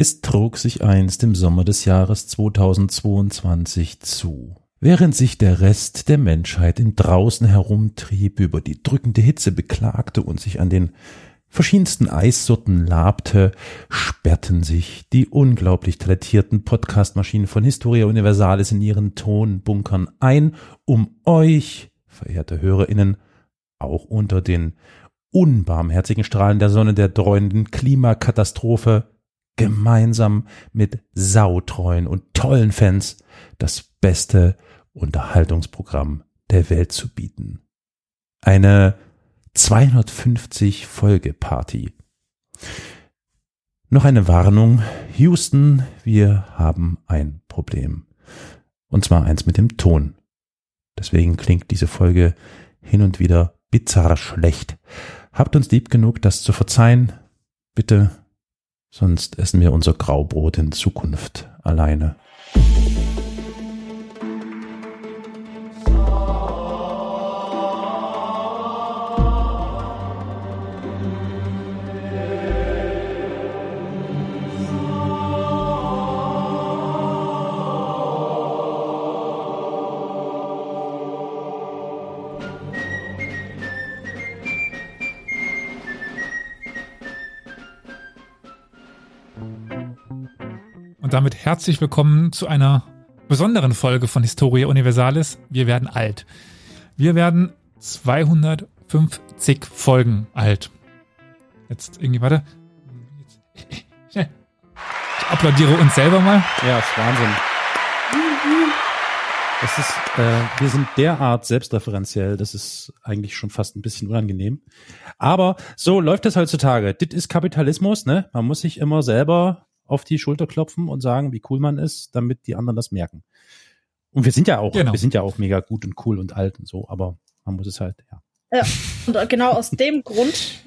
Es trug sich einst im Sommer des Jahres 2022 zu. Während sich der Rest der Menschheit im Draußen herumtrieb, über die drückende Hitze beklagte und sich an den verschiedensten Eissorten labte, sperrten sich die unglaublich talentierten Podcastmaschinen von Historia Universalis in ihren Tonbunkern ein, um euch, verehrte HörerInnen, auch unter den unbarmherzigen Strahlen der Sonne der dreuenden Klimakatastrophe gemeinsam mit sautreuen und tollen Fans das beste Unterhaltungsprogramm der Welt zu bieten. Eine 250 Folge Party. Noch eine Warnung. Houston, wir haben ein Problem. Und zwar eins mit dem Ton. Deswegen klingt diese Folge hin und wieder bizarr schlecht. Habt uns lieb genug, das zu verzeihen. Bitte sonst essen wir unser Graubrot in Zukunft alleine. Und damit herzlich willkommen zu einer besonderen Folge von Historia Universalis. Wir werden alt. Wir werden 250 Folgen alt. Jetzt irgendwie, warte. Ich applaudiere uns selber mal. Ja, ist Wahnsinn. Das ist, äh, wir sind derart selbstreferenziell, das ist eigentlich schon fast ein bisschen unangenehm. Aber so läuft es heutzutage. Dit ist Kapitalismus, ne? Man muss sich immer selber auf die Schulter klopfen und sagen, wie cool man ist, damit die anderen das merken. Und wir sind ja auch, genau. wir sind ja auch mega gut und cool und alt und so, aber man muss es halt, ja. Ja, und genau aus dem Grund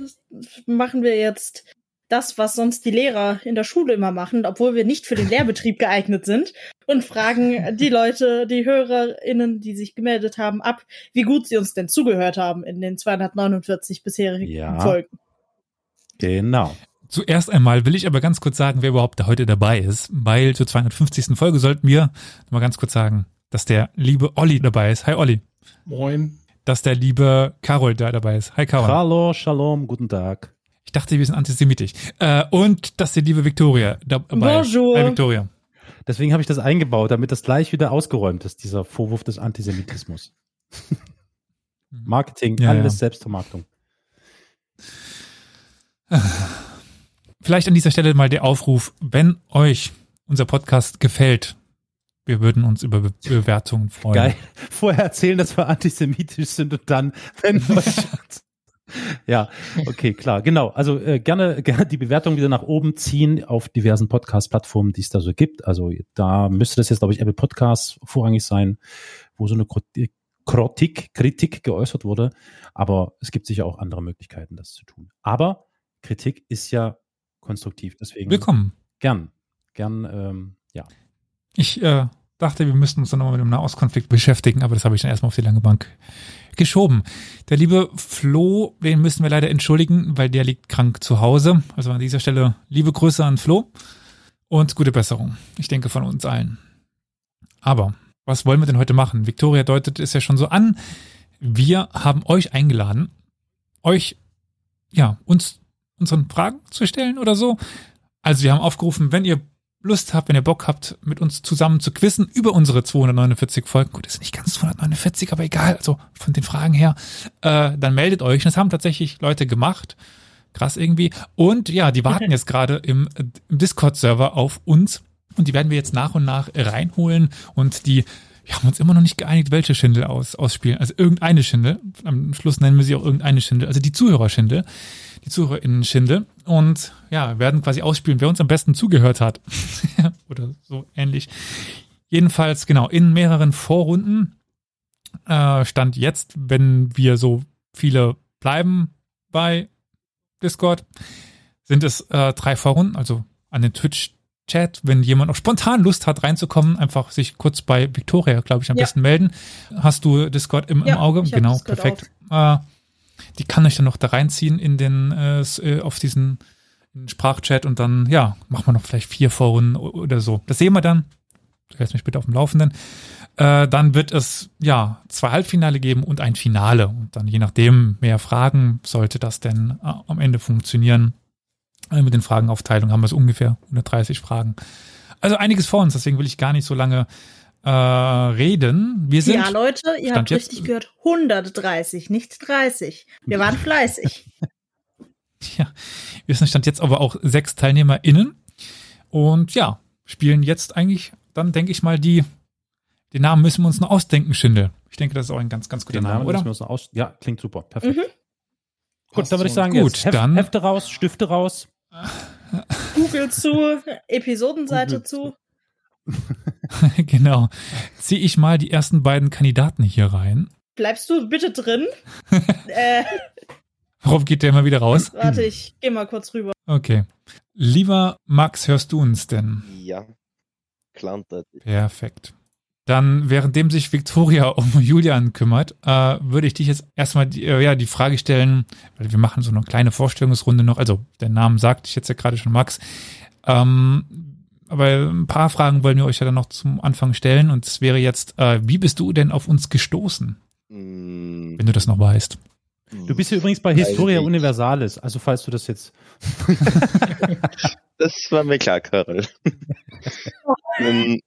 machen wir jetzt das, was sonst die Lehrer in der Schule immer machen, obwohl wir nicht für den Lehrbetrieb geeignet sind und fragen die Leute, die HörerInnen, die sich gemeldet haben, ab, wie gut sie uns denn zugehört haben in den 249 bisherigen ja, Folgen. Genau. Zuerst einmal will ich aber ganz kurz sagen, wer überhaupt da heute dabei ist, weil zur 250. Folge sollten wir mal ganz kurz sagen, dass der liebe Olli dabei ist. Hi Olli. Moin. Dass der liebe Carol da dabei ist. Hi Carol. Hallo, Shalom, guten Tag. Ich dachte, wir sind antisemitisch. Äh, und dass die liebe Victoria dabei Bonjour. ist. Hi Victoria. Deswegen habe ich das eingebaut, damit das gleich wieder ausgeräumt ist, dieser Vorwurf des Antisemitismus. Marketing, ja, alles ja. Selbstvermarktung. Vielleicht an dieser Stelle mal der Aufruf, wenn euch unser Podcast gefällt, wir würden uns über Be Bewertungen freuen. Geil. Vorher erzählen, dass wir antisemitisch sind und dann, wenn ja, okay, klar, genau. Also äh, gerne, gerne die Bewertung wieder nach oben ziehen auf diversen Podcast-Plattformen, die es da so gibt. Also da müsste das jetzt, glaube ich, Apple Podcasts vorrangig sein, wo so eine Kritik, Kritik geäußert wurde. Aber es gibt sicher auch andere Möglichkeiten, das zu tun. Aber Kritik ist ja konstruktiv. Deswegen willkommen. Gern, gern, ähm, ja. Ich äh, dachte, wir müssten uns dann nochmal mit dem Nahostkonflikt beschäftigen, aber das habe ich dann erstmal auf die lange Bank geschoben. Der liebe Flo, den müssen wir leider entschuldigen, weil der liegt krank zu Hause. Also an dieser Stelle liebe Grüße an Flo und gute Besserung. Ich denke von uns allen. Aber was wollen wir denn heute machen? Victoria deutet es ja schon so an. Wir haben euch eingeladen, euch, ja, uns unseren Fragen zu stellen oder so. Also wir haben aufgerufen, wenn ihr Lust habt, wenn ihr Bock habt, mit uns zusammen zu quizzen über unsere 249 Folgen, gut, ist nicht ganz 249, aber egal, also von den Fragen her, äh, dann meldet euch. Das haben tatsächlich Leute gemacht. Krass irgendwie. Und ja, die warten jetzt gerade im, im Discord-Server auf uns und die werden wir jetzt nach und nach reinholen und die wir haben uns immer noch nicht geeinigt, welche Schindel aus, ausspielen. Also irgendeine Schindel. Am Schluss nennen wir sie auch irgendeine Schindel. Also die Zuhörerschindel die ZuhörerInnen-Schindel und ja, werden quasi ausspielen, wer uns am besten zugehört hat. Oder so ähnlich. Jedenfalls, genau, in mehreren Vorrunden äh, stand jetzt, wenn wir so viele bleiben bei Discord, sind es äh, drei Vorrunden, also an den Twitch Chat, wenn jemand auch spontan Lust hat reinzukommen, einfach sich kurz bei Victoria, glaube ich, am ja. besten melden. Hast du Discord im, ja, im Auge? Genau, perfekt. Äh, die kann euch dann noch da reinziehen in den, äh, äh, auf diesen, Sprachchat und dann, ja, machen wir noch vielleicht vier Foren oder so. Das sehen wir dann. Du hältst mich bitte auf dem Laufenden. Äh, dann wird es, ja, zwei Halbfinale geben und ein Finale. Und dann je nachdem mehr Fragen sollte das denn äh, am Ende funktionieren. Äh, mit den Fragenaufteilungen haben wir es ungefähr 130 Fragen. Also einiges vor uns, deswegen will ich gar nicht so lange äh, reden. Wir sind. Ja, Leute, ihr habt richtig jetzt, gehört. 130, nicht 30. Wir waren fleißig. ja, wir sind stand jetzt aber auch sechs TeilnehmerInnen. Und ja, spielen jetzt eigentlich, dann denke ich mal, die, den Namen müssen wir uns noch ausdenken, Schindel. Ich denke, das ist auch ein ganz, ganz guter den Name, oder? Müssen wir uns ja, klingt super. Perfekt. Mhm. Gut, dann würde ich sagen, gut, dann, Hefte raus, Stifte raus. Google zu, Episodenseite Google zu. genau. Ziehe ich mal die ersten beiden Kandidaten hier rein. Bleibst du bitte drin? äh, Warum geht der immer wieder raus? Warte, ich geh mal kurz rüber. Okay. Lieber Max, hörst du uns denn? Ja. Klantet. Perfekt. Dann, währenddem sich Victoria um Julian kümmert, äh, würde ich dich jetzt erstmal die, äh, ja, die Frage stellen, weil wir machen so eine kleine Vorstellungsrunde noch, also der Name sagt ich jetzt ja gerade schon Max. Ähm, aber ein paar Fragen wollen wir euch ja dann noch zum Anfang stellen. Und es wäre jetzt, äh, wie bist du denn auf uns gestoßen? Mm. Wenn du das noch weißt. Du bist ja übrigens bei Historia Universalis, also falls du das jetzt. das war mir klar, Karel. Ähm,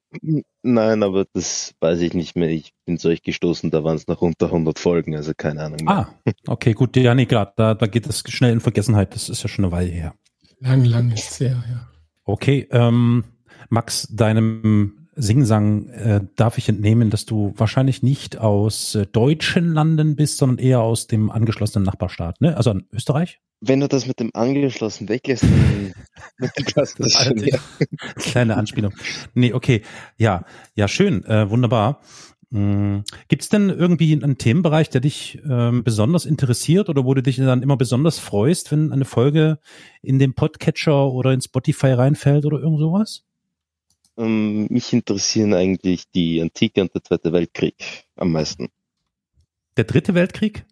nein, aber das weiß ich nicht mehr. Ich bin zu euch gestoßen, da waren es noch unter 100 Folgen, also keine Ahnung. Mehr. Ah, okay, gut. Ja, nee, klar, da, da geht das schnell in Vergessenheit. Das ist ja schon eine Weile her. Lang, lang ist es her, ja. Okay, ähm, Max, deinem Singsang äh, darf ich entnehmen, dass du wahrscheinlich nicht aus äh, deutschen Landen bist, sondern eher aus dem angeschlossenen Nachbarstaat, ne? Also an Österreich? Wenn du das mit dem angeschlossen weglässt, dann das schon, ja. Kleine Anspielung. Nee, okay. Ja, ja, schön, äh, wunderbar. Hm. Gibt es denn irgendwie einen Themenbereich, der dich ähm, besonders interessiert oder wo du dich dann immer besonders freust, wenn eine Folge in den Podcatcher oder in Spotify reinfällt oder irgend sowas? Ähm, mich interessieren eigentlich die Antike und der Zweite Weltkrieg am meisten. Der Dritte Weltkrieg?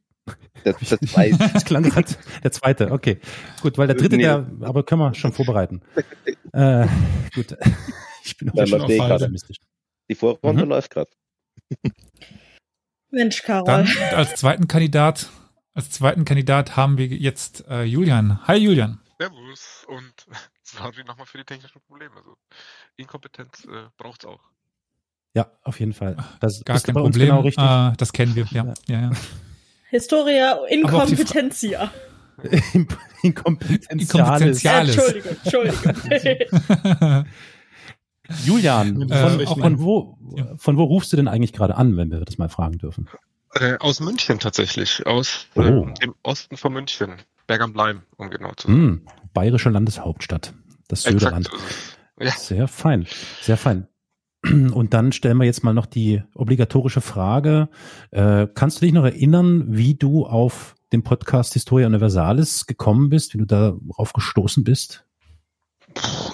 Der, der zweite. Das klang grad, der zweite, okay. Gut, weil der dritte, nee. der, aber können wir schon vorbereiten. äh, gut. Ich bin auch schon optimistisch. Die Vorrunde mhm. läuft gerade. Mensch, Carol. Dann als zweiten Kandidat, als zweiten Kandidat haben wir jetzt äh, Julian. Hi Julian. Servus sorry nochmal für die technischen Probleme. Also Inkompetenz äh, braucht es auch. Ja, auf jeden Fall. Das Gar kein Problem. Genau richtig. Ah, das kennen wir. Ja, ja, ja. Historia Inkompetentia. Inkompetenziales. Entschuldigung, Entschuldigung. Julian, von, äh, von, wo, von wo rufst du denn eigentlich gerade an, wenn wir das mal fragen dürfen? Äh, aus München tatsächlich, aus oh. äh, dem Osten von München, Berg am Leim, um genau zu sein. Mm, bayerische Landeshauptstadt, das Söderland. Ja. Sehr fein, sehr fein. Und dann stellen wir jetzt mal noch die obligatorische Frage. Äh, kannst du dich noch erinnern, wie du auf den Podcast Historia Universalis gekommen bist, wie du darauf gestoßen bist?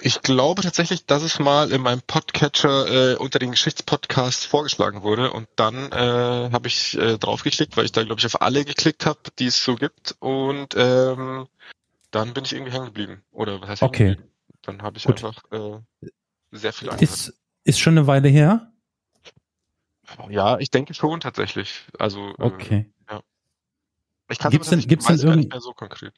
Ich glaube tatsächlich, dass es mal in meinem Podcatcher äh, unter den Geschichtspodcasts vorgeschlagen wurde und dann äh, habe ich äh, draufgeklickt, weil ich da glaube ich auf alle geklickt habe, die es so gibt und ähm, dann bin ich irgendwie hängen geblieben. Oder was heißt okay. geblieben? Dann habe ich Gut. einfach äh, sehr viel angehört. Ist, ist schon eine Weile her? Ja, ich denke schon tatsächlich. Also äh, okay. Äh, ja. Ich kann gibt's denn, gibt's denn irgend... nicht mehr so konkret.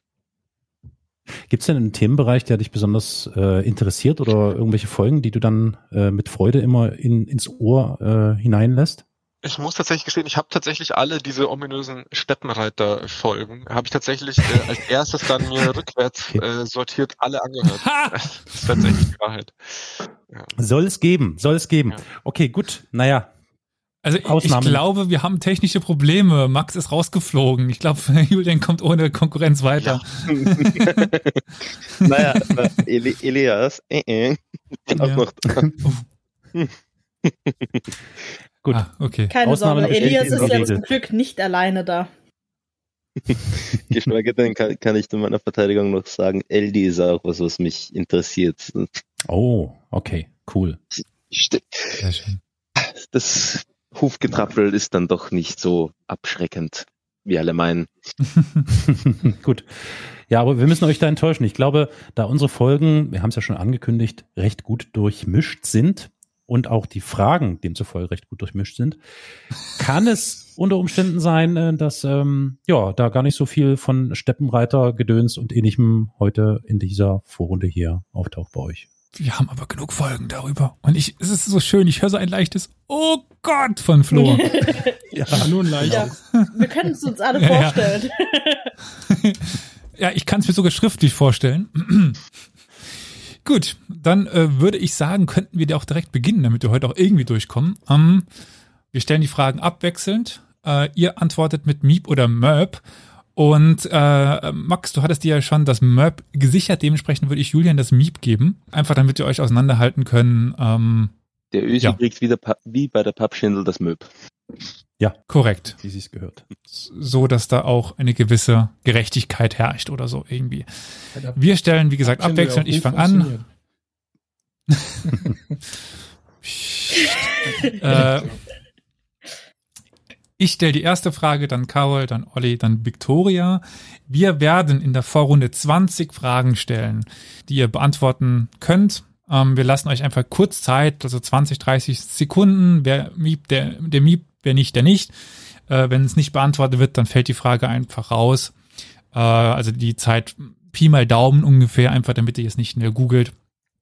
Gibt es denn einen Themenbereich, der dich besonders äh, interessiert oder irgendwelche Folgen, die du dann äh, mit Freude immer in, ins Ohr äh, hineinlässt? Ich muss tatsächlich gestehen, ich habe tatsächlich alle diese ominösen Steppenreiter-Folgen, habe ich tatsächlich äh, als erstes dann mir rückwärts äh, sortiert alle angehört. das ist tatsächlich die Wahrheit. Ja. Soll es geben, soll es geben. Ja. Okay, gut, naja, also ich, ich glaube, wir haben technische Probleme. Max ist rausgeflogen. Ich glaube, Julian kommt ohne Konkurrenz weiter. Ja. naja, Eli Elias, äh, äh, auch noch dran. Gut. Ah, okay. Keine Ausnahme Sorge, Elias ist ja zum Glück nicht alleine da. Geschweige denn kann, kann ich zu meiner Verteidigung noch sagen, Eldi ist auch was, was mich interessiert. Oh, okay, cool. Sehr schön. Das Hufgetrappel ist dann doch nicht so abschreckend. wie alle meinen. Gut. Ja, aber wir müssen euch da enttäuschen. Ich glaube, da unsere Folgen, wir haben es ja schon angekündigt, recht gut durchmischt sind und auch die Fragen demzufolge recht gut durchmischt sind, kann es unter Umständen sein, äh, dass ähm, ja da gar nicht so viel von Steppenreiter, Gedöns und ähnlichem heute in dieser Vorrunde hier auftaucht bei euch. Wir haben aber genug Folgen darüber. Und ich, es ist so schön, ich höre so ein leichtes Oh Gott von Flo. Ja, nur ein leichtes. Ja, wir können es uns alle Ja, ja. vorstellen. Ja, ich kann es mir sogar schriftlich vorstellen. Gut, dann äh, würde ich sagen, könnten wir da auch direkt beginnen, damit wir heute auch irgendwie durchkommen. Ähm, wir stellen die Fragen abwechselnd. Äh, ihr antwortet mit Miep oder Möb. Und äh, Max, du hattest dir ja schon das Möb gesichert. Dementsprechend würde ich Julian das Miep geben. Einfach damit ihr euch auseinanderhalten können. Ähm, Der Ösi Ja. kriegt wieder wie bei der Pappschindel das Möb. Korrekt. Wie sie es gehört. So, dass da auch eine gewisse Gerechtigkeit herrscht oder so irgendwie. Wir stellen, wie gesagt, abwechselnd. Ich fange an. Äh, ich stelle die erste Frage, dann Carol, dann Olli, dann Victoria. Wir werden in der Vorrunde 20 Fragen stellen, die ihr beantworten könnt. Ähm, wir lassen euch einfach kurz Zeit, also 20, 30 Sekunden. Wer miep, der, der miep, wer nicht, der nicht. Äh, wenn es nicht beantwortet wird, dann fällt die Frage einfach raus. Äh, also die Zeit Pi mal Daumen ungefähr, einfach damit ihr es nicht mehr googelt.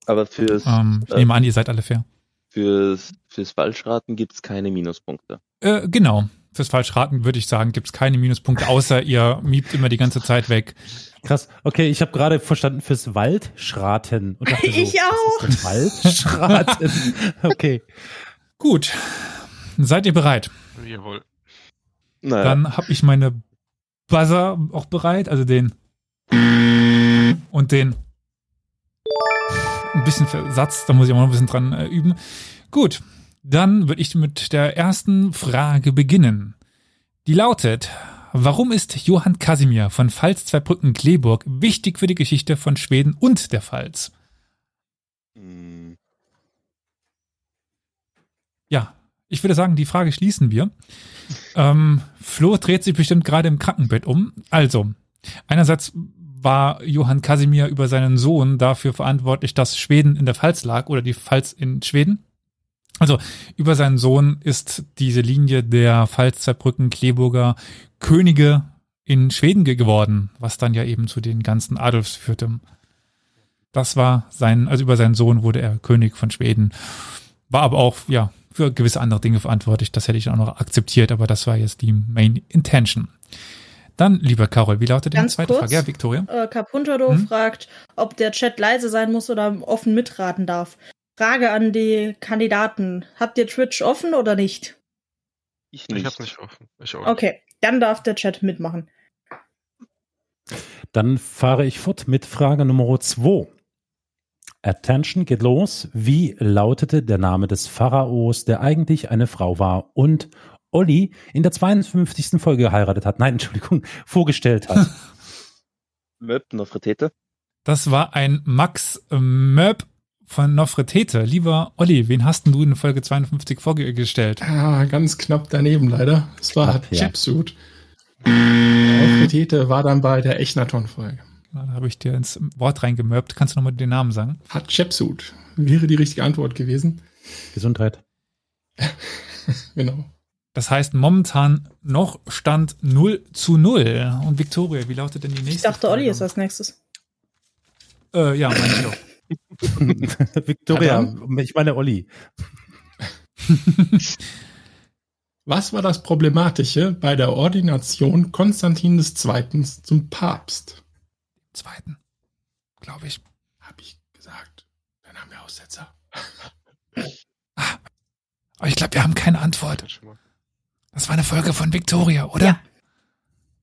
Aber fürs, Ähm, ich nehme an, ihr seid alle fair. fürs, fürs Falschraten gibt's keine Minuspunkte. Äh, genau. Fürs Falschraten würde ich sagen, gibt's keine Minuspunkte, außer ihr miebt immer die ganze Zeit weg. Krass. Okay, ich habe gerade verstanden fürs Waldschraten. Und dachte so, Ich auch. Was ist das Waldschraten? okay. Gut. Seid ihr bereit? Jawohl. Naja, Dann habe ich meine Buzzer auch bereit, also den und den ein bisschen Versatz, da muss ich auch noch ein bisschen dran äh, üben. Gut, dann würde ich mit der ersten Frage beginnen. Die lautet, warum ist Johann Casimir von Pfalz Zweibrücken-Kleeburg wichtig für die Geschichte von Schweden und der Pfalz? hm, Ja, ich würde sagen, die Frage schließen wir. Ähm, Flo dreht sich bestimmt gerade im Krankenbett um. Also, einerseits war Johann Casimir über seinen Sohn dafür verantwortlich, dass Schweden in der Pfalz lag oder die Pfalz in Schweden. Also über seinen Sohn ist diese Linie der Pfalz-Zweibrücken Kleeburger Könige in Schweden ge- geworden, was dann ja eben zu den ganzen Adolfs führte. Das war sein, also über seinen Sohn wurde er König von Schweden. War aber auch, ja, für gewisse andere Dinge verantwortlich. Das hätte ich auch noch akzeptiert, aber das war jetzt die Main Intention. Dann, lieber Carol, wie lautet die Ganz zweite kurz. Frage? Ja, Victoria. Äh, Capuntado Hm? fragt, ob der Chat leise sein muss oder offen mitraten darf. Frage an die Kandidaten. Habt ihr Twitch offen oder nicht? ich Ich nicht. hab's nicht offen. Ich auch. Okay, dann darf der Chat mitmachen. Dann fahre ich fort mit Frage Nummer 2. Attention geht los. Wie lautete der Name des Pharaos, der eigentlich eine Frau war und Olli in der 52. Folge geheiratet hat? Nein, Entschuldigung, vorgestellt hat. Möb, Nofretete. Das war ein Max Möb von Nofretete. Lieber Olli, wen hast denn du in Folge 52 vorgestellt? Ah, ganz knapp daneben leider. Es war Knapp, ja. Aufgetete war dann bei der Echnaton-Folge. Da habe ich dir ins Wort reingemöbt. Kannst du nochmal den Namen sagen? Hat Chapsuit. Wäre die richtige Antwort gewesen. Gesundheit. Genau. Das heißt, momentan noch Stand 0 zu 0. Und Victoria, wie lautet denn die nächste Ich dachte, Olli ist als nächstes. Äh, ja, meine ich auch. Victoria, ich meine Olli. Was war das Problematische bei der Ordination Konstantin II. zum Papst? Zweiten, glaube ich. Hab ich gesagt. Dann haben wir Aussetzer. Aber ich glaube, wir haben keine Antwort. Das war eine Folge von Victoria, oder? Ja.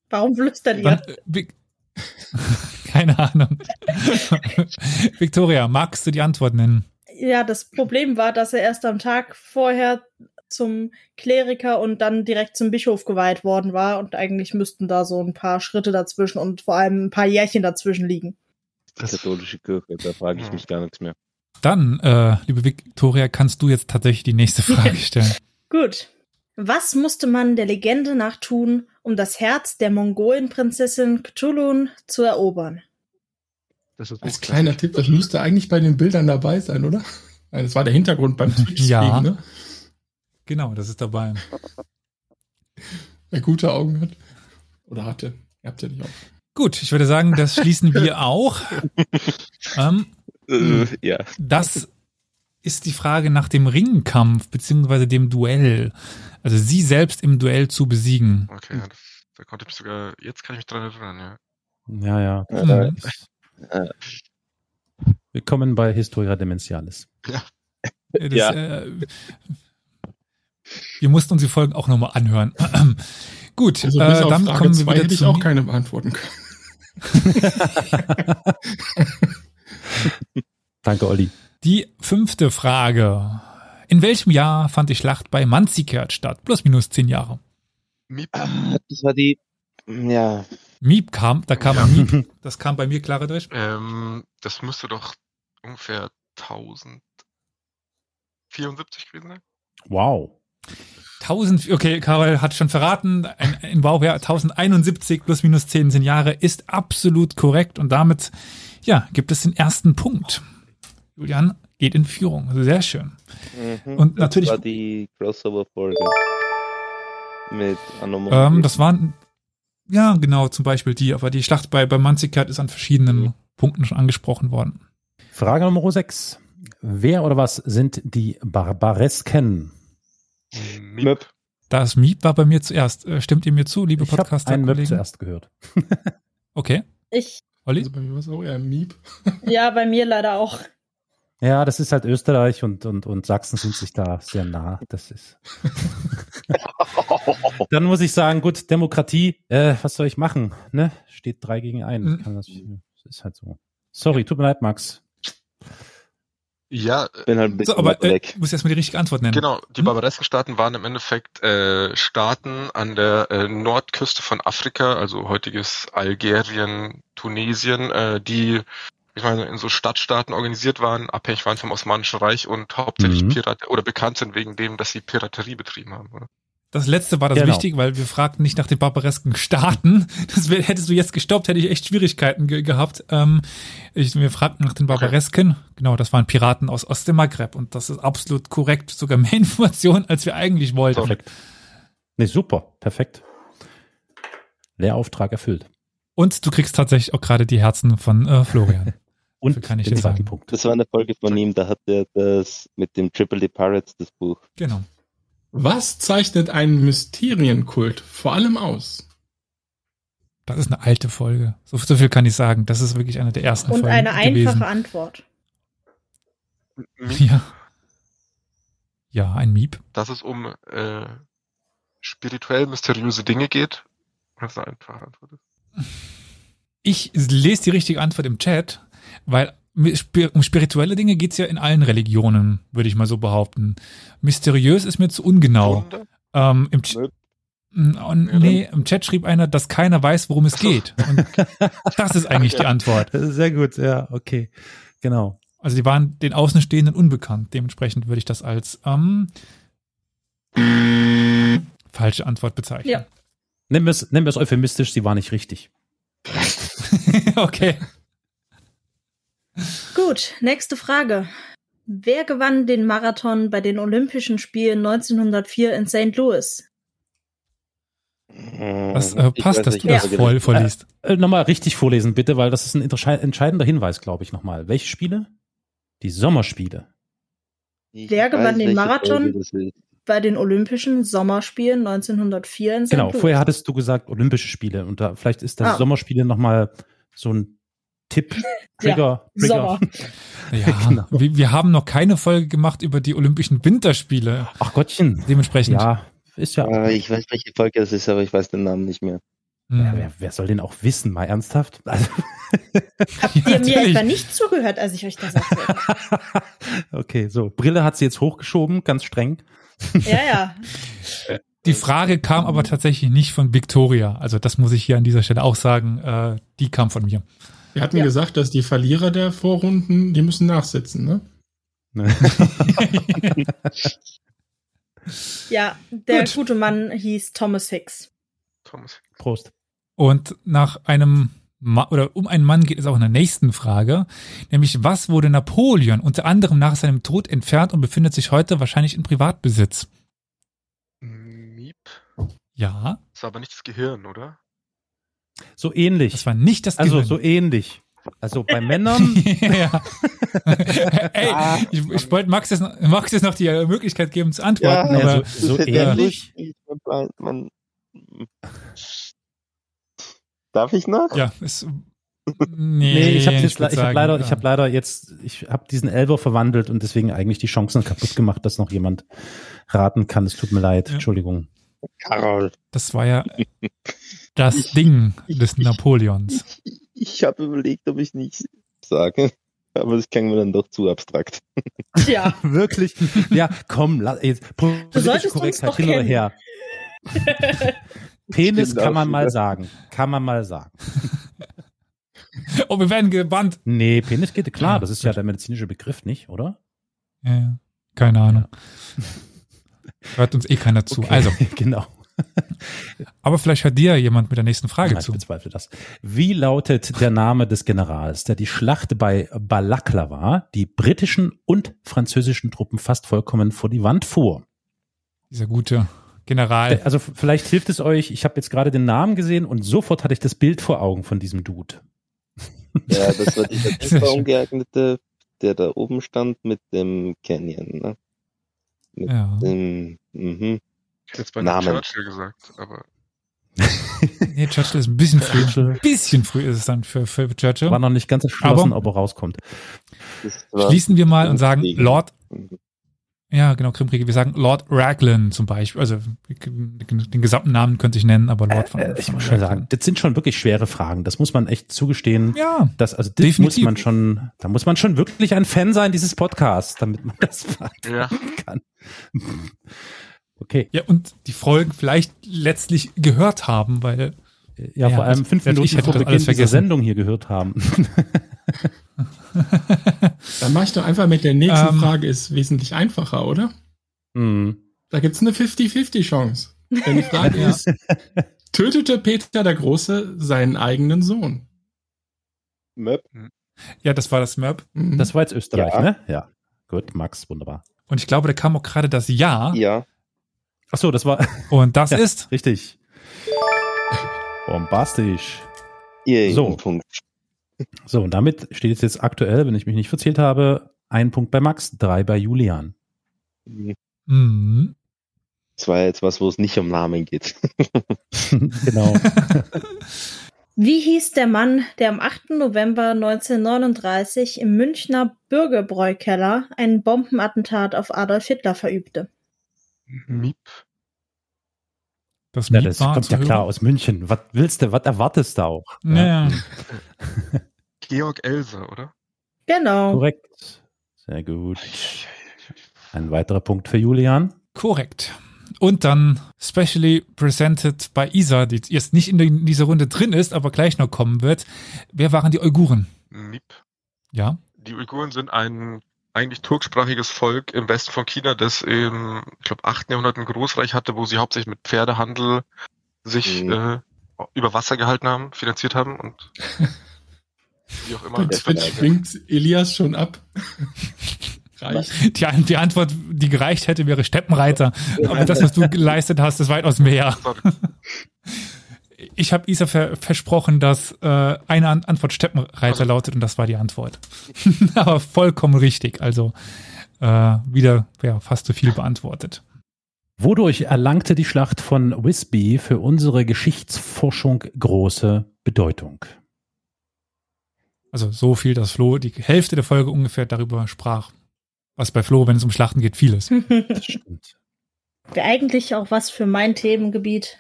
Warum flüstert ihr? äh, keine Ahnung. Victoria, magst du die Antwort nennen? Ja, das Problem war, dass er erst am Tag vorher zum Kleriker und dann direkt zum Bischof geweiht worden war und eigentlich müssten da so ein paar Schritte dazwischen und vor allem ein paar Jährchen dazwischen liegen. Die katholische Kirche, da frage ich Ja. mich gar nichts mehr. Dann, äh, liebe Victoria, kannst du jetzt tatsächlich die nächste Frage stellen. Gut. Was musste man der Legende nach tun, um das Herz der Mongolenprinzessin Cthulhun zu erobern? Das ist Als kleiner Tipp, das müsste eigentlich bei den Bildern dabei sein, oder? Nein, Das war der Hintergrund beim Twitch-Stream, Ja. ne? Genau, das ist dabei. Wer gute Augen hat. Oder hatte. Ihr habt ja nicht auch. Gut, ich würde sagen, das schließen wir auch. Ähm, Äh, ja. das ist die Frage nach dem Ringkampf beziehungsweise dem Duell. Also sie selbst im Duell zu besiegen. Okay, ja, das, da konnte ich mich sogar, jetzt kann ich mich dran erinnern, ja. Ja, ja. Äh, Mhm. Willkommen bei Historia Dementialis. Das, Ja. äh, wir mussten uns die Folgen auch nochmal anhören. Gut, Also äh, bis dann Frage kommen wir 2 wieder hätte ich zu auch keine beantworten können. Danke, Olli. Die fünfte Frage. In welchem Jahr fand die Schlacht bei Manzikert statt? Plus minus zehn Jahre. Miep, Ah, Das war die, ja, Miep kam, da kam ein Miep. Das kam bei mir klarer durch. ähm, das müsste doch ungefähr 1074 gewesen sein. Wow. 1000, okay, Karol hat schon verraten, ein, ein Baujahr 1071 plus minus 10 sind Jahre ist absolut korrekt und damit, ja, gibt es den ersten Punkt. Julian geht in Führung. Also sehr schön. mhm. Und das natürlich- war die Crossover-Folge mit Anomaly. Ähm, das waren, ja, genau, zum Beispiel die, aber die Schlacht bei, bei Manzikert ist an verschiedenen Punkten schon angesprochen worden. Frage Nummer 6. Wer oder was sind die Barbaresken? Möp. Das Miep war bei mir zuerst. Äh, Stimmt ihr mir zu, liebe Ich habe einen Möb Podcaster-Kollegen? zuerst gehört. Okay, Ich, Olli? Also bei mir war es auch eher ein Miep. ja, bei mir leider auch. Ja, das ist halt Österreich und, und, und Sachsen sind sich da sehr nah. Das ist. Dann muss ich sagen, gut, Demokratie, äh, was soll ich machen? Ne? Steht drei gegen einen. Mhm. Kann das, das ist halt so. Sorry, tut mir leid, Max. Ja, äh, bin halt ein bisschen So, aber äh, weg. du musst erstmal die richtige Antwort nennen. Genau, die Hm? Barbaresken-Staaten waren im Endeffekt äh, Staaten an der äh, Nordküste von Afrika, also heutiges Algerien, Tunesien, äh, die, ich meine, in so Stadtstaaten organisiert waren, abhängig waren vom Osmanischen Reich und hauptsächlich Mhm. Pirat oder bekannt sind wegen dem, dass sie Piraterie betrieben haben. Oder? Das letzte war das Genau. wichtig, weil wir fragten nicht nach den barbaresken Staaten. Das wär, hättest du jetzt gestoppt, hätte ich echt Schwierigkeiten ge gehabt. Ähm, ich, wir fragten nach den barbaresken. Genau, das waren Piraten aus, aus dem Maghreb. Und das ist absolut korrekt, sogar mehr Informationen, als wir eigentlich wollten. Perfekt. Nee, super. Perfekt. Lehrauftrag erfüllt. Und du kriegst tatsächlich auch gerade die Herzen von äh, Florian. Und Dafür kann ich den zweiten sagen. Punkt. Das war eine Folge von ihm, da hat er das mit dem Triple D Pirates, das Buch. Genau. Was zeichnet einen Mysterienkult vor allem aus? Das ist eine alte Folge. So, so viel kann ich sagen. Das ist wirklich eine der ersten Und Folgen eine einfache gewesen. Antwort. Miep, Ja. Ja, ein Miep. dass es um äh, spirituell mysteriöse Dinge geht. Das ist eine einfache Antwort. ist. Ich lese die richtige Antwort im Chat, weil um spirituelle Dinge geht's ja in allen Religionen, würde ich mal so behaupten. Mysteriös ist mir zu ungenau. Ähm, im, Ch und, nee, Im Chat schrieb einer, dass keiner weiß, worum es geht. Und das ist eigentlich die Antwort. Sehr gut, ja, okay. Genau. Also die waren den Außenstehenden unbekannt. Dementsprechend würde ich das als ähm, falsche Antwort bezeichnen. Ja. Nehmen wir es wir es euphemistisch, sie war nicht richtig. okay. Gut, nächste Frage. Wer gewann den Marathon bei den Olympischen Spielen 1904 in St. Louis? Das Mhm. äh, passt, dass du das voll vorliest. Äh, nochmal richtig vorlesen, bitte, weil das ist ein entschei- entscheidender Hinweis, glaube ich, nochmal. Welche Spiele? Die Sommerspiele. Wer gewann den Marathon? Bei den Olympischen Sommerspielen 1904 in St. Genau, Louis. vorher hattest du gesagt Olympische Spiele und da vielleicht ist das Ah. Sommerspiele nochmal so ein Tipp, Trigger, Trigger. Sommer. Ja, Genau. wir, wir haben noch keine Folge gemacht über die Olympischen Winterspiele. Ach Gottchen. Dementsprechend. Ja, ist ja. Äh, ich weiß, welche Folge das ist, aber ich weiß den Namen nicht mehr. hm. ja wer, wer soll den auch wissen, mal ernsthaft? Also, Habt ihr mir natürlich. etwa nicht zugehört, als ich euch das erzählt habe? okay, so. Brille hat sie jetzt hochgeschoben, ganz streng. Ja, ja. Die Frage kam aber tatsächlich nicht von Victoria. Also das muss ich hier an dieser Stelle auch sagen. Äh, die kam von mir. Wir hatten Ja. gesagt, dass die Verlierer der Vorrunden, die müssen nachsitzen, ne? Ja, der Gut. gute Mann hieß Thomas Hicks. Thomas. Prost. Und nach einem Ma oder um einen Mann geht es auch in der nächsten Frage, nämlich was wurde Napoleon unter anderem nach seinem Tod entfernt und befindet sich heute wahrscheinlich in Privatbesitz? Miep. Ja, Das war aber nicht das Gehirn, oder? So ähnlich. das war nicht das also Gehirn. so ähnlich. Also bei Männern, ja. Ey, ich, ich wollte Max jetzt, noch- Max jetzt noch die Möglichkeit geben zu antworten, Ja, aber so- so hätte ähnlich. Man, Darf ich noch? ja, es, nee, nee, ich habe ich hab leider, ja. ich habe leider jetzt, ich habe diesen Elber verwandelt und deswegen eigentlich die Chancen kaputt gemacht, dass noch jemand raten kann. Es tut mir leid, Ja. Entschuldigung. Carol. Das war ja das Ich- Ding des ich- Napoleons. Ich, ich habe überlegt, ob ich nicht sage, aber das klang mir dann doch zu abstrakt. Tja, Wirklich? Ja, komm, lass, jetzt, uns Korrektheit doch hin oder her. Penis Stimmt kann man mal sagen. Kann man mal sagen. Oh, wir werden gebannt. Nee, Penis geht klar, Ja, das ist ja der medizinische Begriff, nicht, oder? Ja, ja. keine Ahnung. Hört uns eh keiner zu. Okay, Also, genau. Aber vielleicht hört dir jemand mit der nächsten Frage Nein, ich zu. bezweifle das. Wie lautet der Name des Generals, der die Schlacht bei Balaklava die britischen und französischen Truppen fast vollkommen vor die Wand fuhr? Dieser gute General. Also f- vielleicht hilft es euch, ich habe jetzt gerade den Namen gesehen und sofort hatte ich das Bild vor Augen von diesem Dude. Ja, das war dieser super ungeeignete, der da oben stand mit dem Canyon, ne? Mit Ja. dem, mhm. Ich hätte jetzt bei Namen. Churchill gesagt, aber Nee, Churchill ist ein bisschen früh. Ein bisschen früh ist es dann für, für Churchill. War noch nicht ganz erschlossen, Aber- ob er rauskommt. Schließen wir mal und sagen. Lord, ja genau, Krimkriege, wir sagen Lord Raglan zum Beispiel. Also den gesamten Namen könnte ich nennen, aber Lord von, Äh, ich von muss schon Raglan. sagen, das sind schon wirklich schwere Fragen. Das muss man echt zugestehen. Ja, Das, also das Definitiv. muss man schon, da muss man schon wirklich ein Fan sein dieses Podcasts, damit man das ja. beantworten kann. Okay. ja, und die Folgen vielleicht letztlich gehört haben, weil Ja, Ja, vor allem ich- fünf ich Minuten hätte vor Beginn alles dieser vergessen. Sendung hier gehört haben. Dann mache ich doch einfach mit der nächsten Ähm. Frage, ist wesentlich einfacher, oder? Hm. Da gibt's eine 50-50-Chance. Denn die Frage Ja. ist, tötete Peter der Große seinen eigenen Sohn? Möp. ja, das war das Map. Mhm. Das war jetzt Österreich, Ja. ne? Ja. Gut, Max, wunderbar. Und ich glaube, da kam auch gerade das Ja. Ja, Ach so, das war Und das Ja. ist richtig. Bombastisch. ihr So. Punkt. So, und damit steht es jetzt aktuell, wenn ich mich nicht verzählt habe, ein Punkt bei Max, drei bei Julian. Mhm. Das war jetzt was, wo es nicht um Namen geht. genau. Wie hieß der Mann, der am 8. November 1939 im Münchner Bürgerbräukeller ein Bombenattentat auf Adolf Hitler verübte? Miep. Das Ja, das kommt ja hören. klar aus München. Was willst du, was erwartest du auch? Ja. Georg Elser, oder? Genau. Korrekt. Sehr gut. Ein weiterer Punkt für Julian. Korrekt. Und dann specially presented bei Isa, die jetzt nicht in dieser Runde drin ist, aber gleich noch kommen wird. Wer waren die Uiguren? Miep. Ja. Die Uiguren sind ein eigentlich turksprachiges Volk im Westen von China, das im, ich glaube, 8. Jahrhundert ein Großreich hatte, wo sie hauptsächlich mit Pferdehandel sich Mhm. äh, über Wasser gehalten haben, finanziert haben und wie auch immer. Bei Twitch schwingt Elias schon ab. Reicht. Die, die Antwort, die gereicht hätte, wäre Steppenreiter. Aber das, was du geleistet hast, ist weitaus mehr. Ich habe Isa ver versprochen, dass äh, eine An Antwort Steppenreiter lautet und das war die Antwort. Aber vollkommen richtig. Also äh, wieder ja, fast zu viel beantwortet. Wodurch erlangte die Schlacht von Wisby für unsere Geschichtsforschung große Bedeutung? Also so viel, dass Flo die Hälfte der Folge ungefähr darüber sprach. Was bei Flo, wenn es um Schlachten geht, vieles. Das stimmt. Eigentlich auch was für mein Themengebiet.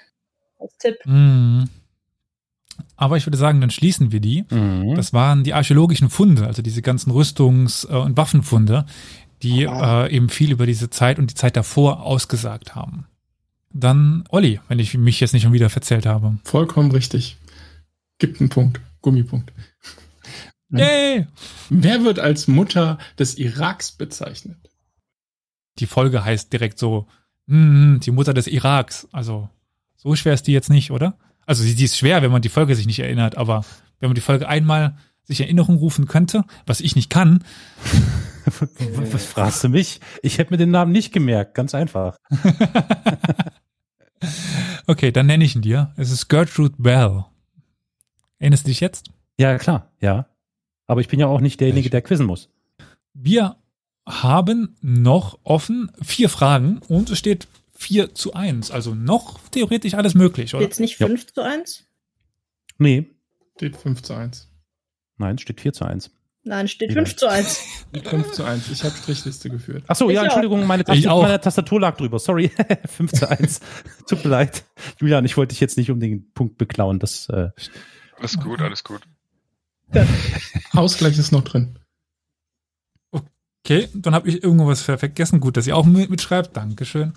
Als Tipp. Mhm. Aber ich würde sagen, dann schließen wir die. Mhm. Das waren die archäologischen Funde, also diese ganzen Rüstungs- äh, und Waffenfunde, die äh, eben viel über diese Zeit und die Zeit davor ausgesagt haben. Dann Olli, wenn ich mich jetzt nicht schon wieder verzählt habe. Vollkommen richtig. Gibt einen Punkt. Gummipunkt. Yay! Wer wird als Mutter des Iraks bezeichnet? Die Folge heißt direkt so, mm, die Mutter des Iraks. Also So schwer ist die jetzt nicht, oder? Also sie, die ist schwer, wenn man die Folge sich nicht erinnert, aber wenn man die Folge einmal sich in Erinnerung rufen könnte, was ich nicht kann, Was fragst du mich? Ich hätte mir den Namen nicht gemerkt, ganz einfach. okay, dann nenne ich ihn dir. Es ist Gertrude Bell. Erinnerst du dich jetzt? Ja, klar, ja. Aber ich bin ja auch nicht derjenige, der quizzen muss. Wir haben noch offen vier Fragen und es steht 4 zu 1. Also noch theoretisch alles möglich, oder? Jetzt nicht Ja. 5 zu 1? Nee, Steht 5 zu 1. nein, steht 4 zu 1. Nein, steht Wieder. 5 zu 1. 5 zu 1. Ich habe Strichliste geführt. Ach so, Ich ja. Entschuldigung, meine, Tastatur, meine Tastatur lag drüber. Sorry, 5 zu 1. Tut mir leid. Julian, ich wollte dich jetzt nicht um den Punkt beklauen. Das, äh, Alles gut, alles gut. Ausgleich ist noch drin. Okay, dann habe ich irgendwo was ver- vergessen. Gut, dass ihr auch mit- mitschreibt. Dankeschön.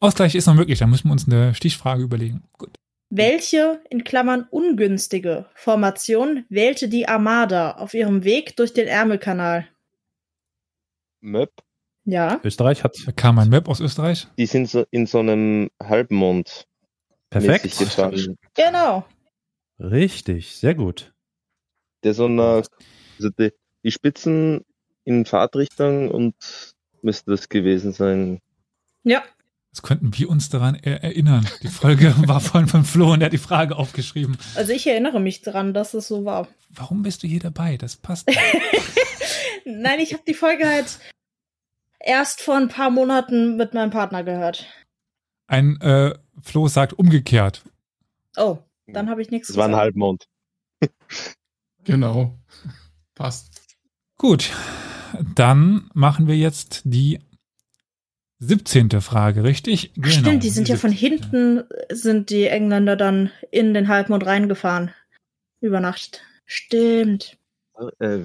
Ausgleich ist noch möglich, da müssen wir uns eine Stichfrage überlegen. Gut. Welche, in Klammern ungünstige, Formation wählte die Armada auf ihrem Weg durch den Ärmelkanal? Möb, Ja. Österreich hat Da kam ein Web aus Österreich. die sind so in so einem Halbmond perfekt. Genau. Richtig, sehr gut. Der so einer, also die, die Spitzen in Fahrtrichtung und müsste das gewesen sein. Ja. Das könnten wir uns daran er erinnern. Die Folge war vorhin von Flo und er hat die Frage aufgeschrieben. Also ich erinnere mich dran, dass es so war. Warum bist du hier dabei? Das passt. nicht. Nein, ich habe die Folge halt erst vor ein paar Monaten mit meinem Partner gehört. Ein äh, Flo sagt umgekehrt. Oh, dann habe ich nichts Das war ein gesagt. Halbmond. Genau. Passt. Gut, dann machen wir jetzt die 17. Frage, richtig? Ach, Stimmt, die sind ja von 17.. hinten, sind die Engländer dann in den Halbmond reingefahren. Über Nacht. Stimmt. Äh,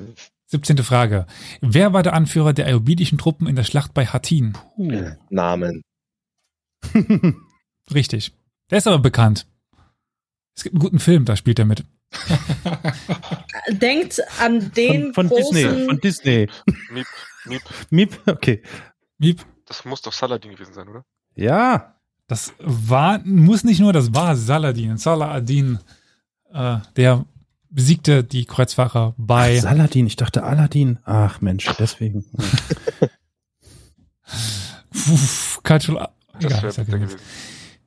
17. Frage. Wer war der Anführer der ayubidischen Truppen in der Schlacht bei Hattin? Puh. Namen. Richtig. Der ist aber bekannt. Es gibt einen guten Film, da spielt er mit. Denkt an den von, von großen, Disney, von Disney. Miep, Miep, Miep, okay. Miep. Das muss doch Saladin gewesen sein, oder? Ja, Das war, muss nicht nur, das war Saladin. Salah ad-Din, äh, der besiegte die Kreuzfahrer bei Ach, Saladin, ich dachte Aladdin. Ach Mensch, deswegen. Uff, Cultural. Das Egal, wäre ist ja bitter gewesen. gewesen.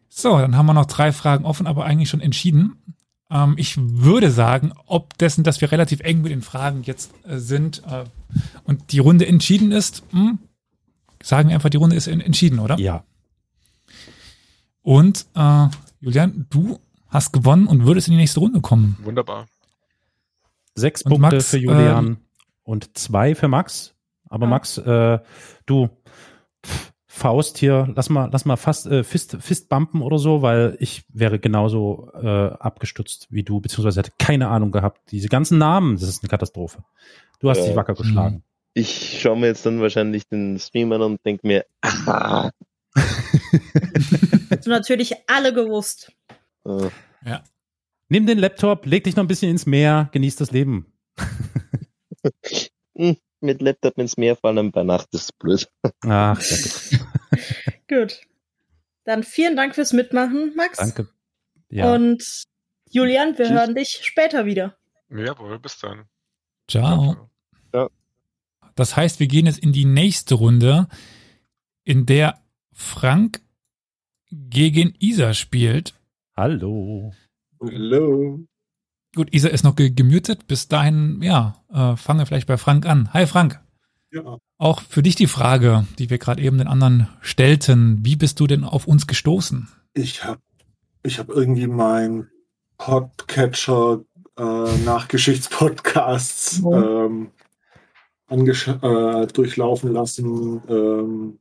So, dann haben wir noch drei Fragen offen, aber eigentlich schon entschieden. Ähm, ich würde sagen, ob dessen, dass wir relativ eng mit den Fragen jetzt äh, sind äh, und die Runde entschieden ist, hm, sagen wir einfach, die Runde ist en- entschieden, oder? Ja, Und äh, Julian, du hast gewonnen und würdest in die nächste Runde kommen. Wunderbar. sechs Und Punkte Max, für Julian ähm, und zwei für Max. Aber Ah. Max, äh, du Faust hier, lass mal, lass mal fast äh, Fist, Fist bumpen oder so, weil ich wäre genauso äh, abgestürzt wie du, beziehungsweise hätte keine Ahnung gehabt. Diese ganzen Namen, das ist eine Katastrophe. Du hast Ja. dich wacker geschlagen. Ich schaue mir jetzt dann wahrscheinlich den Stream an und denke mir, aha, Hast du natürlich alle gewusst. äh, Nimm den Laptop, leg dich noch ein bisschen ins Meer, genieß das Leben. mit Laptop ins Meer fallen bei Nacht ist blöd. Ach, sehr gut. Gut. Dann vielen Dank fürs Mitmachen, Max. danke. Ja, Und Julian, wir Tschüss. hören dich später wieder. Jawohl, bis dann. Ciao. ciao. Das heißt, wir gehen jetzt in die nächste Runde, in der Frank gegen Isa spielt. hallo. Hallo. Gut, Isa ist noch ge gemutet. Bis dahin, ja, äh, fangen wir vielleicht bei Frank an. Hi Frank. Ja, Auch für dich die Frage, die wir gerade eben den anderen stellten. Wie bist du denn auf uns gestoßen? ich habe ich hab irgendwie mein Podcatcher äh, nach Geschichtspodcasts ähm, äh, durchlaufen lassen, ähm,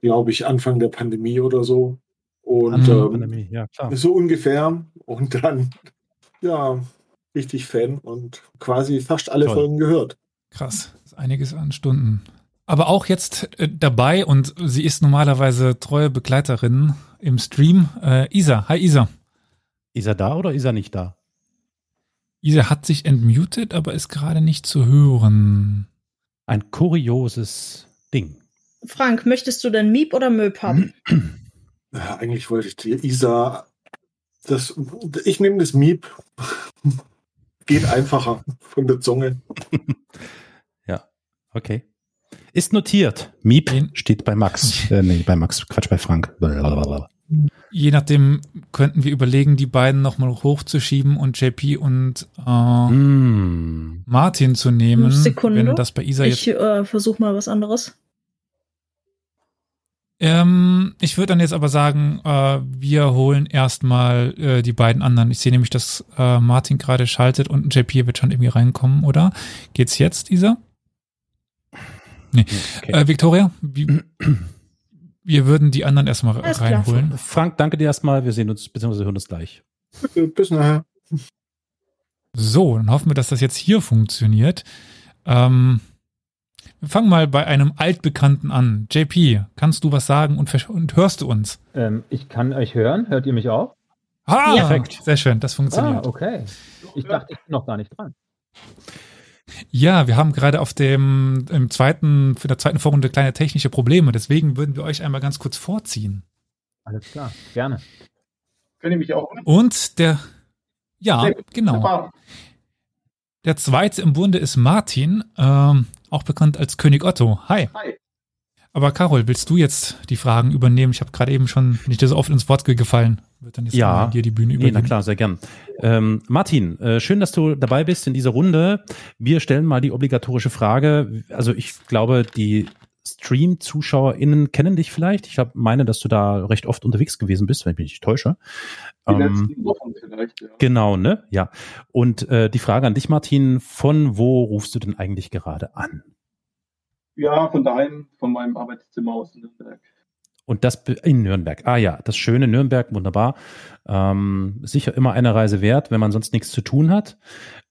glaube ich, Anfang der Pandemie oder so. Und Anfang der ähm, Pandemie, ja, klar. so ungefähr. Und dann, ja, richtig Fan und quasi fast alle Toll. Folgen gehört. Krass, einiges an Stunden. Aber auch jetzt äh, dabei und sie ist normalerweise treue Begleiterin im Stream. Äh, Isa, hi Isa. Er da oder ist er nicht da? Isa hat sich entmutet, aber ist gerade nicht zu hören. Ein kurioses Ding. Frank, möchtest du denn Miep oder Möb haben? Ja, eigentlich wollte ich die Isa das, ich nehme das Miep. Geht einfacher von der Zunge. ja, okay. Ist notiert. Miep steht bei Max. Äh, nee, bei Max. Quatsch, bei Frank. Blablabla. Je nachdem könnten wir überlegen, die beiden nochmal hochzuschieben und JP und äh, Mm. Martin zu nehmen. Sekunde. Wenn das bei Isa jetzt Ich äh, versuche mal was anderes. Ähm, ich würde dann jetzt aber sagen, äh, wir holen erstmal äh, die beiden anderen. Ich sehe nämlich, dass äh, Martin gerade schaltet und JP wird schon irgendwie reinkommen, oder? Geht's jetzt, Isa? Nee. Okay. Äh, Victoria, wie, wir würden die anderen erstmal Alles klar. reinholen. Frank, danke dir erstmal. Wir sehen uns, beziehungsweise hören uns gleich. Bis nachher. So, dann hoffen wir, dass das jetzt hier funktioniert. Ähm, wir fangen mal bei einem Altbekannten an. JP, kannst du was sagen und, und hörst du uns? Ähm, ich kann euch hören. Hört ihr mich auch? Ah, Ja. perfekt. Sehr schön, das Ah, funktioniert. okay. Ich dachte, ich bin noch gar nicht dran. Ja, wir haben gerade auf dem im zweiten, für der zweiten Vorrunde kleine technische Probleme. Deswegen würden wir euch einmal ganz kurz vorziehen. Alles klar, gerne. Könnt ihr mich auch Und der, ja, gut. genau. Super. Der zweite im Bunde ist Martin, ähm, auch bekannt als König Otto. Hi. Hi. Aber Carol, willst du jetzt die Fragen übernehmen? Ich habe gerade eben schon nicht so oft ins Wort gefallen. Wird dann jetzt Ja. dir die Bühne Nee, übergeben. na klar, sehr gern. Ähm, Martin, äh, schön, dass du dabei bist in dieser Runde. Wir stellen mal die obligatorische Frage. Also ich glaube, die Stream-ZuschauerInnen kennen dich vielleicht. Ich hab, meine, dass du da recht oft unterwegs gewesen bist, wenn ich mich nicht täusche. Die Ähm, letzten Wochen vielleicht, ja. genau, ne? Ja. Und äh, die Frage an dich, Martin, von wo rufst du denn eigentlich gerade an? Ja, von daheim, von meinem Arbeitszimmer aus in Nürnberg. Und das in Nürnberg. Ah ja, das schöne Nürnberg, wunderbar. Ähm, sicher immer eine Reise wert, wenn man sonst nichts zu tun hat.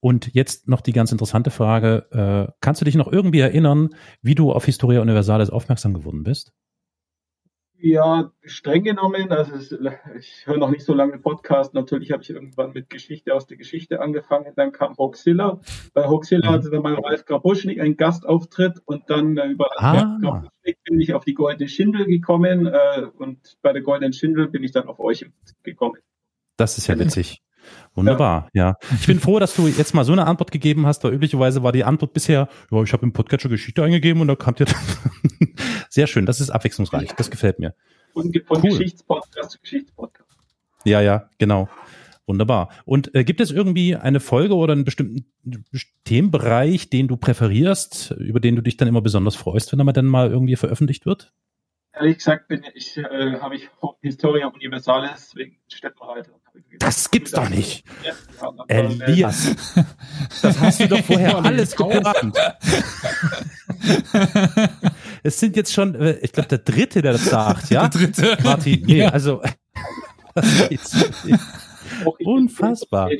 Und jetzt noch die ganz interessante Frage. Äh, kannst du dich noch irgendwie erinnern, wie du auf Historia Universalis aufmerksam geworden bist? Ja, streng genommen, also es, ich höre noch nicht so lange Podcast. Natürlich habe ich irgendwann mit Geschichte aus der Geschichte angefangen. Dann kam Hoaxilla. Bei Hoaxilla Mhm. hatte dann mal Ralf Grabuschnik einen Gastauftritt und dann über Ah. Ralf Grabuschnik bin ich auf die Goldene Schindel gekommen äh, und bei der Goldenen Schindel bin ich dann auf euch gekommen. Das ist ja witzig. Wunderbar, ja. Ich bin froh, dass du jetzt mal so eine Antwort gegeben hast, weil üblicherweise war die Antwort bisher, ja, ich habe im Podcatcher Geschichte eingegeben und da kam dir sehr schön. Das ist abwechslungsreich. Das gefällt mir. Von, von Cool. Geschichtspodcast zu Geschichtspodcast. Ja, ja, genau. Wunderbar. Und äh, gibt es irgendwie eine Folge oder einen bestimmten Themenbereich, den du präferierst, über den du dich dann immer besonders freust, wenn er mal dann mal irgendwie veröffentlicht wird? Ehrlich gesagt bin ich, äh, habe ich Historia Universalis wegen Steppenreiter. Das gibt's doch nicht. Aber, äh, Elias, das hast du doch vorher alles geplant. Es sind jetzt schon, äh, ich glaube, der dritte, der das sagt, ja? Der dritte. Martin, nee, Ja. also Unfassbar.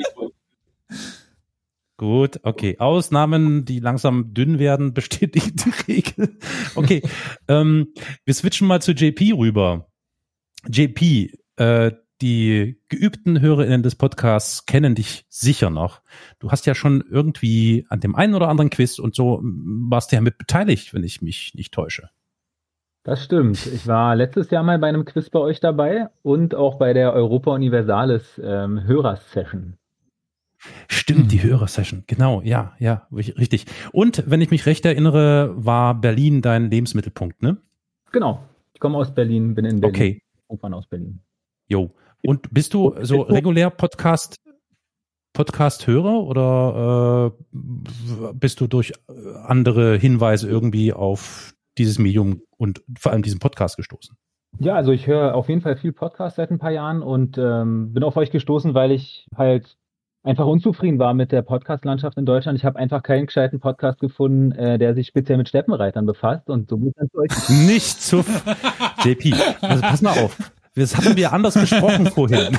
Gut, okay. Ausnahmen, die langsam dünn werden, bestätigen die Regel. Okay, ähm, wir switchen mal zu JP rüber. JP, äh, die geübten HörerInnen des Podcasts kennen dich sicher noch. Du hast ja schon irgendwie an dem einen oder anderen Quiz und so warst du ja mit beteiligt, wenn ich mich nicht täusche. Das stimmt. Ich war letztes Jahr mal bei einem Quiz bei euch dabei und auch bei der Europa Universalis ähm, Hörersession. Stimmt, Hm. die Hörersession. Genau, ja, ja, ri- richtig. Und wenn ich mich recht erinnere, war Berlin dein Lebensmittelpunkt, ne? Genau. Ich komme aus Berlin, bin in Berlin. Okay, Irgendwann aus Berlin. jo. Und bist du so regulär Podcast Podcast-Hörer oder äh, bist du durch andere Hinweise irgendwie auf dieses Medium und vor allem diesen Podcast gestoßen? Ja, also ich höre auf jeden Fall viel Podcast seit ein paar Jahren und ähm, bin auf euch gestoßen, weil ich halt einfach unzufrieden war mit der Podcast-Landschaft in Deutschland. Ich habe einfach keinen gescheiten Podcast gefunden, äh, der sich speziell mit Steppenreitern befasst und so bin ich euch. Nicht zu JP. Also pass mal auf. Das hatten wir anders besprochen vorhin.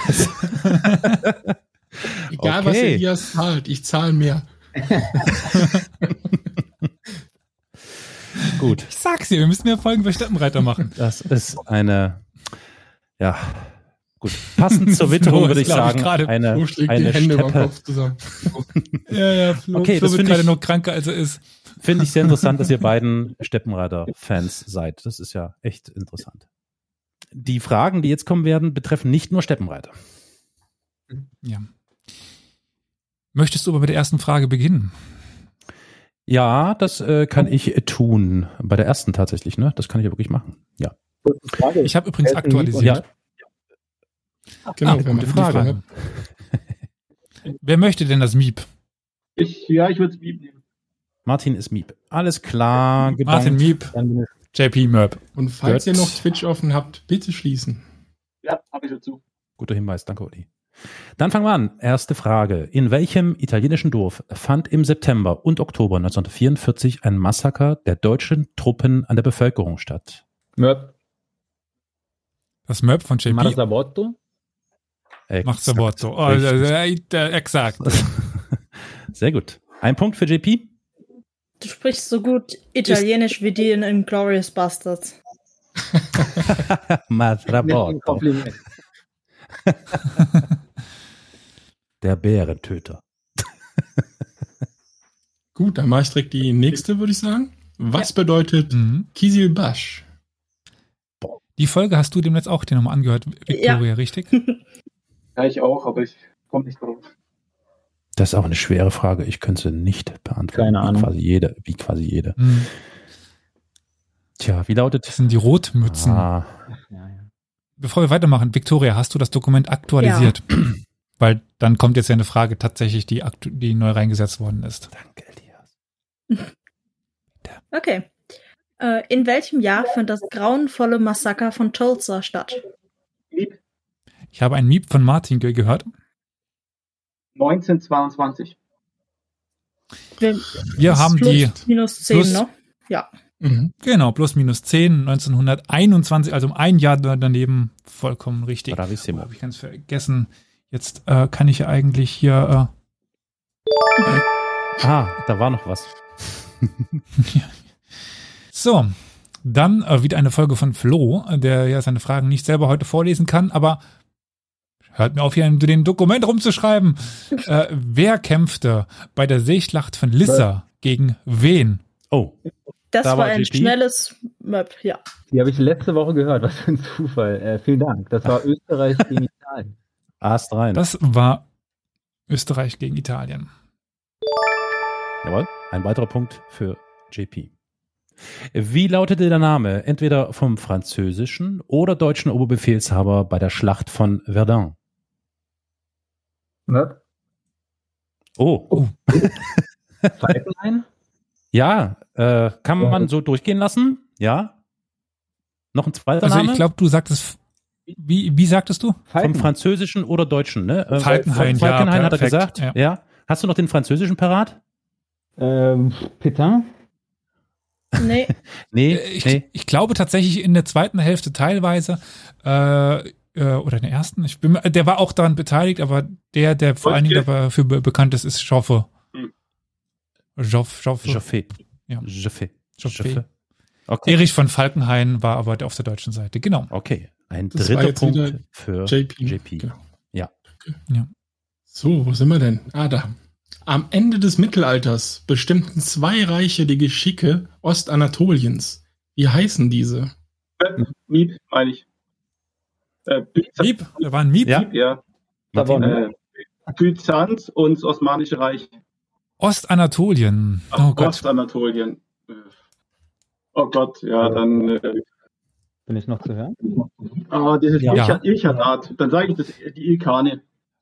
Egal, was Okay. Elias zahlt, ich zahle mehr. Gut. Ich sag's dir, wir müssen mehr Folgen über Steppenreiter machen. Das ist eine, ja, gut. Passend zur Witterung würde ich glaub ich, sagen, gerade- eine, Flo schlägt die eine Hände Steppe. Kopf zusammen. Ja, ja, Flo, Okay, Flo das wird finde gerade ich- noch kranker, als er ist. Finde ich sehr interessant, dass ihr beiden Steppenreiter-Fans seid. Das ist ja echt interessant. Die Fragen, die jetzt kommen werden, betreffen nicht nur Steppenreiter. Ja. Möchtest du aber mit der ersten Frage beginnen? Ja, das äh, kann ich äh, tun. Bei der ersten tatsächlich, ne? Das kann ich ja wirklich machen. Ja. Frage. Ich habe übrigens aktualisiert. Ja, Genau, Ah, gute die Frage. Wer möchte denn das Miep? Ich, ja, ich würde es nehmen. Martin ist Miep. Alles klar, Martin. Miep, Dann bin ich JP Merp. Und falls Gut. ihr noch Twitch offen habt, bitte schließen. Ja, habe ich dazu. Guter Hinweis, danke Uli. Dann fangen wir an. Erste Frage. In welchem italienischen Dorf fand im September und Oktober 1944 ein Massaker der deutschen Truppen an der Bevölkerung statt? Möp. Das Merp von JP. Marzabotto. Macht Sabotto. Oh, Richtig. äh, äh, exakt. Sehr gut. Ein Punkt für JP. Du sprichst so gut Italienisch wie die in Inglourious Bastards. Kompliment. Der Bärentöter. Gut, dann mache ich direkt die nächste, würde ich sagen. Was bedeutet Mhm. Kisilbash? Die Folge hast du dem jetzt auch dir nochmal angehört, Victoria, richtig? Ja, ich auch, aber ich komme nicht drauf. Das ist auch eine schwere Frage. Ich könnte sie nicht beantworten. Keine wie Ahnung. Quasi jede, wie quasi jede. Mhm. Tja, wie lautet Das sind die Rotmützen. Ah, Ja, ja. Bevor wir weitermachen, Victoria, hast du das Dokument aktualisiert? Weil dann kommt jetzt ja eine Frage tatsächlich, die, aktu die neu reingesetzt worden ist. danke, Elias. Okay. Äh, in welchem Jahr fand das grauenvolle Massaker von Tulsa statt? Ich habe ein Miep von Martin ge gehört. 1922. Wir, Wir haben plus, die, Minus 10, plus- ne? Ja. Mhm. genau, plus minus 10, 1921, also um ein Jahr da- daneben, vollkommen richtig. Bravissimo. Habe ich ganz vergessen. Jetzt äh, kann ich ja eigentlich hier, Ah, da war noch was. äh, so, dann äh, wieder eine Folge von Flo, der ja seine Fragen nicht selber heute vorlesen kann, aber hört mir auf, hier in dem Dokument rumzuschreiben. äh, wer kämpfte bei der Seeschlacht von Lissa gegen wen? Oh, Das Da war war ein GP. schnelles Möp, ja. Die habe ich letzte Woche gehört. Was für ein Zufall. Äh, vielen Dank. Das war Österreich gegen Italien. Ast rein. Das war Österreich gegen Italien. Jawohl. Ein weiterer Punkt für JP. Wie lautete der Name entweder vom französischen oder deutschen Oberbefehlshaber bei der Schlacht von Verdun? Möp. Oh, Falkenhayn? ja, äh, kann man so durchgehen lassen? Ja. Noch ein zweiter Also Name? ich glaube, du sagtest, wie, wie sagtest du? vom französischen oder deutschen, ne? Äh, Falkenhayn, Fal- Falkenhayn ja, hat er gesagt. ja. Ja. Hast du noch den französischen parat? Ähm, Petain? Nee, Nee, Äh, Ich, nee. ich glaube tatsächlich in der zweiten Hälfte teilweise äh, äh, oder der ersten. Ich bin, der war auch daran beteiligt, aber der, der vor allen Dingen dafür be bekannt ist, ist Schoffe. Hm. Joff, Joff, Joffé. Ja. Joffé. Joffé. Joffé. Okay. Erich von Falkenhayn war aber auf der deutschen Seite. Genau. Okay. Ein Das dritter Punkt für JP. JP. Genau. Ja. Ja. So, wo sind wir denn? Ah, da. Am Ende des Mittelalters bestimmten zwei Reiche die Geschicke Ostanatoliens. Wie heißen diese? Miep, meine ich. Äh, Byzanz, Miep, da war ein Miep. Ja. ja. Savon. Äh, Byzanz und das Osmanische Reich. Ostanatolien. Oh Ach, Gott. Ostanatolien. Äh, Oh Gott, ja, dann. Äh, Bin ich noch zu hören? ah, dieses Ja. ja. Ilchanat. Dann sage ich das, die Ilkane.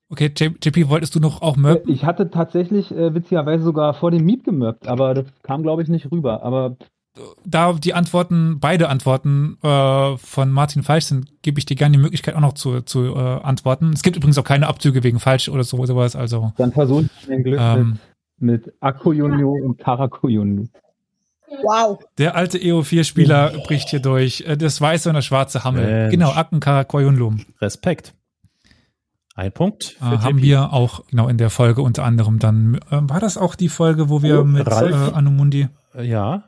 Okay, JP, wolltest du noch auch Möp? Ich hatte tatsächlich äh, witzigerweise sogar vor dem Miep gemöppt, aber das kam, glaube ich, nicht rüber. Aber da die Antworten, beide Antworten äh, von Martin falsch sind, gebe ich dir gerne die Möglichkeit auch noch zu, zu äh, antworten. Es gibt übrigens auch keine Abzüge wegen falsch oder so sowas. Also dann versuche ich mein Glück ähm, mit, mit Akoyunlu und Karakoyunlu. wow. der alte EO4-Spieler bricht hier durch. Äh, das weiße und das schwarze Hammel. Mensch. Genau, Akenkara Koyunlum. Respekt. Ein Punkt für Äh, haben wir auch genau in der Folge unter anderem dann. Äh, war das auch die Folge, wo wir Oh, mit Ralf. äh, Anumundi? Ja.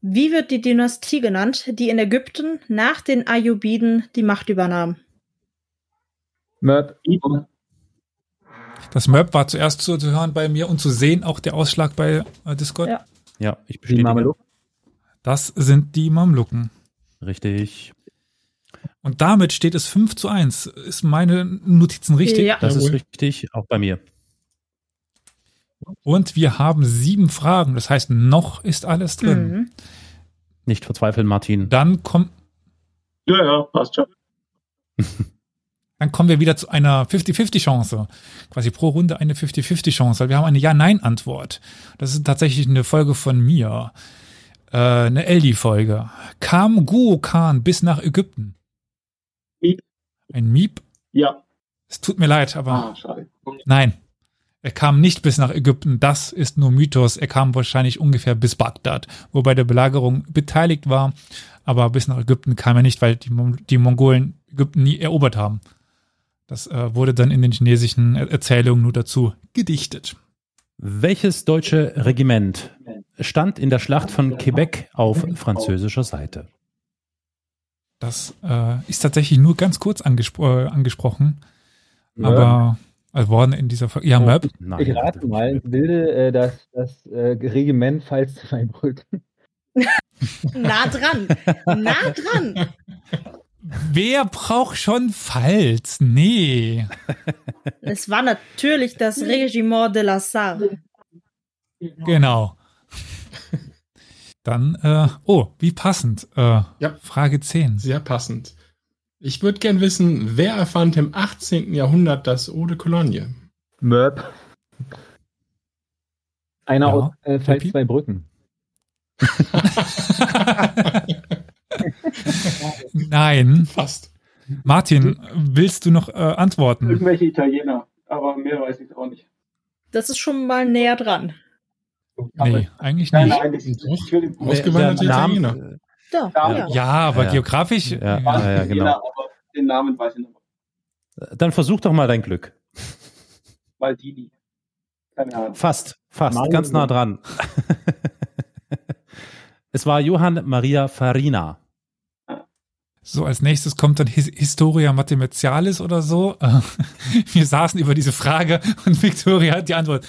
Wie wird die Dynastie genannt, die in Ägypten nach den Ayyubiden die Macht übernahm? Möp. Das Möp war zuerst zu, zu hören bei mir und zu sehen auch der Ausschlag bei äh, Discord. Ja. Ja, ich Die bestätige. Mamelucken. Das sind die Mamluken. Richtig. Und damit steht es 5 zu 1. Ist meine Notizen richtig? Ja. Das ist richtig, auch bei mir. Und wir haben sieben Fragen. Das heißt, noch ist alles drin. Mhm. Nicht verzweifeln, Martin. Dann kommt Ja, ja, passt schon. Dann kommen wir wieder zu einer 50-50-Chance. Quasi pro Runde eine 50-50-Chance. weil Wir haben eine Ja-Nein-Antwort. Das ist tatsächlich eine Folge von mir. Äh, eine Eldi-Folge. Kam Guo Khan bis nach Ägypten? Miep. Ein Miep? Ja. Es tut mir leid, aber Ah, schade. nein. Er kam nicht bis nach Ägypten. Das ist nur Mythos. Er kam wahrscheinlich ungefähr bis Bagdad, wo bei der Belagerung beteiligt war. Aber bis nach Ägypten kam er nicht, weil die, die Mongolen Ägypten nie erobert haben. Das äh, wurde dann in den chinesischen Er- Erzählungen nur dazu gedichtet. Welches deutsche Regiment stand in der Schlacht von Quebec auf französischer Seite? Das äh, ist tatsächlich nur ganz kurz angespro äh, angesprochen. Aber also worden in dieser Folge. Ja, Möb. Nein. Ich rate mal ins Wilde, äh, dass das äh, Regiment Pfalz-Zweibrücken. Nah dran. nah dran. Wer braucht schon Pfalz? Nee. Es war natürlich das Regiment de la Sarre. Genau. Dann, äh, oh, wie passend. Äh, Ja. Frage 10. Sehr passend. Ich würde gern wissen, wer erfand im 18. Jahrhundert das Eau de Cologne? Möb. Einer Ja, aus äh, Pippi? Pfalz-Zweibrücken. Nein. Fast. Martin, willst du noch äh, antworten? Irgendwelche Italiener, aber mehr weiß ich auch nicht. Das ist schon mal näher dran. Nee, eigentlich Nein, nicht. nein, ich, Doch. ich will den Ausgewanderte Italiener. Da, Ja. ja. Aber Ja. geografisch. Ja. äh, ja, ja, genau. aber den Namen weiß ich nicht. Dann versuch doch mal dein Glück. Maldini. Keine Ahnung. Fast, fast, Mario ganz nah dran. es war Johann Maria Farina. So, als nächstes kommt dann His Historia Mathematialis oder so. Wir saßen über diese Frage und Victoria hat die Antwort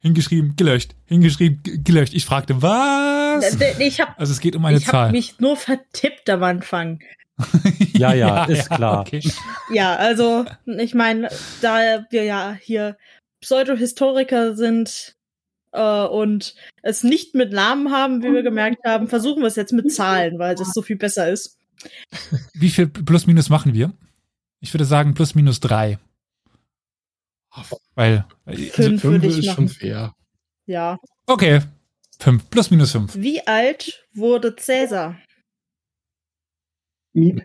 hingeschrieben, gelöscht, hingeschrieben, ge- gelöscht. Ich fragte, was? D- Ich habe Also es geht um eine ich hab Zahl. mich nur vertippt am Anfang. Ja, ja, ist klar. Okay. Ja, also ich meine, da wir ja hier Pseudohistoriker sind äh, und es nicht mit Namen haben, wie wir gemerkt haben, versuchen wir es jetzt mit Zahlen, weil das so viel besser ist. Wie viel plus minus machen wir? Ich würde sagen plus minus drei. Weil, also, Fünf würde ist ich schon machen. fair. Ja. okay, fünf, plus minus fünf. Wie alt wurde Cäsar? Miep.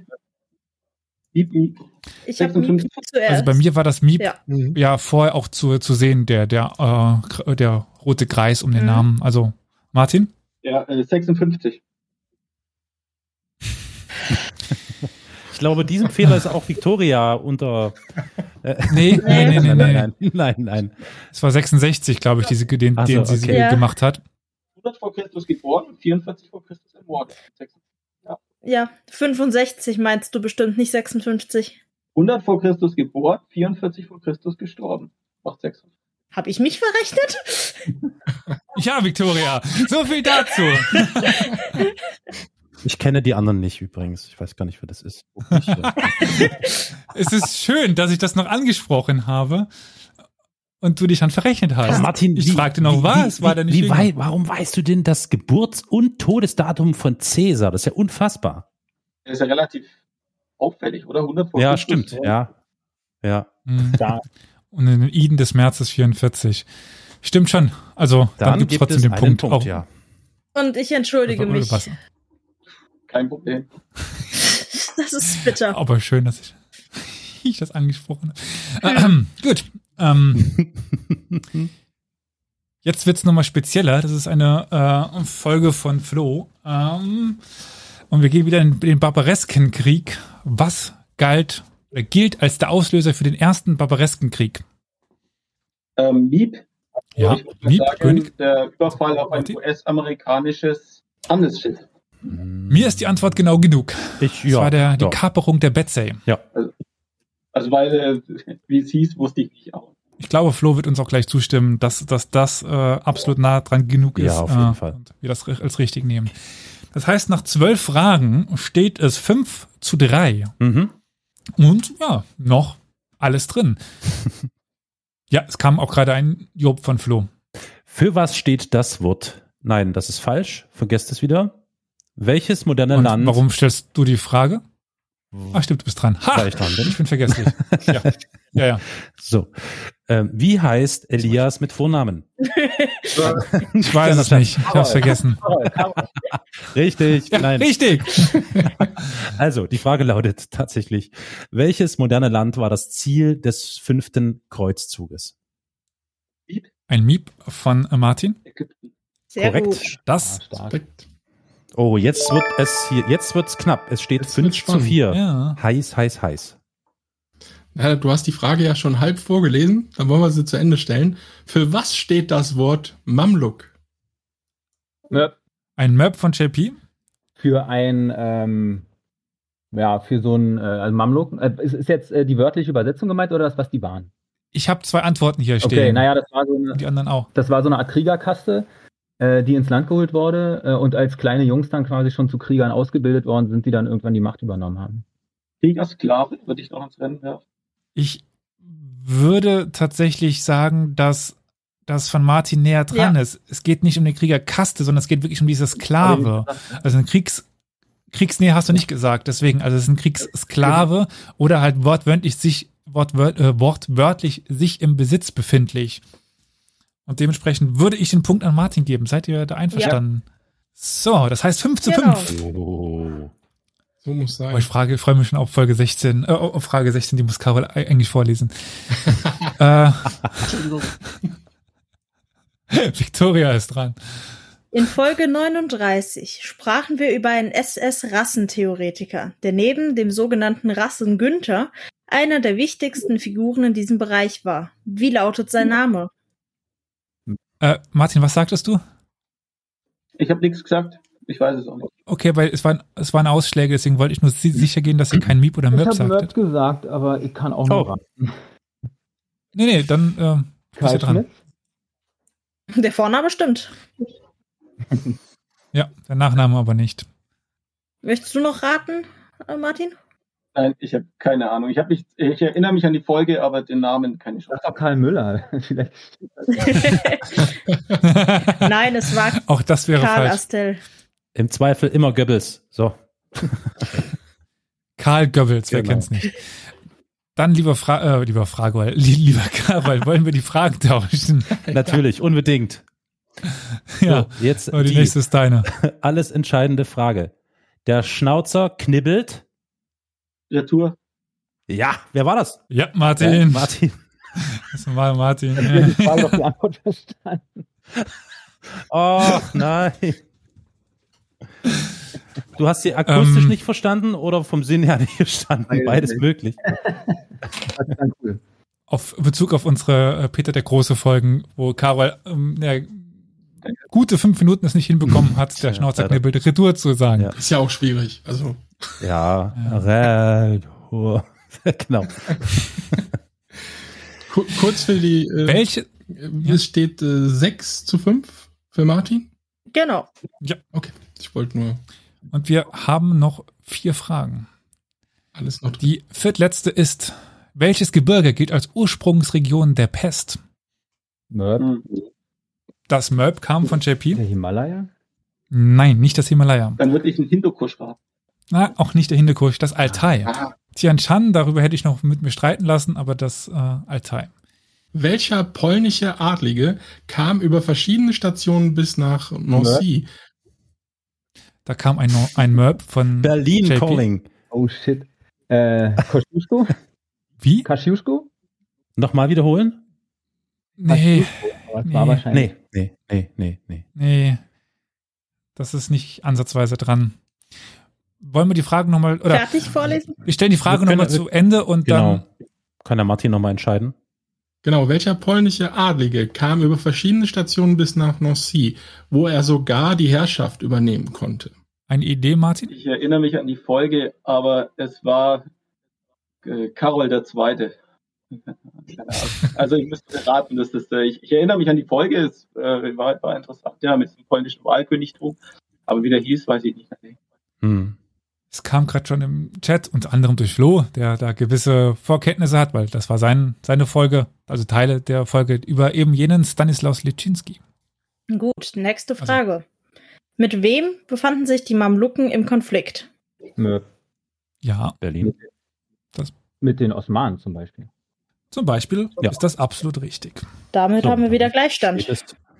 Miep, Miep. Ich habe 56. zuerst. Also bei mir war das Miep Ja. ja vorher auch zu, zu sehen, der, der, äh, der rote Kreis um den Mhm. Namen. Also, Martin? Ja, äh, 56. Ich glaube, diesem Fehler ist auch Victoria unter. Äh, Nee, nee, nee, nee, nee. nein, nein, nein. Es war 66, glaube ich, diese, den, so, den sie okay. Ja. gemacht hat. 100 vor Christus geboren und 44 vor Christus ermordet. ja, 65 meinst du bestimmt, nicht 56. 100 vor Christus geboren, 44 vor Christus gestorben. Macht 6. Habe ich mich verrechnet? Ja, Victoria, so viel dazu. Ich kenne die anderen nicht übrigens. Ich weiß gar nicht, wer das ist. Es ist schön, dass ich das noch angesprochen habe und du dich dann verrechnet hast. Martin, ich wie- fragte noch, wie, was wie, war denn wie, nicht wei Warum weißt du denn das Geburts- und Todesdatum von Cäsar? Das ist ja unfassbar. Der ist ja relativ auffällig, oder? 100 vor Ja, stimmt. Ja. Ja. Hm. Da. Und in den Iden des Märzes 44. Stimmt schon. Also, dann, Dann, gibt's gibt trotzdem es den einen Punkt. Punkt, auch, ja. Und ich entschuldige mich. Kein Problem. Das ist bitter. Aber schön, dass ich, ich das angesprochen habe. Ähm, gut. Ähm, jetzt wird's nochmal spezieller. Das ist eine äh, Folge von Flo. Ähm, und wir gehen wieder in den Barbareskenkrieg. Was galt oder gilt als der Auslöser für den ersten Barbareskenkrieg? Ähm, Miep. Ja, Miep, sagen, König. der Überfall auf ein? US-amerikanisches Handelsschiff. Mir ist die Antwort genau genug. Ich, Das ja, war der, die ja. Kaperung der Betsy. Also weil, äh, wie es hieß, wusste ich nicht auch. Ich glaube, Flo wird uns auch gleich zustimmen, dass, dass das äh, absolut nah dran genug Ja, ist. auf jeden äh, Fall. Und wir das als richtig nehmen. Das heißt, nach zwölf Fragen steht es 5 zu 3. Mhm. Und ja, noch alles drin. ja, es kam auch gerade ein Job von Flo. Für was steht das Wort? Nein, das ist falsch. Vergesst es wieder. Welches moderne Und Land? warum stellst du die Frage? Ach stimmt, du bist dran. Ha, ich dran bin. ich bin vergesslich. ja. ja, ja. So. Ähm, wie heißt Elias mit Vornamen? Ich weiß es nicht. Ich hab's vergessen. Richtig. Ja, Nein. richtig. Also, die Frage lautet tatsächlich, welches moderne Land war das Ziel des fünften Kreuzzuges? Ein Miep von Martin. Ägypten. Sehr Korrekt. gut. Das, Stark. Oh, jetzt wird es hier, jetzt wird's knapp. Es steht Jetzt 5 wird's zu spannend. 4. ja. Heiß, heiß, heiß. Ja, du hast die Frage ja schon halb vorgelesen, dann wollen wir sie zu Ende stellen. Für was steht das Wort Mamluk? Ja, Ein Map von JP. Für ein, ähm, ja, für so ein, äh, also Mamluk. Äh, ist, ist jetzt äh, die wörtliche Übersetzung gemeint oder das, was die waren? Ich habe zwei Antworten hier Okay, stehen. naja, das war so eine, die anderen auch. das war so eine Art Kriegerkaste, äh, die ins Land geholt wurde äh, und als kleine Jungs dann quasi schon zu Kriegern ausgebildet worden sind, die dann irgendwann die Macht übernommen haben. Kriegersklave würde ich noch ins Rennen werfen. Ich würde tatsächlich sagen, dass das von Martin näher dran Ja. ist. Es geht nicht um eine Kriegerkaste, sondern es geht wirklich um diese Sklave. Also ein Kriegs Kriegsnähe hast du nicht gesagt, deswegen, also es ist ein Kriegssklave oder halt wortwörtlich sich, wortwör äh, wortwörtlich sich im Besitz befindlich. Und dementsprechend würde ich den Punkt an Martin geben. Seid ihr da einverstanden? So, das heißt 5 zu Genau. 5. Oh. So muss sein. Aber ich frage, freue mich schon auf Folge 16, äh, auf Frage 16, die muss Carol e- eigentlich vorlesen. äh, Victoria ist dran. In Folge 39 sprachen wir über einen SS-Rassentheoretiker, der neben dem sogenannten Rassen Günther einer der wichtigsten Figuren in diesem Bereich war. Wie lautet sein Name? Äh, Martin, was sagtest du? Ich habe nichts gesagt. Ich weiß es auch nicht. Okay, weil es waren, es waren Ausschläge, deswegen wollte ich nur si sicher gehen, dass ihr kein Miep oder Ich Möb habe Möb gesagt, aber ich kann auch noch Oh. raten. Nee, nee, dann äh, bist du dran. Der Vorname stimmt. Ja, der Nachname aber nicht. Möchtest du noch raten, äh, Martin? Nein, ich habe keine Ahnung. Ich, hab mich, ich erinnere mich an die Folge, aber den Namen keine Das Chance. ist doch Karl Müller. Vielleicht. Nein, es war Auch das wäre Karl falsch. Astel. Im Zweifel immer Goebbels. So. Karl Goebbels, wer Genau. kennt's nicht? Dann lieber Fra äh, lieber Frage, lieber Karl, wollen wir die Fragen tauschen? Natürlich, unbedingt. ja, So, jetzt die, die nächste ist deine. alles entscheidende Frage. Der Schnauzer knibbelt. Retour. Ja, wer war das? Ja, Martin. Martin. Das war Martin. Ich habe die Frage auf die Antwort verstanden. Oh, nein. Du hast sie akustisch Ähm. nicht verstanden oder vom Sinn her nicht verstanden? Beides nicht. möglich. Cool. Auf Bezug auf unsere äh, Peter der Große Folgen, wo Karol ähm, ja, gute fünf Minuten es nicht hinbekommen hat, der Ja, Schnauzer leider. knibbelt Retour zu sagen. Ja. Ist ja auch schwierig. Also, Ja, Red. genau. ku kurz für die, äh, Welche? es steht äh, 6 zu 5 für Martin. Genau. Ich wollte nur Und wir haben noch vier Fragen. alles noch Die viertletzte ist, welches Gebirge gilt als Ursprungsregion der Pest? Möb. Hm. Das Möb kam von JP? Der Himalaya? Nein, nicht das Himalaya. Dann würde ich einen Hindukusch raten. Na, auch nicht der Hindukusch, das Altai. Ah, Tian Shan, darüber hätte ich noch mit mir streiten lassen, aber das äh, Altai. Welcher polnische Adlige kam über verschiedene Stationen bis nach Nancy? Da kam ein, ein Möb von Berlin JP. Calling. Oh shit. Äh, Kosciuszko? Wie? Kosciuszko? Nochmal wiederholen? Nee, Aber es Nee. war wahrscheinlich. Nee, nee, nee, nee, nee. nee. Das ist nicht ansatzweise dran. Wollen wir die Fragen nochmal, oder Fertig vorlesen? wir stellen die Frage nochmal zu Ende und Genau. dann, Kann der Martin nochmal entscheiden? Genau, welcher polnische Adlige kam über verschiedene Stationen bis nach Nancy, wo er sogar die Herrschaft übernehmen konnte? eine Idee, Martin? ich erinnere mich an die Folge, aber es war äh, Karol der Zweite. Keine Ahnung. Also ich müsste raten, dass das der, ich, ich erinnere mich an die Folge, es äh, war, war interessant, ja, mit dem polnischen Wahlkönigtum. Aber wie der hieß, weiß ich nicht. Hm. Es kam gerade schon im Chat, unter anderem durch Flo, der da gewisse Vorkenntnisse hat, weil das war sein, seine Folge, also Teile der Folge über eben jenen Stanislaus Liczynski. Gut, nächste Frage. Mit wem befanden sich die Mamluken im Konflikt? Nö. Ja, Berlin. Mit den Osmanen zum Beispiel. zum Beispiel Ja. ist das absolut richtig. Damit So, haben wir wieder Gleichstand.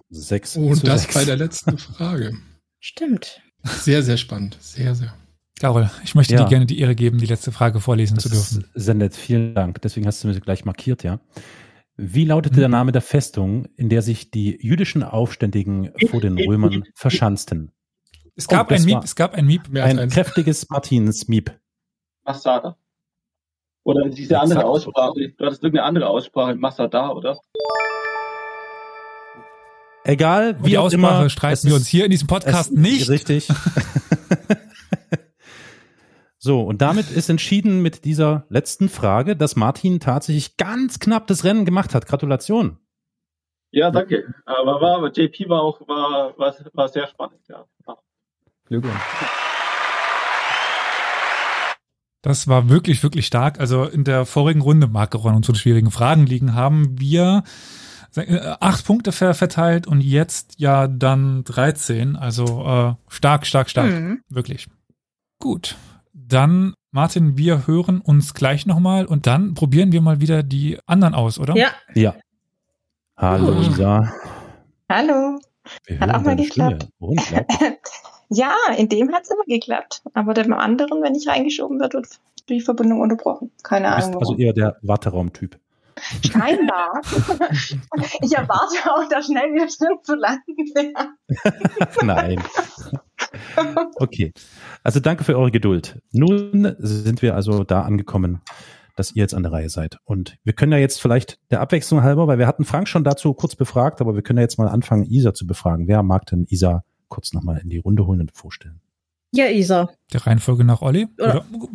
sechs Und zu das sechs. bei der letzten Frage. Stimmt. Sehr, sehr spannend. Sehr, sehr. Carol, ich möchte Ja. dir gerne die Ehre geben, die letzte Frage vorlesen Das zu dürfen. ist sehr nett, vielen Dank. Deswegen hast du mir gleich markiert, ja. Wie lautete Mhm. der Name der Festung, in der sich die jüdischen Aufständigen vor den Römern verschanzten? Es gab Oh, ein Miep, es gab ein Miep. Mehr als Ein eins. kräftiges Martins-Miep. Masada. Oder diese andere Exakt. Aussprache. Du hattest irgendeine andere Aussprache. Masada, oder? Egal, Und wie die Aussprache immer. streiten wir uns hier in diesem Podcast nicht. Richtig. so, und damit ist entschieden mit dieser letzten Frage, dass Martin tatsächlich ganz knapp das Rennen gemacht hat. Gratulation. Ja, danke. Aber war, aber JP war auch, war, war, war sehr spannend, ja. Glückwunsch. Das war wirklich, wirklich stark. Also in der vorigen Runde, mag auch an unseren schwierigen Fragen liegen, haben wir äh, acht Punkte ver verteilt und jetzt ja dann 13. Also äh, stark, stark, stark. Mhm. Wirklich. Gut. Dann, Martin, wir hören uns gleich nochmal und dann probieren wir mal wieder die anderen aus, oder? Ja, Ja. Hallo, Gut. Lisa. Hallo. Wir Hat auch mal geklappt. Ja, in dem hat es immer geklappt. Aber beim anderen, wenn ich reingeschoben wird, wird die Verbindung unterbrochen. Keine Du bist Ahnung. also eher der Warteraumtyp. Scheinbar. ich erwarte auch, da schnell wieder drin zu landen. Nein. Okay. Also danke für eure Geduld. Nun sind wir also da angekommen, dass ihr jetzt an der Reihe seid. Und wir können ja jetzt vielleicht der Abwechslung halber, weil wir hatten Frank schon dazu kurz befragt, aber wir können ja jetzt mal anfangen, Isa zu befragen. Wer mag denn Isa kurz nochmal in die Runde holen und vorstellen? ja, Isa. Der Reihenfolge nach Olli? Oder- Oder?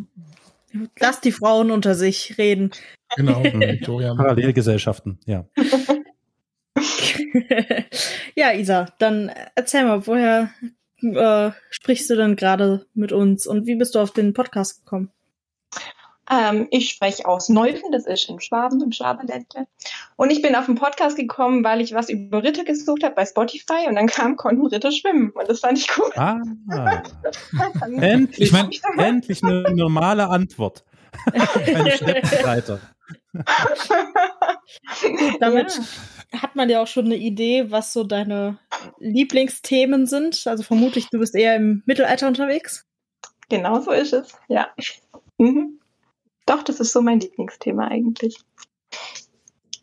Lass die Frauen unter sich reden. Genau, Victoria. Parallelgesellschaften, ja. ja, Isa, dann erzähl mal, woher äh, sprichst du denn gerade mit uns und wie bist du auf den Podcast gekommen? Ähm, ich spreche aus Neufen, das ist in Schwaben, im Schwabenländle. Und ich bin auf den Podcast gekommen, weil ich was über Ritter gesucht habe bei Spotify und dann kam, konnten Ritter schwimmen. Und das fand ich cool. Ah, endlich, Ich mein- endlich eine normale Antwort. Ein Steppenreiter. Damit hat man ja auch schon eine Idee, was so deine Lieblingsthemen sind. Also vermute ich, du bist eher im Mittelalter unterwegs. Genau so ist es, ja. Mhm. Doch, das ist so mein Lieblingsthema eigentlich.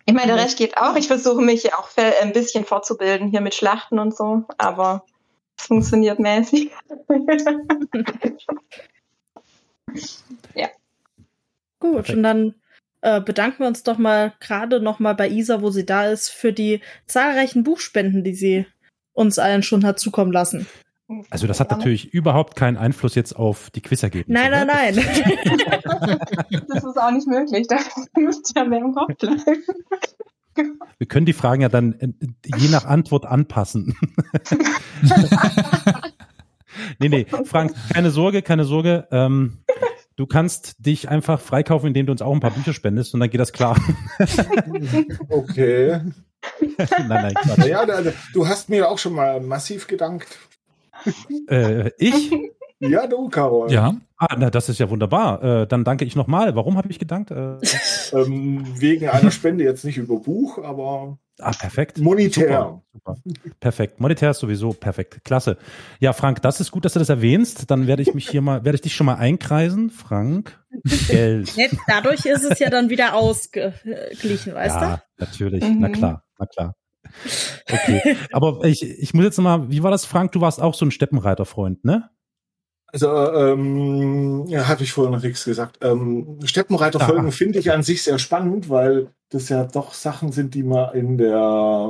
Ich meine, der Rest geht auch. Ich versuche mich ja auch ein bisschen fortzubilden hier mit Schlachten und so, aber es funktioniert mäßig. Gut, Perfekt. und dann äh, bedanken wir uns doch mal gerade noch mal bei Isa, wo sie da ist, für die zahlreichen Buchspenden, die sie uns allen schon hat zukommen lassen. Also das hat natürlich überhaupt keinen Einfluss jetzt auf die Quizergebnisse. Nein, nein, ne? nein. Das ist auch nicht möglich. Da müsst ihr mehr im Kopf bleiben. Wir können die Fragen ja dann äh, je nach Antwort anpassen. nee, nee, Frank, keine Sorge, keine Sorge. Ähm, du kannst dich einfach freikaufen, indem du uns auch ein paar Bücher spendest und dann geht das klar. Okay. nein, nein, Quatsch. Ja, du hast mir auch schon mal massiv gedankt. Äh, ich? Ja, du, Carol. Ja, Ah, na, das ist ja wunderbar. Äh, dann danke ich nochmal. Warum habe ich gedankt? Äh, Ähm, wegen einer Spende jetzt nicht über Buch, aber ah, perfekt. monetär. Super, super. Perfekt. Monetär ist sowieso perfekt. Klasse. Ja, Frank, das ist gut, dass du das erwähnst. Dann werde ich mich hier mal, werde ich dich schon mal einkreisen. Frank, Geld. Jetzt, dadurch ist es ja dann wieder ausgeglichen, weißt ja, natürlich. Mhm. Na klar, na klar. Okay. Aber ich, ich muss jetzt mal, wie war das, Frank? Du warst auch so ein Steppenreiterfreund, ne? Also, ähm, ja, habe ich vorhin noch nichts gesagt. Ähm, Steppenreiterfolgen finde ich an sich sehr spannend, weil das ja doch Sachen sind, die man in der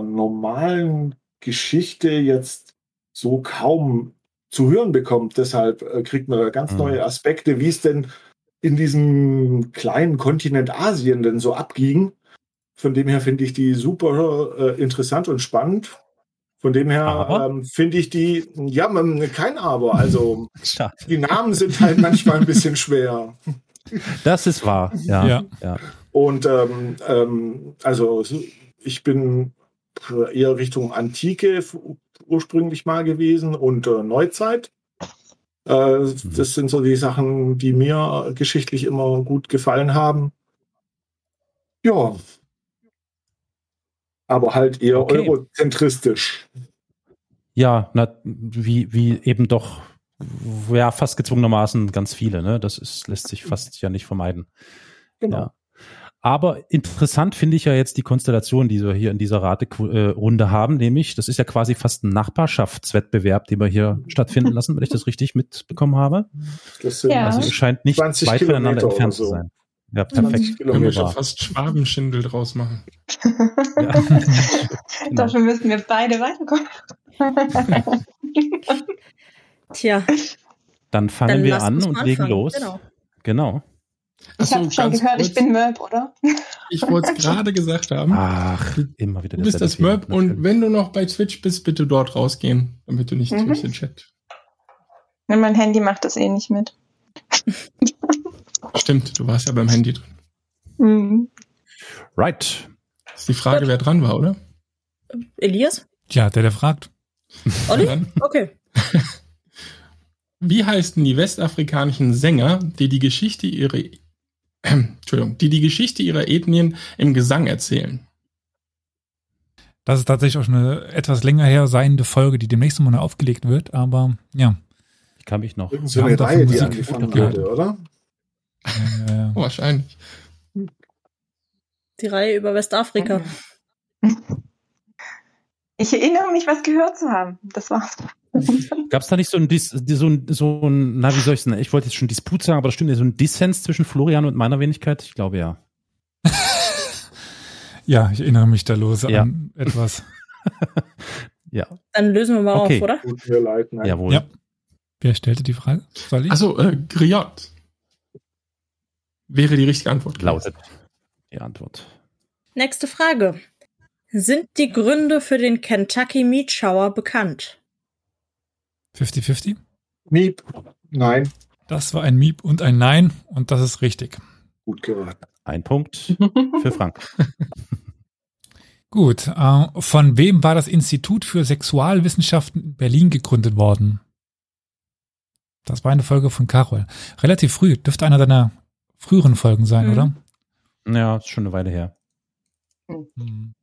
normalen Geschichte jetzt so kaum zu hören bekommt. Deshalb äh, kriegt man da ganz Mhm. neue Aspekte, wie es denn in diesem kleinen Kontinent Asien denn so abging. Von dem her finde ich die super äh, interessant und spannend. Von dem her ähm, finde ich die, ja, kein Aber. Also Schade. die Namen sind halt manchmal ein bisschen schwer. Das ist wahr. Ja. Ja. ja. Und ähm, ähm, also ich bin eher Richtung Antike ursprünglich mal gewesen und äh, Neuzeit. Äh, das sind so die Sachen, die mir geschichtlich immer gut gefallen haben. Ja. Aber halt eher Okay. eurozentristisch. Ja, na, wie, wie eben doch, ja, fast gezwungenermaßen ganz viele, ne? Das ist, lässt sich fast ja nicht vermeiden. Genau. Ja. Aber interessant finde ich ja jetzt die Konstellation, die wir hier in dieser Raterunde haben, nämlich, das ist ja quasi fast ein Nachbarschaftswettbewerb, den wir hier stattfinden lassen, wenn ich das richtig mitbekommen habe. Das sind Ja. Also ihr scheint nicht 20 weit voneinander entfernt so. zu sein. Ja, 20 perfekt. Können wir schon fast Schwabenschindel draus machen. Ja. Genau. Dafür müssen wir beide weiterkommen. Tja, Dann fangen dann wir an und legen los. Genau. Genau. Ich Achso, habe schon gehört, kurz. ich bin Möb, oder? Ich wollte es gerade gesagt haben. Ach, immer wieder Du bist das Thema, und wenn du noch bei Twitch bist, bitte dort rausgehen, damit du nicht Mhm. durch den Chat. Und mein Handy macht das eh nicht mit. Stimmt, du warst ja beim Handy drin. Mhm. Right. Ist die Frage, wer dran war, oder? Elias? Tja, der, der fragt. Olli? Okay. Wie heißen die westafrikanischen Sänger, die die Geschichte ihrer Entschuldigung, die die Geschichte ihrer Ethnien im Gesang erzählen? Das ist tatsächlich auch schon eine etwas länger her seiende Folge, die demnächst mal neu aufgelegt wird, aber ja. Ich kann mich noch. Irgend so Wir eine Reihe, die angefangen wurde, oder? Äh, Oh, wahrscheinlich. Die Reihe über Westafrika. Ich erinnere mich, was gehört zu haben. Das war's. Gab es da nicht so ein, Dis, so ein, so ein, na wie soll ich sagen, ich wollte jetzt schon Disput sagen, aber das stimmt ja, so ein Dissens zwischen Florian und meiner Wenigkeit? Ich glaube ja. ja, ich erinnere mich da lose Ja. an etwas. Ja, Dann lösen wir mal Okay. auf, oder? Tut mir leid, nein. jawohl. Ja. Wer stellte die Frage? Soll ich? Achso, äh, Griot. Wäre die richtige Antwort. Lautet die Antwort. Nächste Frage. Sind die Gründe für den Kentucky Meat Shower bekannt? 50-50? Miep. Nein. Das war ein Miep und ein Nein und das ist richtig. Gut geraten. Ein Punkt für Frank. Gut. Äh, von wem war das Institut für Sexualwissenschaften in Berlin gegründet worden? Das war eine Folge von Carol. Relativ früh. Dürfte einer deiner früheren Folgen sein, Mhm. oder? Ja, ist schon eine Weile her. Mhm.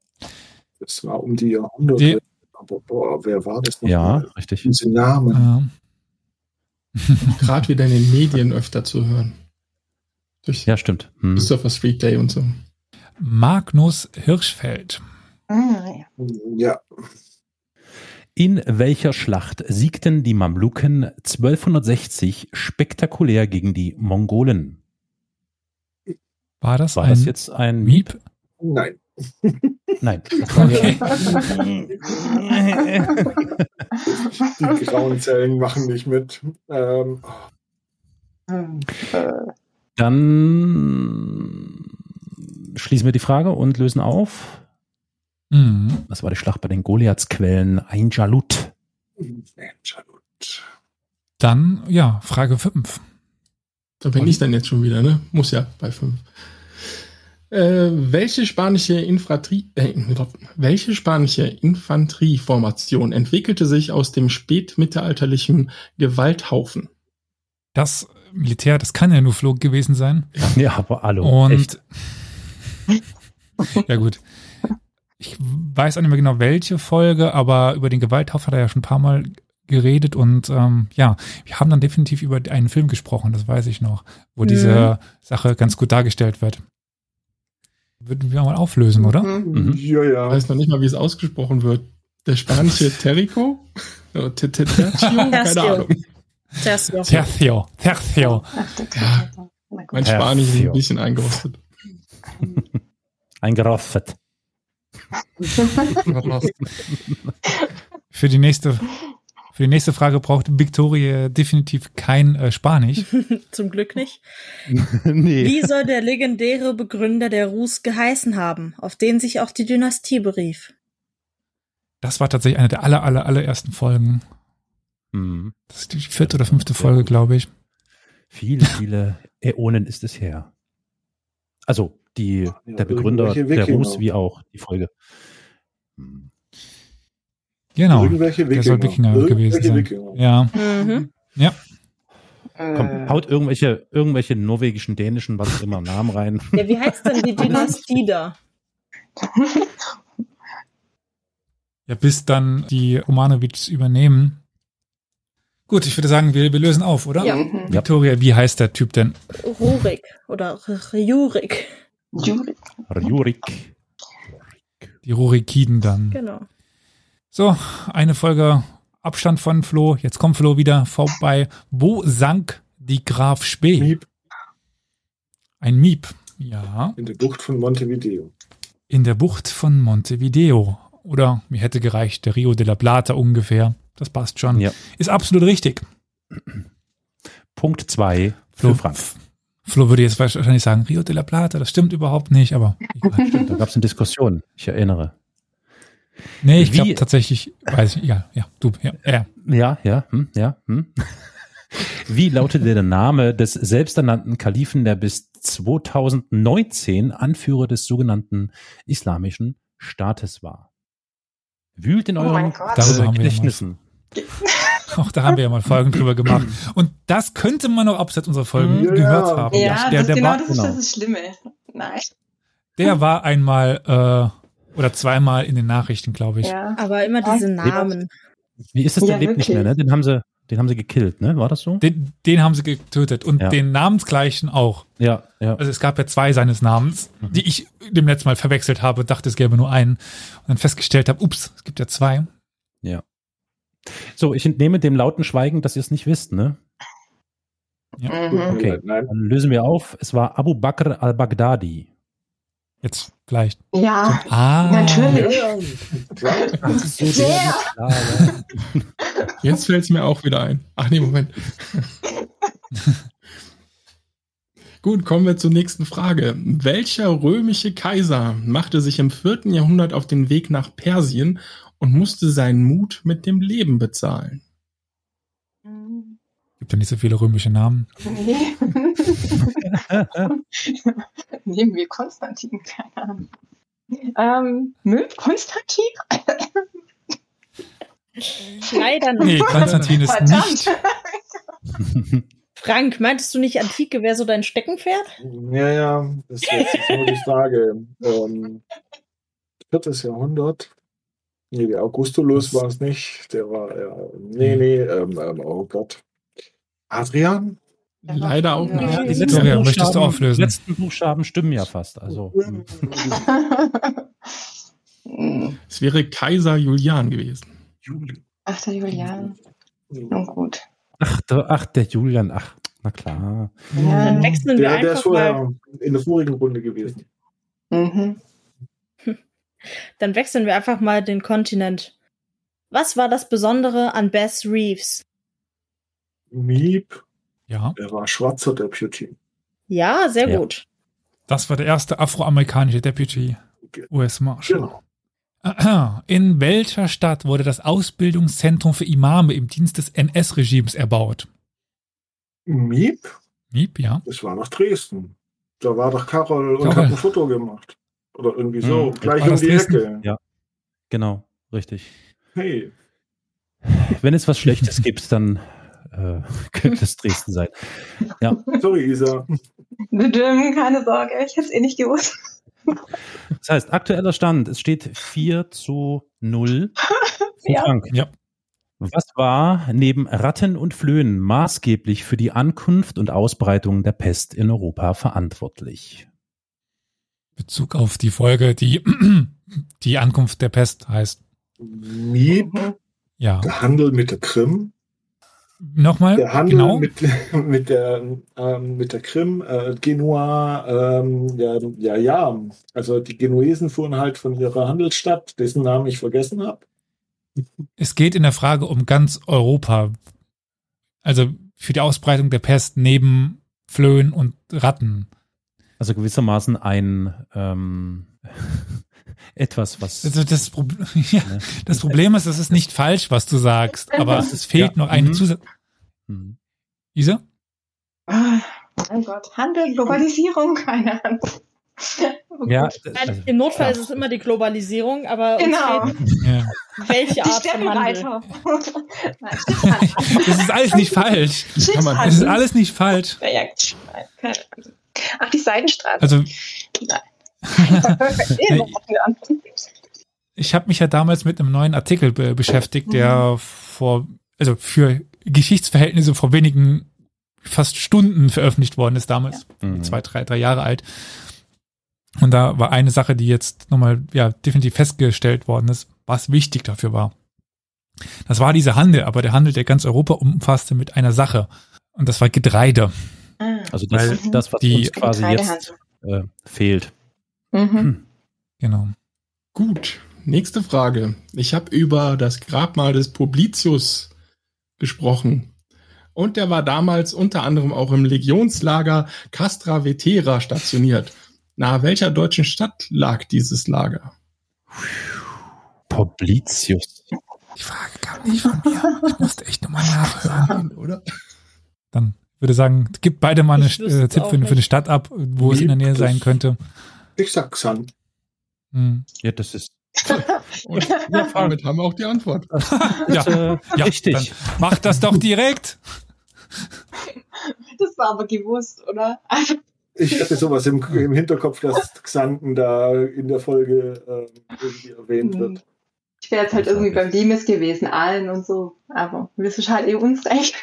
Das war um die Jahrhunderte. Die- Aber boah, wer war das noch? Ja, mal? richtig. Diese Namen. Ähm, Gerade wieder in den Medien öfter zu hören. Durch Ja, stimmt. Hm. Christopher Street Day und so. Magnus Hirschfeld. Ah, ja. Ja. In welcher Schlacht siegten die Mamluken 1260 spektakulär gegen die Mongolen? War das War ein das jetzt ein Miep? Miep? Nein. Nein. Okay. Die grauen Zellen machen nicht mit. Ähm, Dann schließen wir die Frage und lösen auf. Mhm. Das war die Schlacht bei den Goliathsquellen Ein Jalut. Chalut. Dann, ja, Frage 5. Da bin ich dann jetzt schon wieder, ne? Muss ja bei fünf. Äh, welche spanische Infanterie, äh, welche spanische Infanterieformation entwickelte sich aus dem spätmittelalterlichen Gewalthaufen? Das Militär, das kann ja nur Flug gewesen sein. Ja, aber hallo. Und echt. ja gut. Ich weiß auch nicht mehr genau welche Folge, aber über den Gewalthaufen hat er ja schon ein paar Mal geredet und ähm, ja, wir haben dann definitiv über einen Film gesprochen, das weiß ich noch, wo Mhm. diese Sache ganz gut dargestellt wird. Würden wir mal auflösen, oder? Mhm. Ja, Ich ja. weiß noch nicht mal, wie es ausgesprochen wird. Der spanische Terrico? Keine Tercio. Ahnung. Tercio. Tercio, Tercio. Ja. Mein Spanisch ist ein bisschen eingerostet. Eingerostet. Für die nächste, für die nächste Frage braucht Victoria definitiv kein äh, Spanisch. Zum Glück nicht. nee. Wie soll der legendäre Begründer der Rus geheißen haben, auf den sich auch die Dynastie berief? Das war tatsächlich eine der aller, aller, allerersten Folgen. Mhm. Das ist die vierte oder fünfte Folge, glaube ich. Viele, viele Äonen ist es her. Also die, der Begründer der. Ruß wie auch die Folge. Genau. Irgendwelche Der soll Wikinger gewesen sein. Wikinger. Ja. Mhm. Komm, Äh, haut irgendwelche, irgendwelche norwegischen, dänischen, was auch immer, Namen rein. Ja, wie heißt denn die Dynastie da? Ja, bis dann die Romanovics übernehmen. Gut, ich würde sagen, wir, wir lösen auf, oder? Ja. mhm. Victoria, wie heißt der Typ denn? Rurik oder Jurik. Juri. Jurik. Die Rurikiden dann. Genau. So, eine Folge Abstand von Flo. Jetzt kommt Flo wieder vorbei. Wo sank die Graf Spee? Miep Ein Miep. Ja, in der Bucht von Montevideo. in der Bucht von Montevideo. Oder mir hätte gereicht, der Rio de la Plata ungefähr. Das passt schon. Ja. Ist absolut richtig. Punkt zwei Flo, für Frank. F- Flo würde jetzt wahrscheinlich sagen, Rio de la Plata, das stimmt überhaupt nicht, aber egal. Da gab es eine Diskussion, ich erinnere. Nee, ich Wie- glaube tatsächlich, weiß ich, ja, ja, du, ja, ja. Ja, ja, hm, ja. Hm. Wie lautete der Name des selbsternannten Kalifen, der bis 2019 Anführer des sogenannten Islamischen Staates war? Wühlt in Oh euren mein Gott. Darüber haben wir ja mal- Gedächtnissen. Auch da haben wir ja mal Folgen drüber gemacht. Und das könnte man auch abseits unserer Folgen Ja. gehört haben. Ja, der, das, der, genau war, das ist genau. das Schlimme. Nein. der war einmal äh, oder zweimal in den Nachrichten, glaube ich. Ja. Aber immer diese Namen. Wie ist es? Der Ja, lebt nicht mehr, ne? Den haben sie, den haben sie gekillt, ne? War das so? Den, den haben sie getötet und Ja. den namensgleichen auch. Ja, ja. Also es gab ja zwei seines Namens, Mhm. die ich dem letzten Mal verwechselt habe, dachte es gäbe nur einen und dann festgestellt habe, ups, es gibt ja zwei. Ja. So, ich entnehme dem lauten Schweigen, dass ihr es nicht wisst, ne? Mhm. Okay. Dann lösen wir auf. Es war Abu Bakr al-Baghdadi. Jetzt vielleicht. Ja, Ah, natürlich. So, Sehr. der war klar, ja. Jetzt fällt es mir auch wieder ein. Ach nee, Moment. Gut, kommen wir zur nächsten Frage. Welcher römische Kaiser machte sich im vierten Jahrhundert auf den Weg nach Persien und musste seinen Mut mit dem Leben bezahlen? Gibt ja nicht so viele römische Namen. Nee. Nehmen wir Konstantin, keine Ahnung. Ähm, Müll? Konstantin? Leider Nee, nicht. Konstantin ist Verdammt. nicht. Frank, meintest du nicht, Antike wäre so dein Steckenpferd? Ja, ja, das ist jetzt nur die Frage. Ähm, viertes Jahrhundert. Nee, der Augustulus war es nicht. Der war, ja, nee, nee, ähm, ähm, oh Gott. Adrian? Leider auch Ja. nicht. Ja, die Ja, letzten, du Buchstaben, auflösen? die letzten Buchstaben stimmen ja fast. Also. Es wäre Kaiser Julian gewesen. Ach, der Julian. Nun gut. ach, der, ach, der Julian, ach, na klar. Ja. Dann wechseln wir Der, der ist einfach mal. vorher in der vorigen Runde gewesen. Mhm. Dann wechseln wir einfach mal den Kontinent. Was war das Besondere an Bess Reeves? Miep, Ja, der war schwarzer Deputy. Ja, sehr Ja. gut. das war der erste afroamerikanische Deputy US Marshal. Genau. In welcher Stadt wurde das Ausbildungszentrum für Imame im Dienst des NS-Regimes erbaut? Miep, Miep, ja. das war nach Dresden. Da war doch Carol und Carol. hat ein Foto gemacht. Oder irgendwie so, Mhm. gleich War um die Dresden? Ecke. Ja. Genau, richtig. Hey, Wenn es was Schlechtes gibt, dann äh, könnte es Dresden sein. Ja, sorry, Isa. Keine Sorge, ich hätte es eh nicht gewusst. das heißt, aktueller Stand, es steht 4 zu 0 für Ja. Frank. Ja. Was war neben Ratten und Flöhen maßgeblich für die Ankunft und Ausbreitung der Pest in Europa verantwortlich? Bezug auf die Folge, die die Ankunft der Pest heißt. Miep. Ja. der Handel mit der Krim. Nochmal, Der Handel genau. mit, mit, der, ähm, mit der Krim, äh, Genua, ähm, ja, ja, ja. Also die Genuesen fuhren halt von ihrer Handelsstadt, dessen Namen ich vergessen habe. Es geht in der Frage um ganz Europa. Also für die Ausbreitung der Pest neben Flöhen und Ratten. Also gewissermaßen ein, ähm, etwas, was. Also das, Pro ja, das Problem ist, es ist nicht falsch, was du sagst, aber es fehlt Ja. noch eine Mhm. Zusatz. Hm. Isa? Ah, mein Gott, Handel, Globalisierung, keine Ahnung. Oh Ja, Gott. also, Im Notfall ja. ist es immer die Globalisierung, aber uns Genau. fehlt, Ja. welche Die Art von Handel. Schiffshandel. Das ist alles nicht falsch. Kann man- Das ist alles nicht falsch. Ach, die Seidenstraße. Also Nein. Ich habe mich ja damals mit einem neuen Artikel be beschäftigt, der vor, also für Geschichtsverhältnisse vor wenigen fast Stunden veröffentlicht worden ist damals. Mhm. Zwei, drei, drei Jahre alt. Und da war eine Sache, die jetzt nochmal, ja, definitiv festgestellt worden ist, was wichtig dafür war. Das war dieser Handel, aber der Handel, der ganz Europa umfasste mit einer Sache. Und das war Getreide. Ah. Also das, Weil das was die uns quasi jetzt äh, fehlt. Mhm. Genau. Gut, nächste Frage. Ich habe über das Grabmal des Publicius gesprochen. Und der war damals unter anderem auch im Legionslager Castra Vetera stationiert. Nahe welcher deutschen Stadt lag dieses Lager? Publicius. Die Frage kam nicht von mir. Ich musste echt nochmal nachhören. Oder? Dann würde sagen, gib beide mal eine äh, Tipp für, eine- für eine. Stadt ab, wo es in der Nähe sein könnte. Ich sag Xan. Hm. Ja, das ist, Und damit haben wir auch die Antwort. Ja, äh, ja, richtig. Mach das doch direkt. Das war aber gewusst, oder? Ich hatte sowas im, im Hinterkopf, dass Xanten da in der Folge ähm, irgendwie erwähnt wird. Ich wäre jetzt halt irgendwie beim Limes gewesen, allen und so. Aber wir sind halt eh unrecht.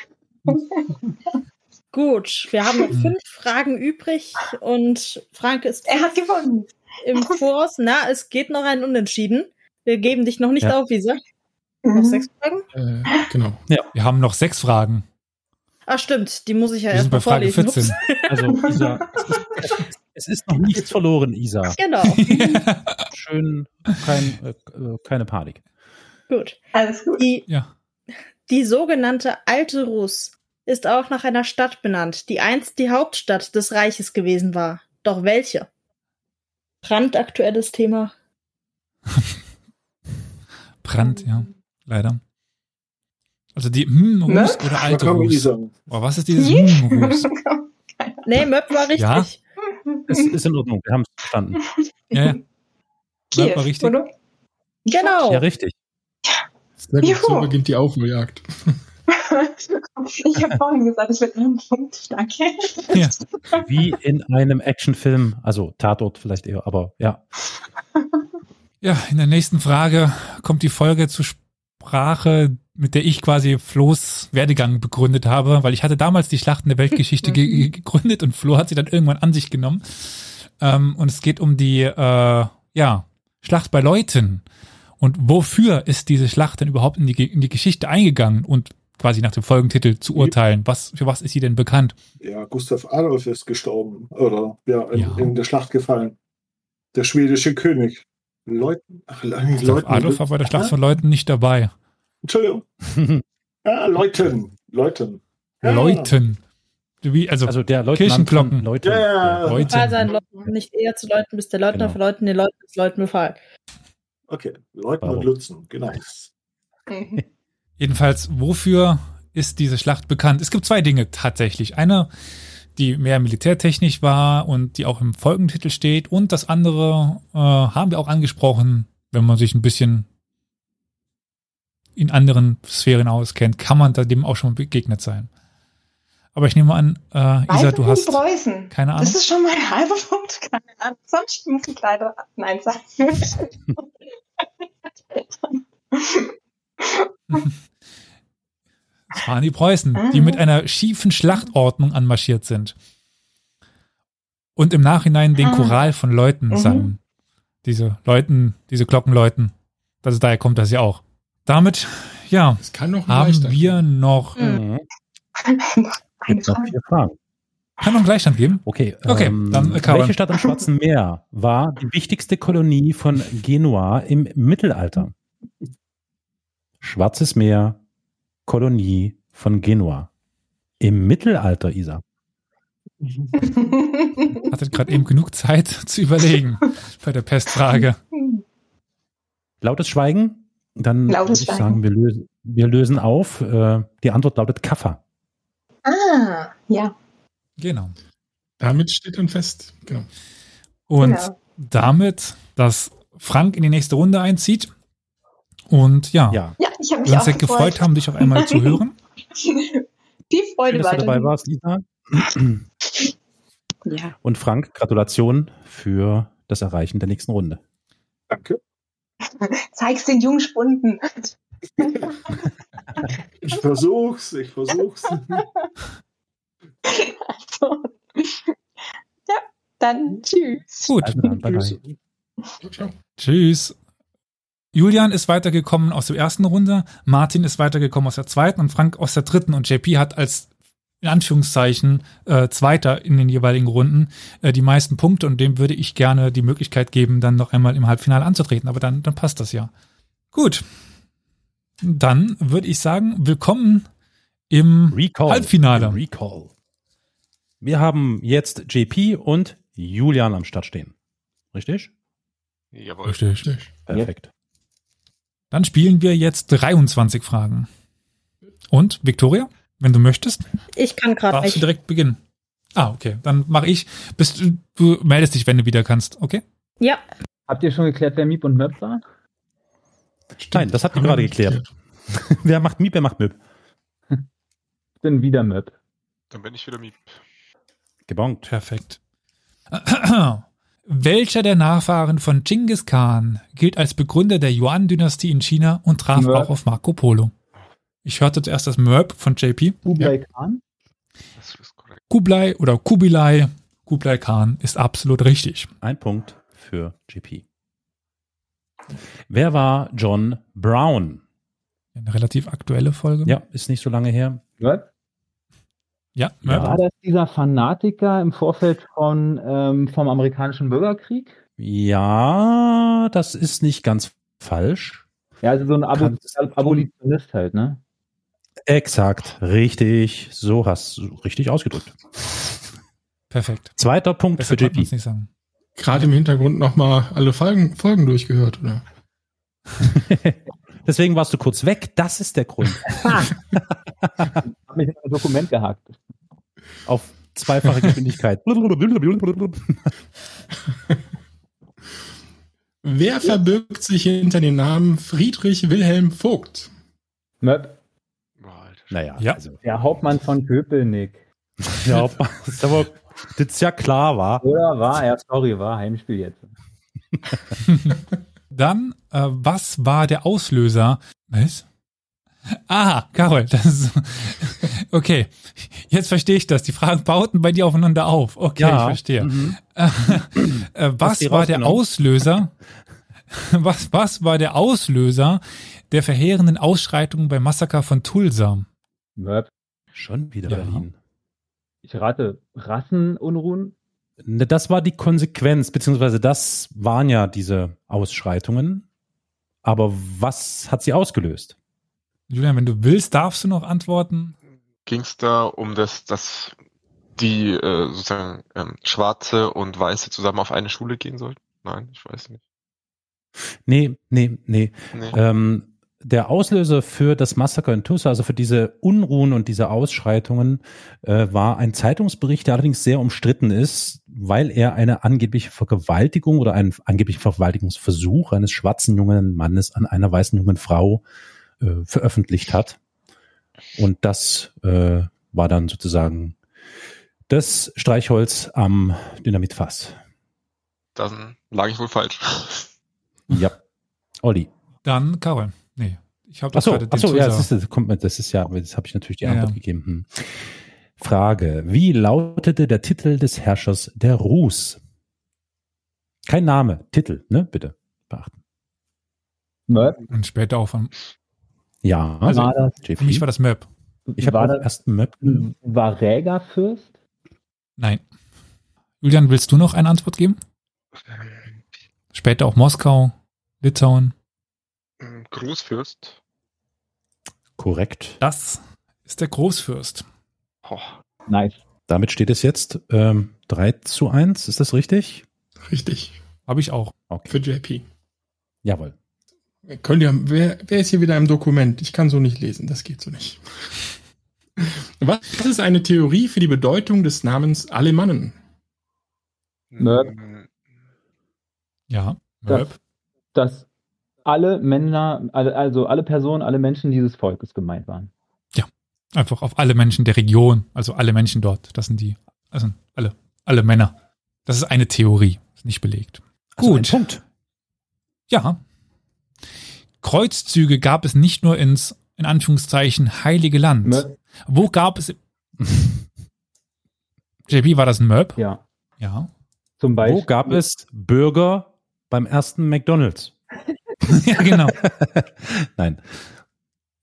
Gut, wir haben noch Hm. fünf Fragen übrig und Frank ist Er hat gewonnen. im Voraus. Na, es geht noch ein Unentschieden. Wir geben dich noch nicht Ja. auf, Lisa. Noch Mhm. sechs Fragen? Äh, genau. Wir haben noch sechs Fragen. Ah, stimmt, die muss ich ja Wir sind erst bei mal Frage vorlesen. 14. Also, Isa, es ist, es ist noch nichts verloren, Isa. Genau, Schön, kein, äh, äh, keine Panik. gut. Alles gut. Die, ja. die sogenannte Alte Russ ist auch nach einer Stadt benannt, die einst die Hauptstadt des Reiches gewesen war. Doch welche? Brandaktuelles Thema. Brand, ja. Leider. Also die hm, Ne? oder alte. Isa. Oh, was ist dieses hm, Rus? Nee, Möb war richtig. Ja? Es ist in Ordnung, wir haben es verstanden. Ja, ja. Kiew, war richtig. oder? Genau. Ja, richtig. Sehr gut, Juhu. so beginnt die Aufholjagd. Ich habe vorhin gesagt, ich will einen Punkt. Danke. Ja. Wie in einem Actionfilm, also Tatort vielleicht eher, aber ja. ja, in der nächsten Frage kommt die Folge zur Sprache, mit der ich quasi Flo's Werdegang begründet habe, weil ich hatte damals die Schlachten der Weltgeschichte ge gegründet und Flo hat sie dann irgendwann an sich genommen. Ähm, und es geht um die äh, ja, Schlacht bei Leuten. Und wofür ist diese Schlacht denn überhaupt in die, in die Geschichte eingegangen und quasi nach dem Folgentitel zu urteilen? Was, für was ist sie denn bekannt? Ja, Gustav Adolf ist gestorben. Oder ja, in, Ja. in der Schlacht gefallen. Der schwedische König. Leuten. Ach, eigentlich Leuten. Adolf war bei der Schlacht von Leuten nicht dabei. Entschuldigung. Ah, Leuten. Leuten. Ja. Leuten. Wie, also, Also der Leutnant Kirchenglocken. Leute. Ja, ja. Leute. Sein Leuten nicht eher zu Leuten, bis der Leutnant Genau. für Leuten den Leuten des Leuten befahl. Okay, Leuten Warum? und Lutzen, genau. Jedenfalls, wofür ist diese Schlacht bekannt? Es gibt zwei Dinge tatsächlich. Eine, die mehr militärtechnisch war und die auch im Folgentitel steht. Und das andere äh, haben wir auch angesprochen, wenn man sich ein bisschen in anderen Sphären auskennt, kann man da dem auch schon begegnet sein. Aber ich nehme an, äh, Isa, du hast Preußen. keine Ahnung. Das ist schon mal ein halber Punkt. Keine Ahnung. Sonst muss ich leider Nein sagen. Das waren die Preußen, die Ah. mit einer schiefen Schlachtordnung anmarschiert sind. Und im Nachhinein den Ah. Choral von Leuten Mhm. sangen. Diese Leuten, diese Glockenläuten. Das ist, daher kommt das ja auch. Damit, ja, Es kann noch ein haben wir noch, Mhm. Eine Gibt noch vier Fragen. kann noch einen Gleichstand geben? Okay, Okay, ähm, dann, äh, welche Stadt am Schwarzen Meer war die wichtigste Kolonie von Genua im Mittelalter? Schwarzes Meer, Kolonie von Genua. Im Mittelalter, Isa. Hattet gerade eben genug Zeit zu überlegen bei der Pestfrage. Lautes Schweigen. Dann würde Lautes ich Schweigen. sagen, wir lösen, wir lösen auf. Äh, die Antwort lautet Kaffer. Ah, ja. Genau. Damit steht dann fest. Genau. Und Genau. damit, dass Frank in die nächste Runde einzieht. Und ja, Ja, Ja, ich habe mich auch sehr gefreut haben, dich auf einmal zu hören. Die schön, Freude dass du dabei warst, Lisa. Ja. Und Frank, Gratulation für das Erreichen der nächsten Runde. Danke. Zeig's den Jungspunden. Ich versuch's, ich versuch's. Also. Ja, dann tschüss. Gut, Also dann, bye bye. Tschüss. Julian ist weitergekommen aus der ersten Runde, Martin ist weitergekommen aus der zweiten und Frank aus der dritten und JP hat als in Anführungszeichen äh, Zweiter in den jeweiligen Runden äh, die meisten Punkte und dem würde ich gerne die Möglichkeit geben, dann noch einmal im Halbfinale anzutreten. Aber dann, dann passt das ja. Gut. Dann würde ich sagen, willkommen im Recall. Halbfinale. Recall. Wir haben jetzt JP und Julian am Start stehen. Richtig? Jawohl. Richtig. Perfekt. Dann spielen wir jetzt 23 Fragen. Und, Victoria, wenn du möchtest, Ich kann gerade darfst du nicht. direkt beginnen. Ah, okay. Dann mache ich. Bist du, du meldest dich, wenn du wieder kannst, okay? Ja, Habt ihr schon geklärt, wer Miep und Möb war? Nein, das habt ihr gerade wir geklärt. wer macht Miep, wer macht Möb? Ich bin wieder Möb. Dann bin ich wieder Miep. Gebongt. Perfekt. Welcher der Nachfahren von Genghis Khan gilt als Begründer der Yuan-Dynastie in China und traf Möb. auch auf Marco Polo? Ich hörte zuerst das Möb von JP. Kublai Khan? Ist korrekt. Kublai oder Kubilai. Kublai Khan ist absolut richtig. Ein Punkt für JP. Wer war John Brown? Eine relativ aktuelle Folge. Ja, ist nicht so lange her. Möb? Ja, Möb. War das dieser Fanatiker im Vorfeld von, ähm, vom amerikanischen Bürgerkrieg? Ja, das ist nicht ganz falsch. Ja, also so ein Abo Kannst du- Abolitionist halt, ne? Exakt, richtig. So hast du richtig ausgedrückt. Perfekt. Zweiter Punkt Besser für JP. es nicht sagen. Gerade im Hintergrund nochmal alle Folgen, Folgen durchgehört, oder? Deswegen warst du kurz weg. Das ist der Grund. Hab mich in ein Dokument gehackt. Auf zweifache Geschwindigkeit. Wer verbirgt sich hinter dem Namen Friedrich Wilhelm Vogt? Alter. naja, Ja. also. der Hauptmann von Köpenick. Ja, das ist aber das ist ja klar war. Oder war er? Sorry, war Heimspiel jetzt. Dann, äh, was war der Auslöser? Was? Ah, Carol, das ist, okay. Jetzt verstehe ich das. Die Fragen bauten bei dir aufeinander auf. Okay, ich verstehe. Mhm. Äh, äh, was war der? Auslöser? Was, was war der Auslöser der verheerenden Ausschreitungen beim Massaker von Tulsa? Möb, Schon wieder Ja. Berlin. ich rate Rassenunruhen. Ne, Das war die Konsequenz, beziehungsweise das waren ja diese Ausschreitungen. Aber was hat sie ausgelöst? Julian, wenn du willst, darfst du noch antworten. Ging es da um das, dass die äh, sozusagen ähm, Schwarze und Weiße zusammen auf eine Schule gehen sollten? Nein, ich weiß nicht. Nee, nee, nee. Nee. Ähm, der Auslöser für das Massaker in Tulsa, also für diese Unruhen und diese Ausschreitungen, äh, war ein Zeitungsbericht, der allerdings sehr umstritten ist, weil er eine angebliche Vergewaltigung oder einen angeblichen Vergewaltigungsversuch eines schwarzen jungen Mannes an einer weißen jungen Frau äh, veröffentlicht hat. Und das äh, war dann sozusagen das Streichholz am Dynamitfass. Dann lag ich wohl falsch. Ja. Olli. Dann Carol. Nee, ich habe das Achso, gerade den achso, ja, das ist, kommt, das ist ja, das habe ich natürlich die Ja, Antwort ja. gegeben. Hm. Frage: Wie lautete der Titel des Herrschers der Rus? Kein Name, Titel, ne? Bitte beachten. Möb, und später auch von. Ja, Also, war das, JP. Für mich war das Map. ich habe war auch das, erst Möb. war Rägerfürst? Nein. Julian, willst du noch eine Antwort geben? Später auch Moskau, Litauen. Ähm, Großfürst. Korrekt. Das ist der Großfürst. Boah. Nice. Damit steht es jetzt ähm, 3 zu 1, ist das richtig? Richtig. Habe ich auch. Okay. Für JP. Jawohl. Könnt ihr, wer, wer ist hier wieder im Dokument? Ich kann so nicht lesen, das geht so nicht. Was ist eine Theorie für die Bedeutung des Namens Alemannen? Möb. Ja. Das, Möb. dass alle Männer, also alle Personen, alle Menschen dieses Volkes gemeint waren. Einfach auf alle Menschen der Region, also alle Menschen dort. Das sind die, also alle, alle Männer. Das ist eine Theorie, ist nicht belegt. Also ein Gut. Punkt. Ja. Kreuzzüge gab es nicht nur ins, in Anführungszeichen, heilige Land. Möb, Wo gab es, JP, war das ein Möb? ja. Ja. Zum Beispiel. Wo gab es Burger beim ersten McDonalds? ja, genau. Nein.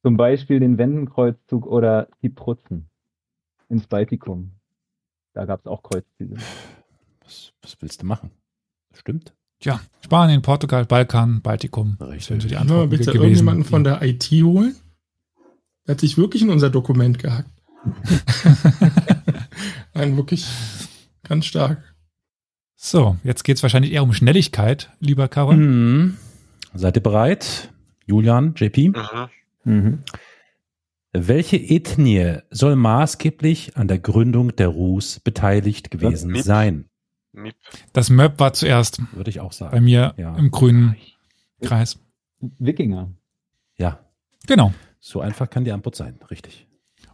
Zum Beispiel den Wendenkreuzzug oder die Prutzen ins Baltikum. Da gab es auch Kreuzzüge. Was, was willst du machen? Stimmt. Tja, Spanien, Portugal, Balkan, Baltikum. Richtig. die Antworten bitte gewesen. irgendjemanden von der IT holen? Der hat sich wirklich in unser Dokument gehackt. Nein, wirklich ganz stark. So, jetzt geht's wahrscheinlich eher um Schnelligkeit, lieber Karol. Mhm. Seid ihr bereit? Julian, JP? Mhm. Mhm. Welche Ethnie soll maßgeblich an der Gründung der Rus beteiligt gewesen sein? Miep. Das Möb war zuerst Würde ich auch sagen. bei mir Ja. im grünen Kreis. Wikinger. Ja, Genau. so einfach kann die Antwort sein. Richtig.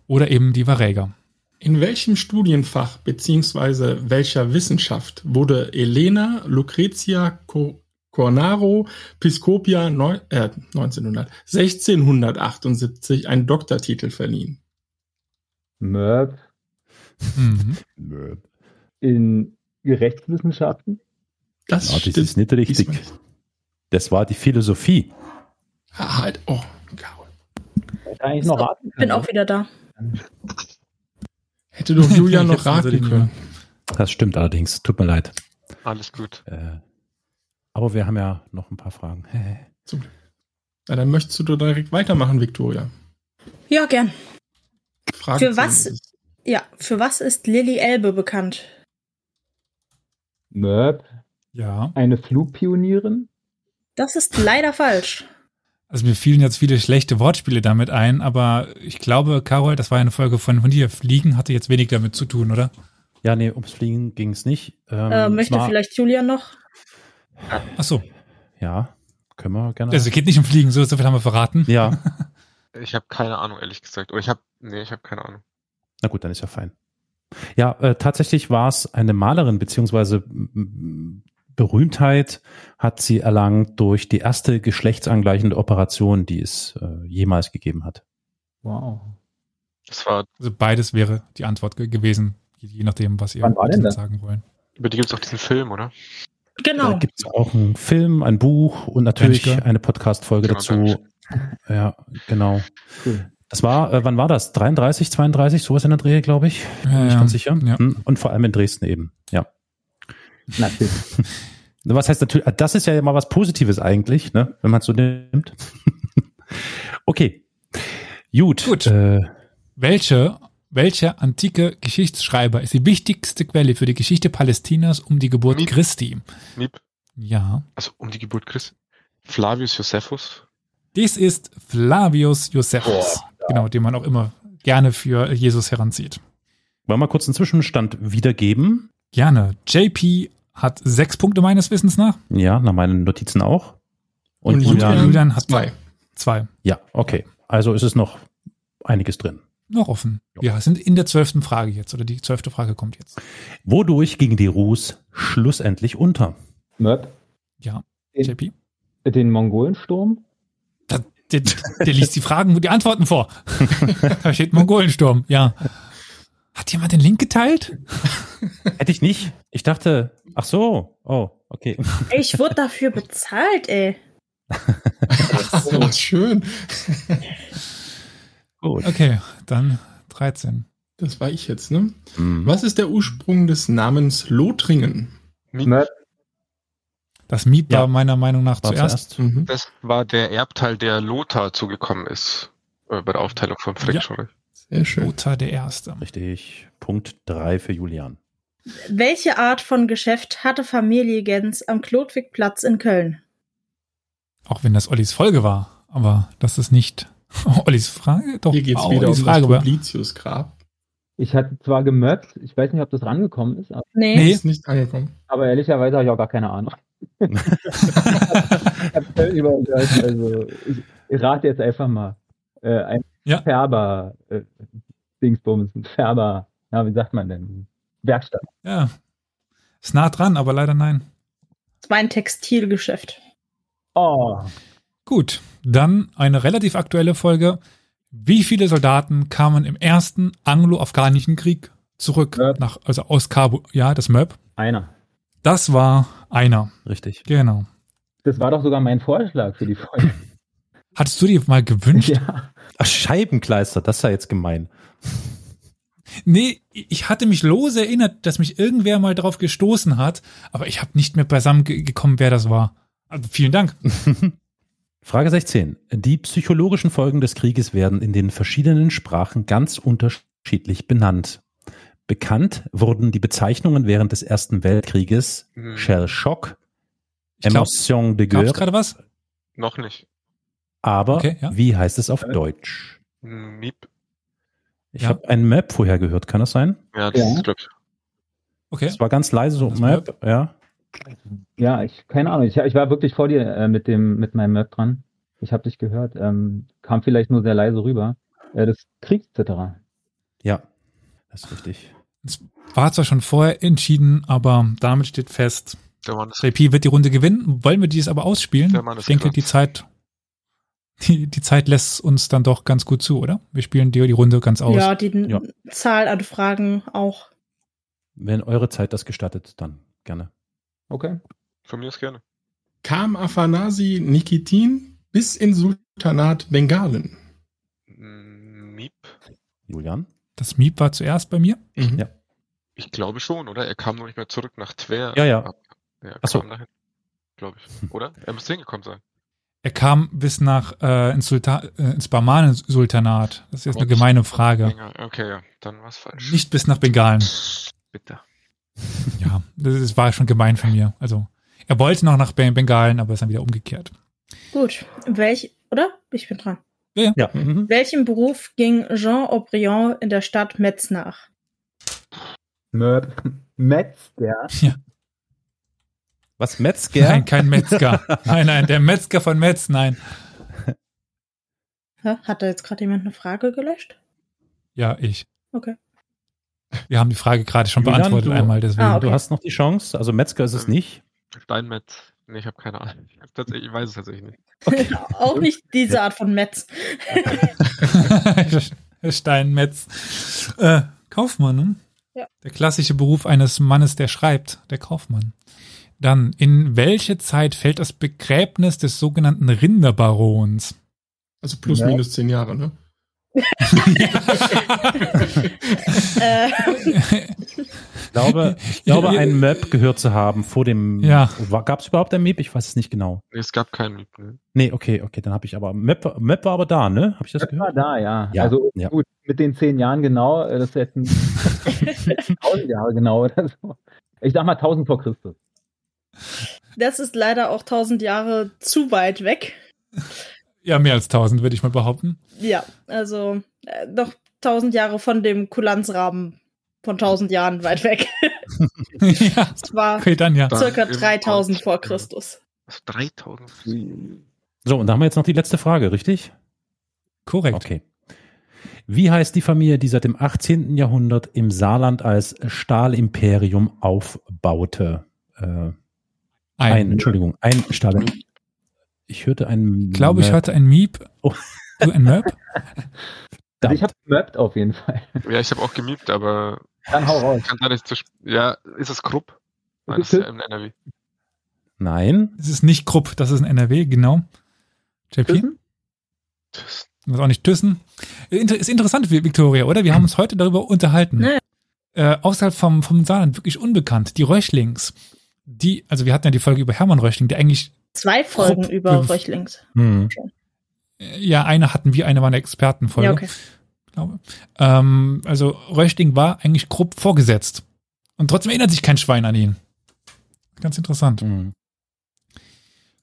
Oder eben die Varäger. In welchem Studienfach beziehungsweise welcher Wissenschaft wurde Elena Lucrezia Co Cornaro Piscopia neun, äh, 1900, 1678 ein Doktortitel verliehen? Möb Mhm. in Rechtswissenschaften. Das Ja, das stimmt ist nicht richtig. Das war die Philosophie. Ah, halt, oh. Hätte eigentlich noch raten Bin auch wieder da. Hätte doch Julian noch raten können. Das stimmt allerdings. Tut mir leid. Alles gut. Äh, aber wir haben ja noch ein paar Fragen. Na, dann möchtest du doch direkt weitermachen, Victoria. Ja, gern. Frage Für 10 was? Ja, für was ist Lilly Elbe bekannt? Möb, Ja. eine Flugpionierin. Das ist leider falsch. Also mir fielen jetzt viele schlechte Wortspiele damit ein, aber ich glaube, Carol, das war eine Folge von, von dir. Fliegen hatte jetzt wenig damit zu tun, oder? Ja, nee, ums Fliegen ging es nicht. Ähm, Äh, möchte vielleicht Julian noch? Ach so. Ja, können wir gerne. Also es geht nicht um Fliegen, so, so viel haben wir verraten. ja, Ich habe keine Ahnung, ehrlich gesagt. Oder ich habe, nee, ich habe keine Ahnung. na gut, dann ist ja fein. Ja, äh, tatsächlich war es eine Malerin, beziehungsweise Berühmtheit hat sie erlangt durch die erste geschlechtsangleichende Operation, die es äh, jemals gegeben hat. Wow. Das war, Also beides wäre die Antwort ge gewesen, je, je nachdem, was ihr Wann war denn damit das? sagen wollen. über die gibt's auch diesen Film, oder? Genau. Da gibt es auch einen Film, ein Buch und natürlich Danke. eine Podcast-Folge Genau, dazu. Ja, genau. Cool. Das war, äh, wann war das? 33, 32, sowas in der Dreh, glaube ich. Bin Ja, ich ja. ganz sicher. Ja. Hm, Und vor allem in Dresden eben. Ja. Natürlich. Was heißt natürlich, das ist ja mal was Positives eigentlich, ne, wenn man es so nimmt. okay. Gut. Gut. Äh, Welche, welcher antike Geschichtsschreiber ist die wichtigste Quelle für die Geschichte Palästinas um die Geburt Miep. Christi? Miep. Ja. Also um die Geburt Christi. Flavius Josephus. Dies ist Flavius Josephus. Genau, den man auch immer gerne für Jesus heranzieht. wollen wir kurz einen Zwischenstand wiedergeben? Gerne. JP hat sechs Punkte meines Wissens nach. Ja, nach meinen Notizen auch. Und, Und Julian, Julian? Hat Zwei. zwei. ja, okay. Also ist es noch einiges drin. Noch offen. Wir sind in der zwölften Frage jetzt, oder die zwölfte Frage kommt jetzt. Wodurch gingen die Rus schlussendlich unter? Möb, Ja, Den- JP. den Mongolensturm. Der, der liest die Fragen, die Antworten vor. da steht Mongolensturm, ja. Hat jemand den Link geteilt? Hätte ich nicht. Ich dachte, ach so, oh, okay. Ich wurde dafür bezahlt, ey. Oh, schön. Gut. Okay, dann 13. Das war ich jetzt, ne? Mhm. Was ist der Ursprung des Namens Lothringen? Miep. Das Miep Ja. war meiner Meinung nach War zuerst. Mhm. Das war der Erbteil, der Lothar zugekommen ist. Äh, bei der Aufteilung vom Fränkischen Reich. Sehr schön. Lothar der Erste. Richtig. Punkt drei für Julian. Welche Art von Geschäft hatte Familie Gens am Klodwigplatz in Köln? Auch wenn das Ollis Folge war. Aber das ist nicht Ollis Frage. Doch, Hier geht's auch wieder Ollis um Frage. das Publicius-Grab. Ich hatte zwar gemöppt, ich weiß nicht, ob das rangekommen ist, aber, Nee. Nee. Ist nicht angekommen. aber ehrlicherweise habe ich auch gar keine Ahnung. Also ich, rate jetzt einfach mal. Äh, ein Ja. Färber, äh, Dingsbums, ein Färber, ja, wie sagt man denn? Werkstatt. Ja. Ist nah dran, aber leider nein. Das war ein Textilgeschäft. Oh, Gut, dann eine relativ aktuelle Folge. Wie viele Soldaten kamen im ersten anglo-afghanischen Krieg zurück nach, also aus Kabul? Ja, das Möb. einer. Das war einer. Richtig. Genau. Das war doch sogar mein Vorschlag für die Folge. Hattest du dir mal gewünscht? ja. Ach, Scheibenkleister, das ist ja jetzt gemein. Nee, ich hatte mich lose erinnert, dass mich irgendwer mal drauf gestoßen hat, aber ich habe nicht mehr beisammen ge- gekommen, wer das war. Also vielen Dank. Frage 16. Die psychologischen Folgen des Krieges werden in den verschiedenen Sprachen ganz unterschiedlich benannt. Bekannt wurden die Bezeichnungen während des Ersten Weltkrieges Hm, Shell Shock, Emotion de Guerre, gerade was? Noch nicht. aber Okay, ja. wie heißt es auf Deutsch? Hm, Miep. Ich Ja. habe ein Map vorher gehört, kann das sein? Ja, das Ja. ist, ich. Okay. Es war ganz leise so Das Map, ja. Ja, ich, keine Ahnung. Ich, ich war wirklich vor dir äh, mit dem, mit meinem Möb dran. Ich habe dich gehört. Ähm, kam vielleicht nur sehr leise rüber. Äh, das Kriegszitterer. Ja, das ist richtig. War zwar schon vorher entschieden, aber damit steht fest, Der Mann ist JP wird die Runde gewinnen. Wollen wir dies aber ausspielen? Der Mann Ich ist denke, die Zeit, die, die Zeit lässt uns dann doch ganz gut zu, oder? Wir spielen die, die Runde ganz aus. Ja, die Ja. Zahl an Fragen auch. Wenn eure Zeit das gestattet, dann gerne. Okay. von mir aus gerne. Kam Afanasi Nikitin bis in Sultanat Bengalen. Miep. Julian? Das Miep war zuerst bei mir. Mhm. Ja. Ich glaube schon, oder? Er kam noch nicht mehr zurück nach Twer. Ja, ja. Ab- Er Ach so. kam dahin. Glaube ich. Oder? Er müsste hingekommen sein. Er kam bis nach äh, ins, Sulta äh, ins Barmanen-Sultanat. Das ist jetzt eine gemeine Frage. Okay, ja. Dann war es falsch. Nicht bis nach Bengalen. Bitte. Ja, das, das war schon gemein von mir. Also, er wollte noch nach Ben- Bengalen, aber ist dann wieder umgekehrt. Gut. Welch, oder? Ich bin dran. Ja. Mhm. Welchem Beruf ging Jean Aubryon in der Stadt Metz nach? Möb. Metz, der. Was, Metzger? Nein, kein Metzger. nein, nein, der Metzger von Metz, nein. Hat da jetzt gerade jemand eine Frage gelöscht? Ja, ich. Okay. Wir haben die Frage gerade schon Julian, beantwortet du- einmal, deswegen. Ah, okay. Du hast noch die Chance. Also Metzger ist es nicht. Steinmetz. Nee, ich habe keine Ahnung. Ich, hab tatsächlich, ich weiß es tatsächlich nicht. auch nicht diese Art von Metz. Steinmetz. Äh, Kaufmann, ne? Ja. Der klassische Beruf eines Mannes, der schreibt, der Kaufmann. Dann, in welche Zeit fällt das Begräbnis des sogenannten Rinderbarons? Also plus Ja. minus zehn Jahre, ne? Äh, Ich glaube, ich glaube ein Map gehört zu haben vor dem. Ja. Gab es überhaupt ein Map? Ich weiß es nicht genau. Nee, es gab keinen Miep. Ne? Nee, okay, okay, dann habe ich aber. Map, Map war aber da, ne? Habe ich das war gehört? da, ja. Ja, also ja. gut, mit den zehn Jahren genau, äh, das hätten tausend Jahre genau oder so. Ich sag mal 1000 vor Christus. das ist leider auch tausend Jahre zu weit weg. Ja, mehr als 1000, würde ich mal behaupten. Ja, also äh, noch tausend Jahre von dem Kulanzrahmen von tausend Jahren weit weg. ja, Es war okay, dann ja. Circa im 3000 vor Christus. Was, 3000? So, und da haben wir jetzt noch die letzte Frage, richtig? Korrekt. Okay. Wie heißt die Familie, die seit dem 18. Jahrhundert im Saarland als Stahlimperium aufbaute? Äh, ein, Ein, Entschuldigung, ein Stahl. Ich hörte ein. ich glaube, ich hatte ein Miep. Oh. Du ein Möb? Also ich habe gemöbt auf jeden Fall. Ja, ich habe auch gemiebt, aber Dann hau raus. kann da nicht zu Ja, ist es Krupp? Nein, das ist ja im NRW. Nein. Es ist nicht Krupp, das ist ein NRW, genau. JP? Thyssen? Das ist auch nicht Thyssen. Inter ist interessant, Victoria, oder? Wir haben uns heute darüber unterhalten. Nee. Äh, außerhalb vom, vom Saarland wirklich unbekannt. Die Röchlings. Die, also wir hatten ja die Folge über Hermann Röchling, der eigentlich, Zwei Folgen Krupp- über Röchlings. Hm. ja, eine hatten wir, eine war eine Expertenfolge. Ja, okay. glaube. Ähm, also Röchling war eigentlich Krupp vorgesetzt. Und trotzdem erinnert sich kein Schwein an ihn. Ganz interessant. Hm.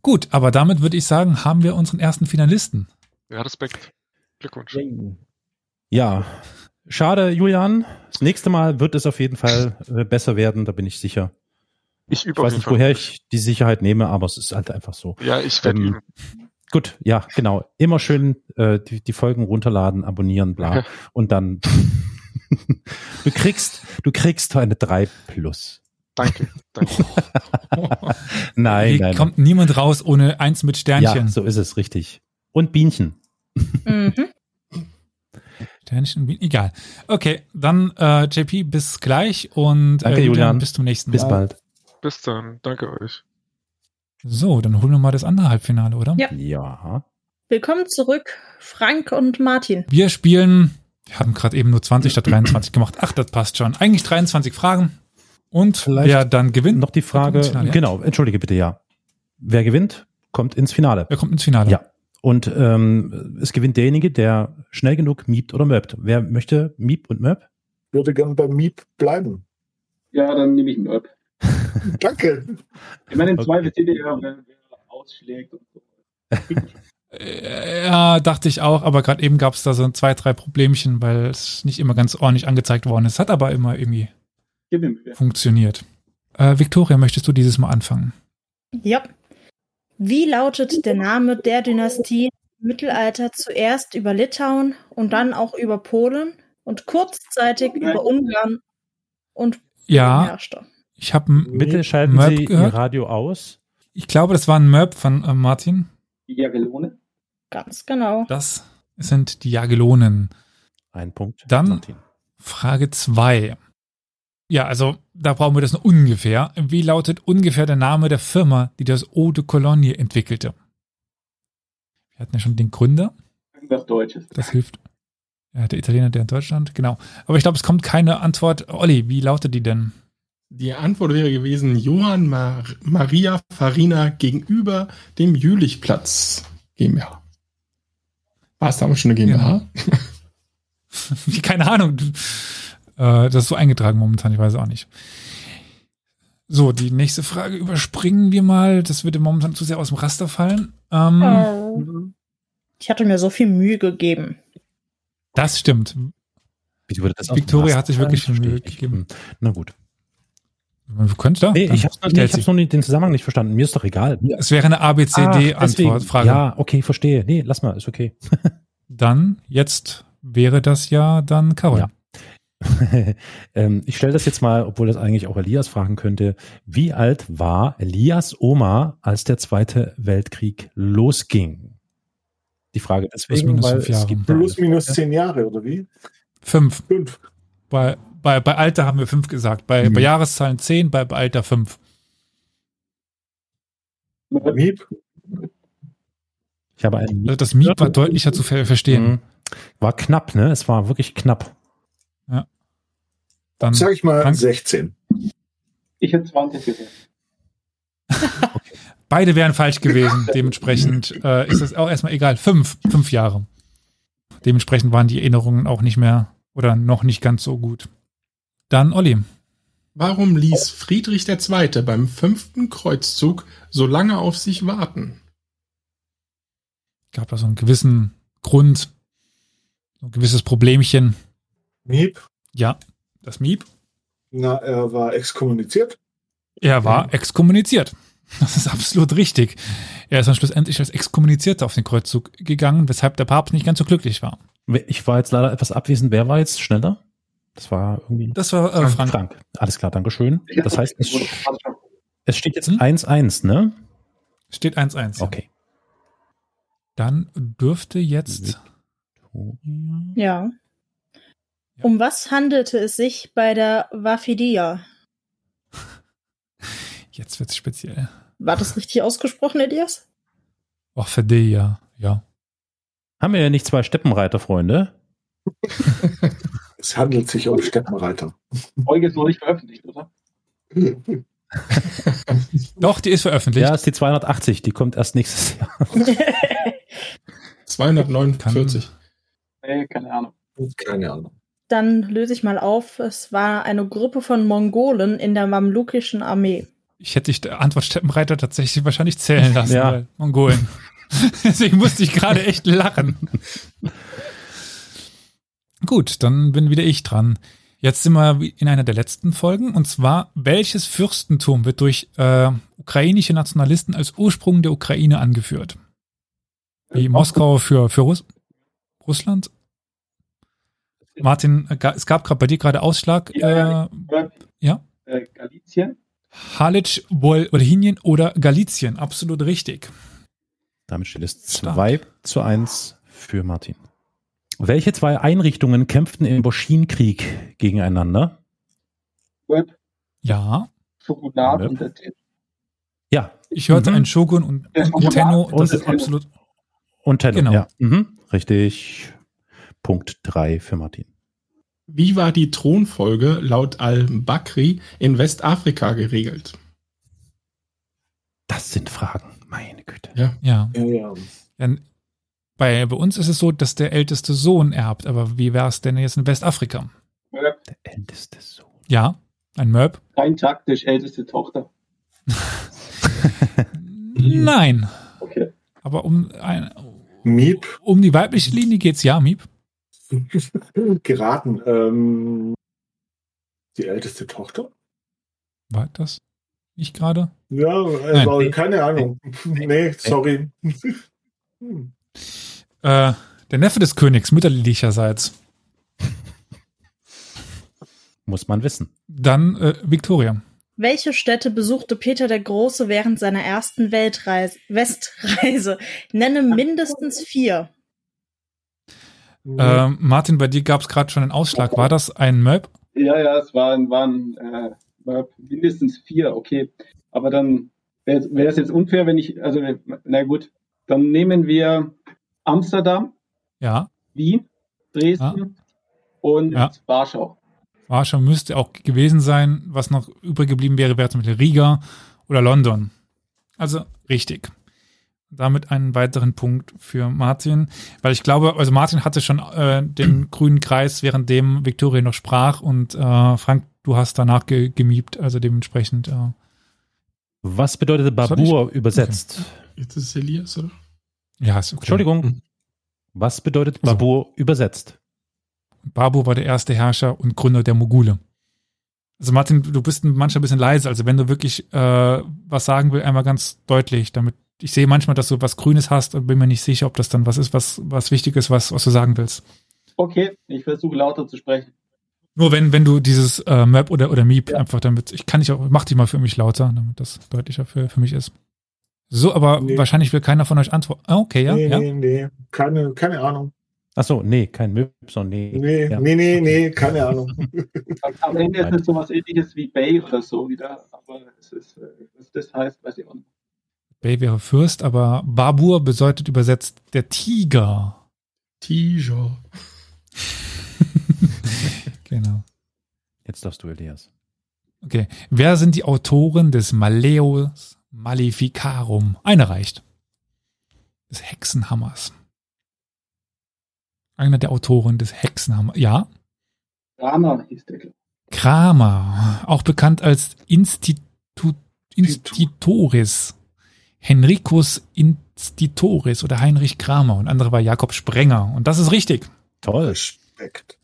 Gut, aber damit würde ich sagen, haben wir unseren ersten Finalisten. Ja, Respekt. Glückwunsch. Ja, schade, Julian. Das nächste Mal wird es auf jeden Fall äh, besser werden, da bin ich sicher. Ich Ich weiß nicht, woher ich die Sicherheit nehme, aber es ist halt einfach so. Ja, ich werde Ähm. Gut, ja, genau. Immer schön äh, die, die Folgen runterladen, abonnieren, bla. Und dann du kriegst, du kriegst eine 3 plus. Danke, danke. Nein, Hier nein. kommt niemand raus ohne eins mit Sternchen. Ja, so ist es, richtig. Und Bienchen. Mhm. Sternchen, egal. Okay, dann äh, JP, bis gleich und Danke, äh, Julian. bis zum nächsten Mal. Bis bald. Bis dann. Danke euch. So, dann holen wir mal das andere Halbfinale, oder? Ja. Ja. Willkommen zurück, Frank und Martin. Wir spielen, wir haben gerade eben nur 20 statt 23 gemacht. Ach, das passt schon. Eigentlich 23 Fragen. Und Vielleicht wer dann gewinnt, Noch die Frage, genau, entschuldige bitte, ja. Wer gewinnt, kommt ins Finale. wer kommt ins Finale? Ja. Und ähm, es gewinnt derjenige, der schnell genug miebt oder möbt. Wer möchte Miep und Möb? Würde gern beim Miep bleiben. Ja, dann nehme ich Up. Danke. Ich meine, im Okay. Zweifel seht ihr ja, wer, ausschlägt und so. Ja, dachte ich auch, aber gerade eben gab es da so zwei, drei Problemchen, weil es nicht immer ganz ordentlich angezeigt worden ist. Hat aber immer irgendwie funktioniert. Äh, Victoria, möchtest du dieses Mal anfangen? Ja. Wie lautet der Name der Dynastie im Mittelalter zuerst über Litauen und dann auch über Polen und kurzzeitig über Ungarn und Polen Ja, herrschte? Ich habe Bitte schalten Möb Sie Ihr gehört? Radio aus. Ich glaube, das war ein Möb von äh, Martin. Die Jagelone. Ganz genau. Das sind die Jagellonen. Ein Punkt. Dann- Martin. Frage zwei. Ja, also da brauchen wir das nur ungefähr. Wie lautet ungefähr der Name der Firma, die das Eau de Cologne entwickelte? Wir hatten ja schon den Gründer. Irgendwas Deutsches. Das hilft. Ja, der Italiener, der in Deutschland, genau. Aber ich glaube, es kommt keine Antwort. Olli, wie lautet die denn? Die Antwort wäre gewesen Johann Mar Maria Farina gegenüber dem Jülichplatz GmbH. War es damals schon eine GmbH? keine Ahnung. Äh, das ist so eingetragen momentan, ich weiß auch nicht. So, die nächste Frage überspringen wir mal. Das würde momentan zu sehr aus dem Raster fallen. Ähm, Oh. Ich hatte mir so viel Mühe gegeben. Das stimmt. Victoria hat sich wirklich schon Mühe gegeben. Hm. Na gut. Du könntest da? Nee, ich habe stellt ich hab's noch nicht den Zusammenhang nicht verstanden. Mir ist doch egal. Es wäre eine Ach, deswegen. ABCD-Antwort, Frage. Ja, okay, verstehe. Nee, lass mal, ist okay. Dann, jetzt wäre das ja dann Carol. Ja. ähm, ich stelle das jetzt mal, obwohl das eigentlich auch Elias fragen könnte. Wie alt war Elias Oma, als der Zweite Weltkrieg losging? Die Frage deswegen, minus weil fünf Jahre. es gibt Plus minus zehn Jahre, oder wie? Fünf. Fünf. Bei, bei, bei Alter haben wir fünf gesagt. Bei, Mhm. bei Jahreszahlen zehn, bei, bei Alter fünf. Miep. Ich habe einen Also das Miet war deutlicher zu ver verstehen. Mhm. War knapp, ne? Es war wirklich knapp. Dann Sag ich mal Frank? 16. Ich hätte 20 gesagt. beide wären falsch gewesen. Dementsprechend äh, ist es auch erstmal egal. Fünf. Fünf Jahre. Dementsprechend waren die Erinnerungen auch nicht mehr oder noch nicht ganz so gut. Dann Olli. Warum ließ Friedrich II. beim fünften Kreuzzug so lange auf sich warten? Gab da so einen gewissen Grund, so ein gewisses Problemchen. Miep. Ja, das Miep. Na, er war exkommuniziert. Er war exkommuniziert. Das ist absolut richtig. Er ist dann schlussendlich als Exkommunizierter auf den Kreuzzug gegangen, weshalb der Papst nicht ganz so glücklich war. Ich war jetzt leider etwas abwesend. Wer war jetzt schneller? Das war irgendwie Das war äh, Frank. Frank. Alles klar, Dankeschön. Das heißt, es, es steht jetzt Hm? 1-1, ne? Steht 1-1. ja. Okay. Dann dürfte jetzt Ja. Um was handelte es sich bei der Wafidia? Jetzt wird's speziell. War das richtig ausgesprochen, Elias? Ja. Ja. Haben wir ja nicht zwei Steppenreiter, Freunde? Es handelt sich um Steppenreiter. Folge ist noch nicht veröffentlicht, oder? Doch, die ist veröffentlicht. Ja, ist die 280, die kommt erst nächstes Jahr. 249. Nee, keine Ahnung. Keine Ahnung. Dann löse ich mal auf. Es war eine Gruppe von Mongolen in der mamlukischen Armee. Ich hätte dich der Antwort Steppenreiter tatsächlich wahrscheinlich zählen lassen, Ja. weil Mongolen. Deswegen musste ich gerade echt lachen. Gut, dann bin wieder ich dran. Jetzt sind wir in einer der letzten Folgen und zwar, welches Fürstentum wird durch äh, ukrainische Nationalisten als Ursprung der Ukraine angeführt? Wie Moskau für, für Russ Russland? Martin, äh, es gab gerade bei dir gerade Ausschlag. Ja, Äh, ja. ja? Äh, Galizien? Halic, Wolhinien oder Galizien. Absolut richtig. Damit steht es Stark. 2 zu 1 für Martin. Welche zwei Einrichtungen kämpften im Boschinkrieg gegeneinander? Web, Ja. Shogunat Ja. und der Ted. Ja, Ich hörte Mhm. einen Shogun und, und. Tenno. Und- Das ist absolut. und Tenno. Genau. Ja. Mhm. Richtig. Punkt 3 für Martin. Wie war die Thronfolge laut Al-Bakri in Westafrika geregelt? Das sind Fragen. Meine Güte. Ja. Ja. Ja, ja. ja bei, bei uns ist es so, dass der älteste Sohn erbt. Aber wie wäre es denn jetzt in Westafrika? Web, Der älteste Sohn. Ja. Ein Möb? rein taktisch älteste Tochter. Nein. Okay. Aber um, ein, Miep, um die weibliche Linie geht's ja, Miep. geraten. Ähm, die älteste Tochter? War das nicht gerade? Ja, Nein. aber keine Ahnung. Nee, sorry. Hm. Äh, der Neffe des Königs, mütterlicherseits. Muss man wissen. Dann äh, Victoria. Welche Städte besuchte Peter der Große während seiner ersten Weltreise, Westreise? Nenne mindestens vier. Ähm, Martin, bei dir gab es gerade schon einen Ausschlag. War das ein Möb? Ja, ja, es waren, waren äh, mindestens vier, okay. Aber dann wäre wäre es jetzt unfair, wenn ich, also, na gut, dann nehmen wir Amsterdam, Ja. Wien, Dresden und Ja. Warschau. Warschau müsste auch gewesen sein. Was noch übrig geblieben wäre, wäre zum Beispiel Riga oder London. Also richtig. Damit einen weiteren Punkt für Martin, weil ich glaube, also Martin hatte schon äh, den grünen Kreis, währenddem Victoria noch sprach und äh, Frank, du hast danach ge gemiebt, also dementsprechend. Äh, Was bedeutet Babur übersetzt? Jetzt ist es Elias, oder? Ja, ist okay. Entschuldigung. Was bedeutet Also- Babur übersetzt? Babu war der erste Herrscher und Gründer der Mogule. Also Martin, du bist manchmal ein bisschen leise. Also wenn du wirklich äh, was sagen willst, einmal ganz deutlich, damit ich sehe manchmal, dass du was Grünes hast und bin mir nicht sicher, ob das dann was ist, was was wichtig ist, was was du sagen willst. Okay, ich versuche lauter zu sprechen. Nur wenn wenn du dieses äh, Map oder oder Meep Ja. einfach damit, ich kann nicht auch, mach die mal für mich lauter, damit das deutlicher für für mich ist. So, aber Nee. wahrscheinlich will keiner von euch antworten. Ah, okay, ja, nee, ja. nee, nee. Keine, keine Ahnung. Ach so, nee, kein Möb, sondern nee. Nee, Ja. nee, nee, nee, keine Ahnung. Am- Ende ist es sowas ähnliches wie Bay oder so wieder, aber es ist, äh, was das heißt, weiß ich auch nicht. Bay wäre Fürst, aber Babur bedeutet übersetzt der Tiger. Tiger. Genau. Jetzt darfst du, Elias. Okay. Wer sind die Autoren des Maleus Maleficarum? Eine reicht. Des Hexenhammers. Einer der Autoren des Hexenhammers. Ja. Rama hieß der, Kramer. Auch bekannt als Institu Institutoris. Henricus Institutoris oder Heinrich Kramer. Und andere war Jakob Sprenger. Und das ist richtig. Toll. Respekt.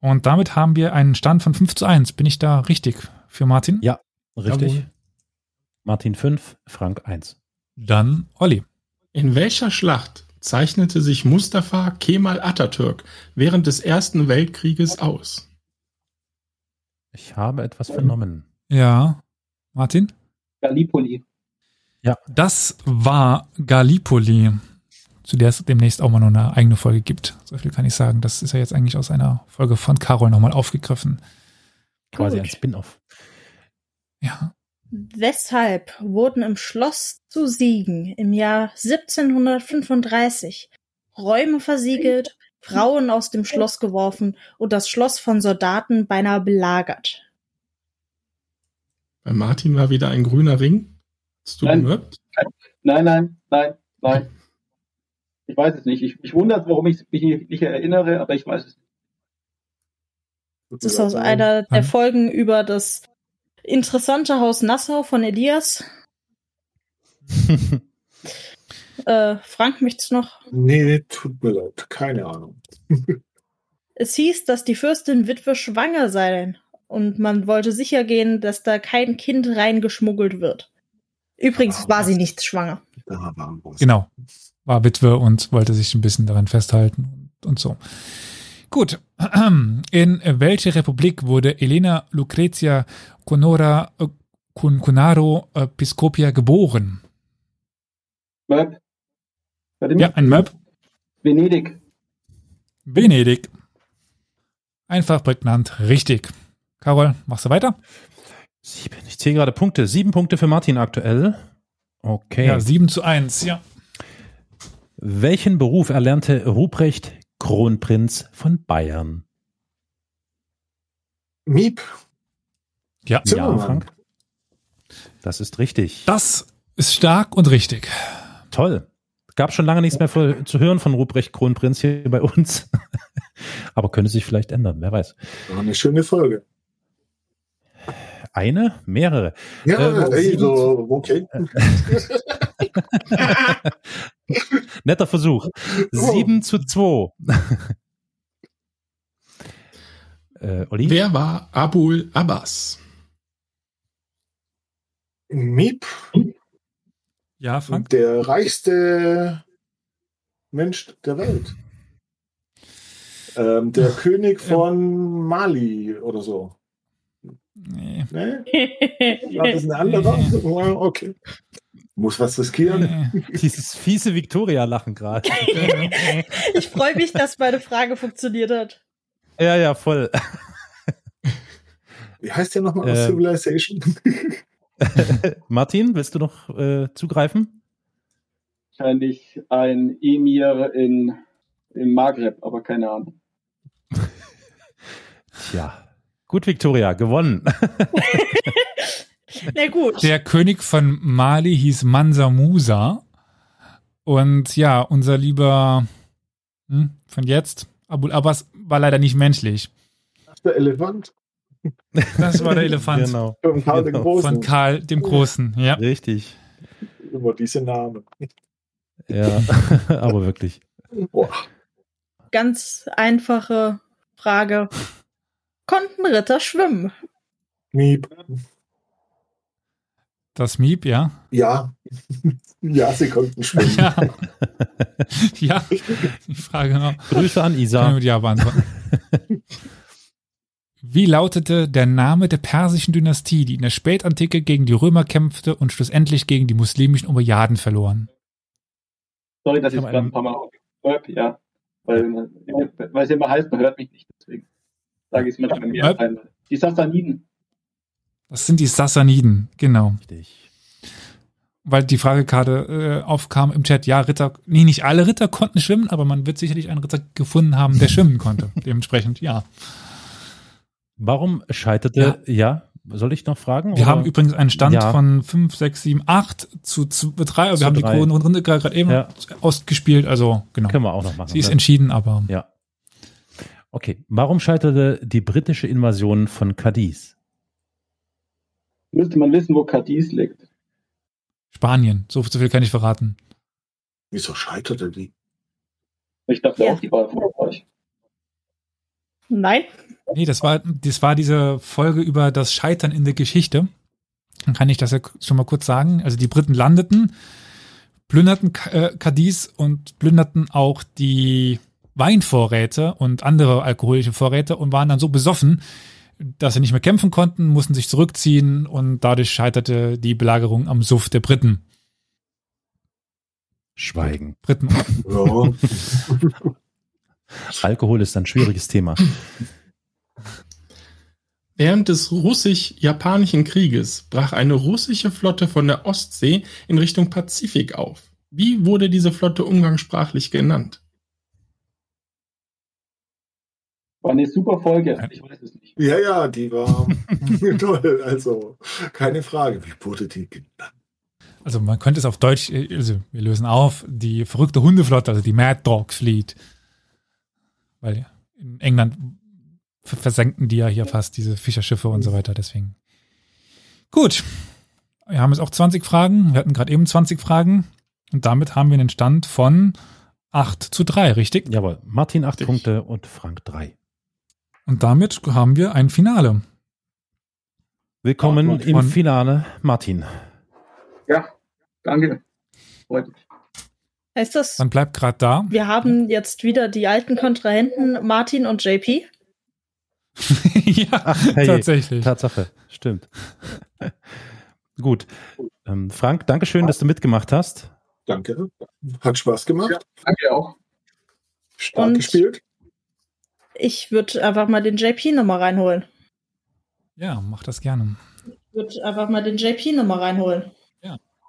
Und damit haben wir einen Stand von 5 zu 1. Bin ich da richtig für Martin? Ja. Richtig. Jawohl. Martin 5, Frank 1. Dann Olli. In welcher Schlacht zeichnete sich Mustafa Kemal Atatürk während des Ersten Weltkrieges aus? Ich habe etwas vernommen. Ja. Martin? Gallipoli. Das war Gallipoli, zu der es demnächst auch mal noch eine eigene Folge gibt. So viel kann ich sagen. Das ist ja jetzt eigentlich aus einer Folge von Carol nochmal aufgegriffen. Quasi ein Spin-off. Ja. Weshalb wurden im Schloss zu Siegen im Jahr 1735 Räume versiegelt, Frauen aus dem Schloss geworfen und das Schloss von Soldaten beinahe belagert? Bei Martin war wieder ein grüner Ring. Hast du Nein. gemerkt? Nein, nein, nein, nein. Ich weiß es nicht. Ich, ich wundere, warum ich mich nicht, erinnere, aber ich weiß es nicht. Das ist aus einer der Folgen über das interessante Haus Nassau von Elias. äh, Frank, möchtest du noch? Nee, tut mir leid. Keine Ahnung. Es hieß, dass die Fürstin Witwe schwanger sei und man wollte sicher gehen, dass da kein Kind reingeschmuggelt wird. Übrigens Ah, war sie nicht schwanger. Genau. War Witwe und wollte sich ein bisschen daran festhalten und so. Gut. In welche Republik wurde Elena Lucrezia Conora äh, Cun- Cunaro äh, Piscopia geboren? Möb. Ja, ein Möb. Venedig. Venedig. Einfach prägnant. Richtig. Carol, machst du weiter? Sieben. Ich zähle gerade Punkte. Sieben Punkte für Martin aktuell. Okay. Ja, 7 zu 1. Ja. Welchen Beruf erlernte Ruprecht Kronprinz von Bayern? Miep. Ja. Ja, Zimmermann. Frank. Das ist richtig. Das ist stark und richtig. Toll. Gab schon lange nichts mehr für, zu hören von Ruprecht Kronprinz hier bei uns. Aber könnte sich vielleicht ändern, wer weiß. War eine schöne Folge. Eine? Mehrere? Ja, Ähm, ey, sieben so, okay. Netter Versuch. Sieben zu zwei. äh, Olli? Wer war Abul Abbas? Miep, Ja, Frank? der reichste Mensch der Welt. Ähm, der König von Mali oder so. Nee. Ne? War das ein anderer? Okay. Muss was riskieren. Dieses fiese Victoria-Lachen gerade. ich freue mich, dass meine Frage funktioniert hat. ja, ja, voll. Wie heißt der nochmal aus Ähm. Civilization? Martin, willst du noch äh, zugreifen? Wahrscheinlich ein Emir in, im Maghreb, aber keine Ahnung. Tja. Gut, Victoria, gewonnen. Na gut. Der König von Mali hieß Mansa Musa. Und ja, unser lieber hm, von jetzt, Abul Abbas, war leider nicht menschlich. der Elefant? Das war der Elefant Genau. Von Karl den Genau. Großen. von Karl dem Großen. Ja. Richtig. Immer diese Namen. Ja, aber wirklich. Boah. Ganz einfache Frage. Konnten Ritter schwimmen? Miep. Das Miep, ja. Ja. ja, sie konnten schwimmen. Ja. ja. Die Frage noch. Grüße an Isa. mit Ja beantworten. Wie lautete der Name der persischen Dynastie, die in der Spätantike gegen die Römer kämpfte und schlussendlich gegen die muslimischen Umayyaden verloren? Sorry, dass ich gerade ein- paar Mal Möb, ja. Weil, weil es immer heißt, man hört mich nicht, deswegen sage ich es mehr Möb? als einmal. Die Sassaniden. Das sind die Sassaniden, genau. Richtig. Weil die Frage gerade äh, aufkam im Chat, ja, Ritter, nee, nicht alle Ritter konnten schwimmen, aber man wird sicherlich einen Ritter gefunden haben, der schwimmen konnte. Dementsprechend, ja. Warum scheiterte, ja, soll ich noch fragen? Wir oder? haben übrigens einen Stand Ja. von 5, 6, 7, 8 zu 3. Also Zu wir haben die drei. Runde gerade eben Ja. ausgespielt, also genau. Können wir auch noch machen. Sie ist ne? entschieden, aber Ja. Okay. Warum scheiterte die britische Invasion von Cadiz? Müsste man wissen, wo Cadiz liegt. Spanien, so, so viel kann ich verraten. Wieso scheiterte die? Ich dachte Ja. auch, die war von euch. Nein. Nee, das war, das war diese Folge über das Scheitern in der Geschichte. Dann kann ich das ja schon mal kurz sagen. Also die Briten landeten, plünderten äh, Cadiz und plünderten auch die Weinvorräte und andere alkoholische Vorräte und waren dann so besoffen, dass sie nicht mehr kämpfen konnten, mussten sich zurückziehen und dadurch scheiterte die Belagerung am Suff der Briten. Schweigen. Briten. Ja. Alkohol ist ein schwieriges Thema. Während des russisch-japanischen Krieges brach eine russische Flotte von der Ostsee in Richtung Pazifik auf. Wie wurde diese Flotte umgangssprachlich genannt? War eine super Folge. Ich weiß es nicht. Ja, ja, die war toll. Also, keine Frage. Wie wurde die genannt? Also man könnte es auf Deutsch, äh, also wir lösen auf, die verrückte Hundeflotte, also die Mad Dog Fleet. Weil in England ver- versenken die ja hier fast diese Fischerschiffe und so weiter, deswegen. Gut. Wir haben jetzt auch 20 Fragen. Wir hatten gerade eben 20 Fragen. Und damit haben wir einen Stand von 8 zu 3, richtig? Jawohl. Martin acht Richtig. Punkte und Frank drei. Und damit haben wir ein Finale. Willkommen Ja, im Finale, Martin. Ja, danke. Freut mich. Heißt das, Dann bleibt gerade da. wir haben jetzt wieder die alten Kontrahenten Martin und JP? ja, hey, tatsächlich. Tatsache, stimmt. Gut. Ähm, Frank, Dankeschön, dass du mitgemacht hast. Danke. Hat Spaß gemacht. Ja. Danke auch. Stark Und- gespielt. Ich würde einfach mal den JP nochmal reinholen. Ja, mach das gerne. Ich würde einfach mal den JP nochmal reinholen.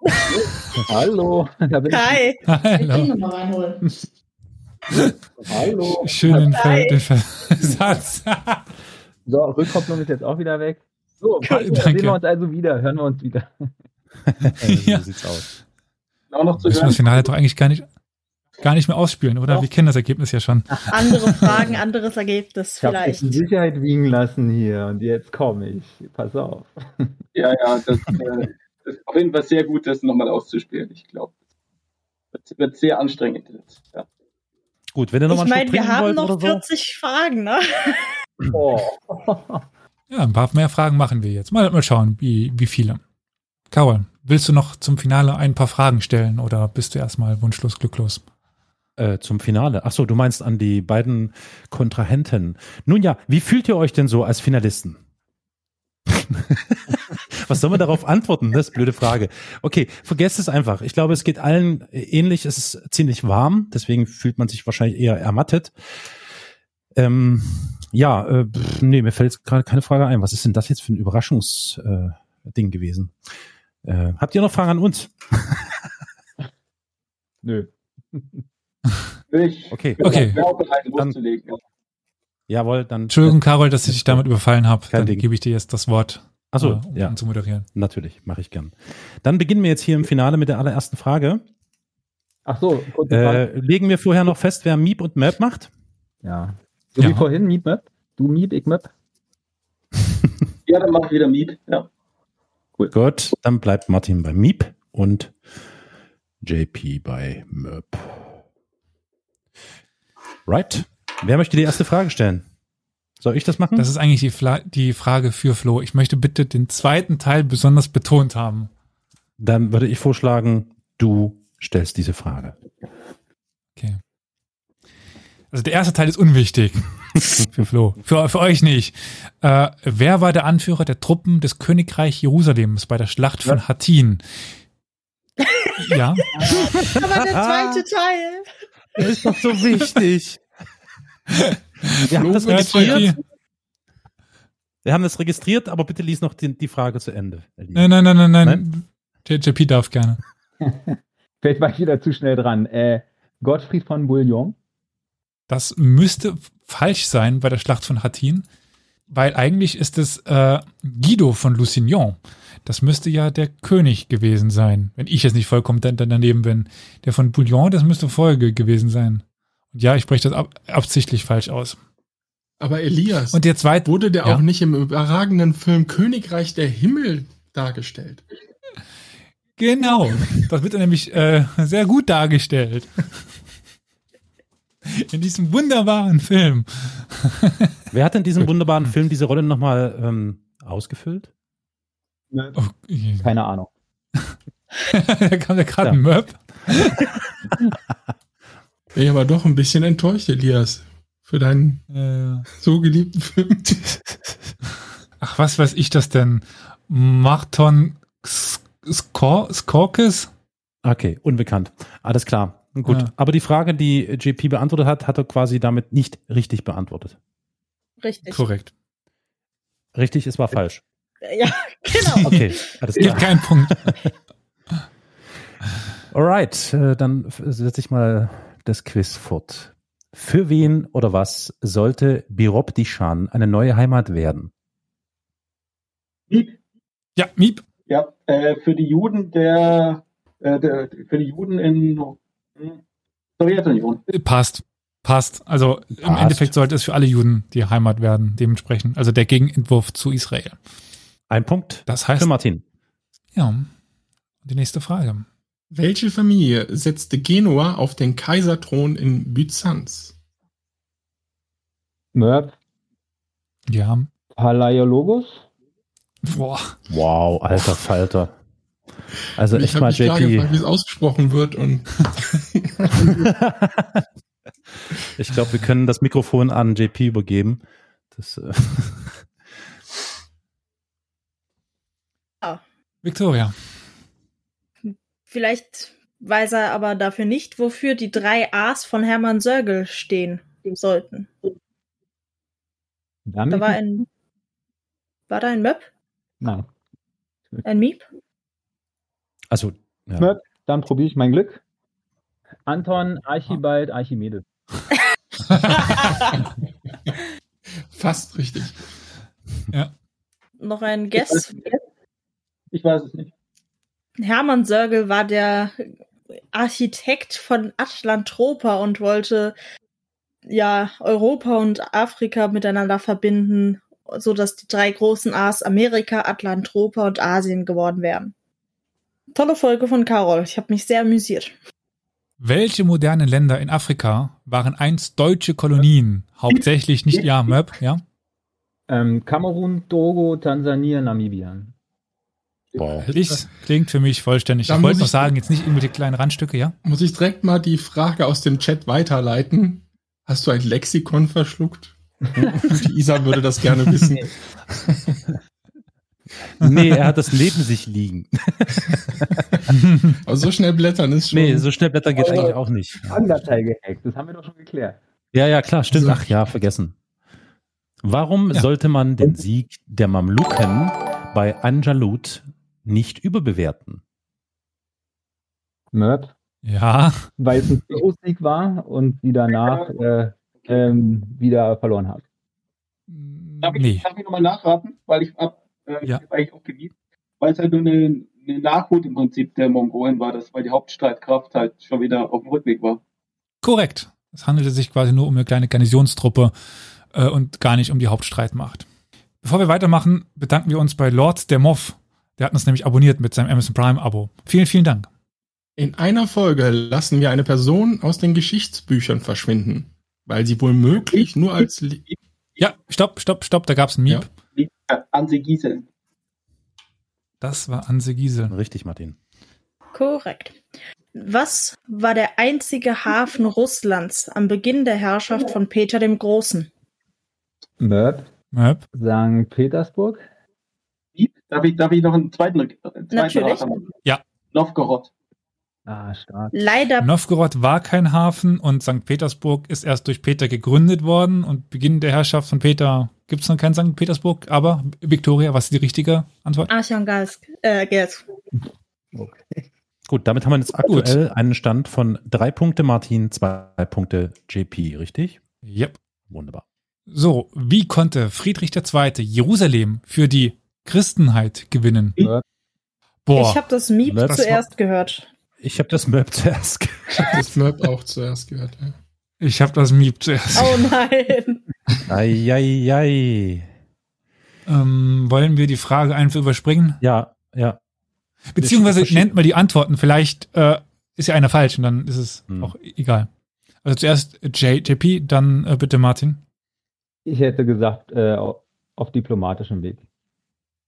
Hallo, da bin ich. Kai, JP Hallo. nochmal reinholen. Hallo. Hi. Ver den Versatz. So, Rückkopplung ist jetzt auch wieder weg. So, Cool, sehen wir uns also wieder, hören wir uns wieder. Ja. So sieht's aus. Auch noch zu hören. das Finale doch eigentlich gar nicht, gar nicht mehr ausspielen, oder? Doch. Wir kennen das Ergebnis ja schon. Andere Fragen, anderes Ergebnis Ich habe vielleicht. die Sicherheit wiegen lassen hier und jetzt komme ich. Pass auf. Ja, ja, das, äh, das ist auf jeden Fall sehr gut, das nochmal auszuspielen. Ich glaube, das wird sehr anstrengend jetzt. Ja. Gut, wenn ihr noch Ich meine, wir haben noch oder so. 40 Fragen, ne? Oh. Ja, ein paar mehr Fragen machen wir jetzt. Mal, mal schauen, wie, wie viele. Carol, willst du noch zum Finale ein paar Fragen stellen oder bist du erstmal wunschlos glücklos? Äh, zum Finale. Ach so, du meinst an die beiden Kontrahenten. Nun ja, wie fühlt ihr euch denn so als Finalisten? Was soll man darauf antworten? Das ist eine blöde Frage. Okay, vergesst es einfach. Ich glaube, es geht allen ähnlich. Es ist ziemlich warm, deswegen fühlt man sich wahrscheinlich eher ermattet. Ähm, ja, äh, nee, mir fällt jetzt gerade keine Frage ein. Was ist denn das jetzt für ein Überraschungsding äh, Ding gewesen? Äh, habt ihr noch Fragen an uns? Nö. Ich Okay. bin Okay. auch bereit, Dann- loszulegen. Ja. Jawohl, dann. Entschuldigung, Carol, dass ich dich damit überfallen habe. Dann Ding. gebe ich dir jetzt das Wort, Ach so, äh, um ja. zu moderieren. Natürlich, mache ich gern. Dann beginnen wir jetzt hier im Finale mit der allerersten Frage. Ach so. Äh, legen wir vorher noch fest, wer Miep und Map macht? Ja. So Ja. wie vorhin, Miep, Map. Du Miep, ich Map. ja, dann mache ich wieder Miet. Ja. Gut, dann bleibt Martin bei Miep und JP bei Möp. Right. Wer möchte die erste Frage stellen? Soll ich das machen? Das ist eigentlich die, Fla die Frage für Flo. Ich möchte bitte den zweiten Teil besonders betont haben. dann würde ich vorschlagen, du stellst diese Frage. Okay. Also der erste Teil ist unwichtig für Flo. Für, für euch nicht. Äh, wer war der Anführer der Truppen des Königreich Jerusalems bei der Schlacht von Hattin? ja, Aber der zweite Teil. Das ist doch so wichtig. Wir haben das registriert. Wir haben das registriert, aber bitte lies noch die, die Frage zu Ende. Nein, nein, nein, nein, nein. JP darf gerne. Vielleicht war ich wieder zu schnell dran. Äh, Gottfried von Bouillon. Das müsste falsch sein bei der Schlacht von Hattin, weil eigentlich ist es äh, Guido von Lusignan. Das müsste ja der König gewesen sein, wenn ich jetzt nicht vollkommen dan- dan- daneben bin. Der von Bouillon, das müsste vorher ge- gewesen sein. Und ja, ich spreche das ab absichtlich falsch aus. Aber Elias, Und der zweite, wurde der Ja. auch nicht im überragenden Film Königreich der Himmel dargestellt? genau, das wird nämlich äh, sehr gut dargestellt. In diesem wunderbaren Film. Wer hat in diesem wunderbaren Film diese Rolle nochmal ähm, ausgefüllt? Oh, Keine Ahnung. da kam ja gerade Ja. ein Möb. Bin ich aber doch ein bisschen enttäuscht, Elias, für deinen Äh, so geliebten Film. Ach, was weiß ich das denn? Marton Sk- Skor Skorkes? Okay, unbekannt. Alles klar. Gut. Ja. Aber die Frage, die JP beantwortet hat, hat er quasi damit nicht richtig beantwortet. Richtig. Korrekt. Richtig, es war falsch. Ja, genau. Okay, alles Gibt klar. keinen Punkt. Alright, äh, dann setze ich mal das Quiz fort. Für wen oder was sollte Biropdishan eine neue Heimat werden? Miet. Ja, Miep. Ja, äh, für die Juden der, äh, der für die Juden in Sowjetunion. Passt. Passt. Also im Passt. Endeffekt sollte es für alle Juden die Heimat werden, dementsprechend. Also der Gegenentwurf zu Israel. Ein Punkt Das heißt, für Martin. ja. Die nächste Frage. Welche Familie setzte Genua auf den Kaiserthron in Byzanz? Merp, Ja. Palaiologos? Boah. Wow, alter Falter. Also ich echt mal JP. gefragt, wie es ausgesprochen wird und ich glaube, wir können das Mikrofon an JP übergeben. Das, äh, Victoria. Vielleicht weiß er aber dafür nicht, wofür die drei A's von Hermann Sörgel stehen sollten. Da war ein. War da ein Möb? Nein. Ein Miep? Also, ja. Dann probiere ich mein Glück. Anton, Archibald, Archimedes. fast richtig. Noch ein Guess. Ich weiß es nicht. Hermann Sörgel war der Architekt von Atlantropa und wollte ja Europa und Afrika miteinander verbinden, so dass die drei großen A's Amerika, Atlantropa und Asien geworden wären. Tolle Folge von Carol. Ich habe mich sehr amüsiert. Welche modernen Länder in Afrika waren einst deutsche Kolonien? Hauptsächlich nicht, ja, Möb, ja? Ähm, Kamerun, Togo, Tansania, Namibia. Wow. Dies klingt für mich vollständig. Da ich wollte noch ich- sagen, jetzt nicht irgendwelche kleinen Randstücke, ja? Muss ich direkt mal die Frage aus dem Chat weiterleiten? Hast du ein Lexikon verschluckt? die Isa würde das gerne wissen. Nee, er hat das neben sich liegen. Aber so schnell blättern ist schon. Nee, so schnell blättern geht eigentlich auch nicht. Andatei gehackt, das haben wir doch schon geklärt. Ja, ja, klar, stimmt. Ach ja, vergessen. Warum Ja. sollte man den Sieg der Mamluken bei Anjalut nicht überbewerten? Möp, Ja, weil es ein Sieg war und sie danach äh, ähm, wieder verloren haben. Darf ich, nee. darf ich nochmal nachraten? Weil ich hab, äh, Ja. eigentlich auch geliebt. Weil es halt nur eine, eine Nachhut im Prinzip der Mongolen war, das, weil die Hauptstreitkraft halt schon wieder auf dem Rückweg war. Korrekt. Es handelte sich quasi nur um eine kleine Garnisonstruppe äh, und gar nicht um die Hauptstreitmacht. Bevor wir weitermachen, bedanken wir uns bei Lord der Moff. Der hat uns nämlich abonniert mit seinem Amazon Prime-Abo. Vielen, vielen Dank. In einer Folge lassen wir eine Person aus den Geschichtsbüchern verschwinden, weil sie wohl möglich nur als Le Ja, stopp, stopp, stopp, da gab's ein Miep. Ja. Äh, Anse Giesel. Das war Anse Giesel. Richtig, Martin. Korrekt. Was war der einzige Hafen Russlands am Beginn der Herrschaft von Peter dem Großen? Möp, Möp. St. Petersburg, Darf ich, darf ich noch einen zweiten, äh, zweiten Natürlich. Ja. Novgorod. Ah, stark. Leider Novgorod war kein Hafen und St. Petersburg ist erst durch Peter gegründet worden und Beginn der Herrschaft von Peter gibt's noch kein St. Petersburg, aber Victoria, was ist die richtige Antwort? Archangelsk. Äh, jetzt. Gut, damit haben wir jetzt aktuell einen Stand von drei Punkte Martin, zwei Punkte JP, richtig? Yep. Wunderbar. So, wie konnte Friedrich II. Jerusalem für die Christenheit gewinnen? Boah, Ich habe das Miep zuerst gehört. Ich habe das Möb zuerst. ge- Ich habe das Möb auch zuerst gehört. Ja. ich habe das Miep zuerst. Oh nein. Eieiei. Ähm, wollen wir die Frage einfach überspringen? Ja, ja. Beziehungsweise nennt mal die Antworten. Vielleicht äh, ist ja einer falsch und dann ist es Hm. auch egal. Also zuerst J, JP, dann äh, bitte Martin. Ich hätte gesagt, äh, auf, diplomatischem Weg.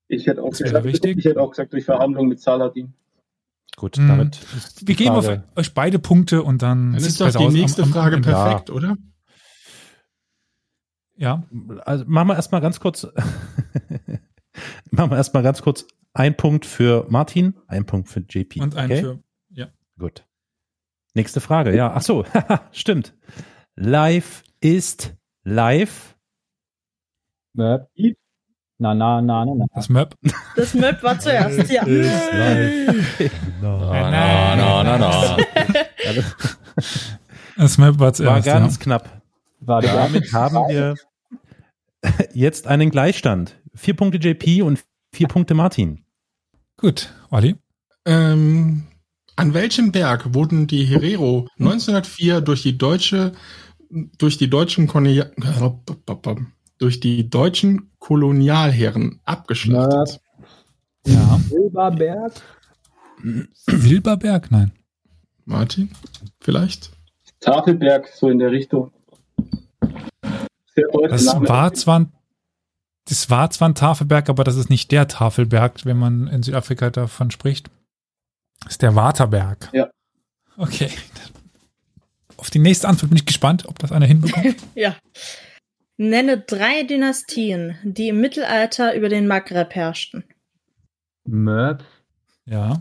Ich hätte auch gesagt, richtig. ich hätte auch gesagt, durch Verhandlungen mit Saladin. Gut, Hm. damit. Wir geben auf Frage- euch beide Punkte und dann, Dann ist doch die aus nächste am- Frage am- perfekt, oder? Ja, Also machen wir erstmal ganz kurz. machen wir erstmal ganz kurz. Ein Punkt für Martin, ein Punkt für JP. und ein okay? für. Ja. Gut. Nächste Frage. Ja, ach so, stimmt. Live ist live. Möp. Na, na, na, na, na. Das Möb. Das Möb war zuerst, ja. Live. Na, na, na, na. Das Möb war War zuerst. ganz ja. knapp. War Damit haben wir jetzt einen Gleichstand. Vier Punkte JP und vier Punkte Martin. Gut, Olli. Ähm, an welchem Berg wurden die Herero 1904 durch die deutsche, durch die deutschen Kolonia durch die deutschen Kolonialherren abgeschlachtet? Ja. Silberberg? Silberberg? Nein. Martin, vielleicht? Tafelberg, so in der Richtung. Das Name. war zwar das war zwar ein Tafelberg, aber das ist nicht der Tafelberg, wenn man in Südafrika davon spricht. Das ist der Waterberg. Ja. Okay. Auf die nächste Antwort bin ich gespannt, ob das einer hinbekommt. Ja. Nenne drei Dynastien, die im Mittelalter über den Maghreb herrschten. Merp, Ja.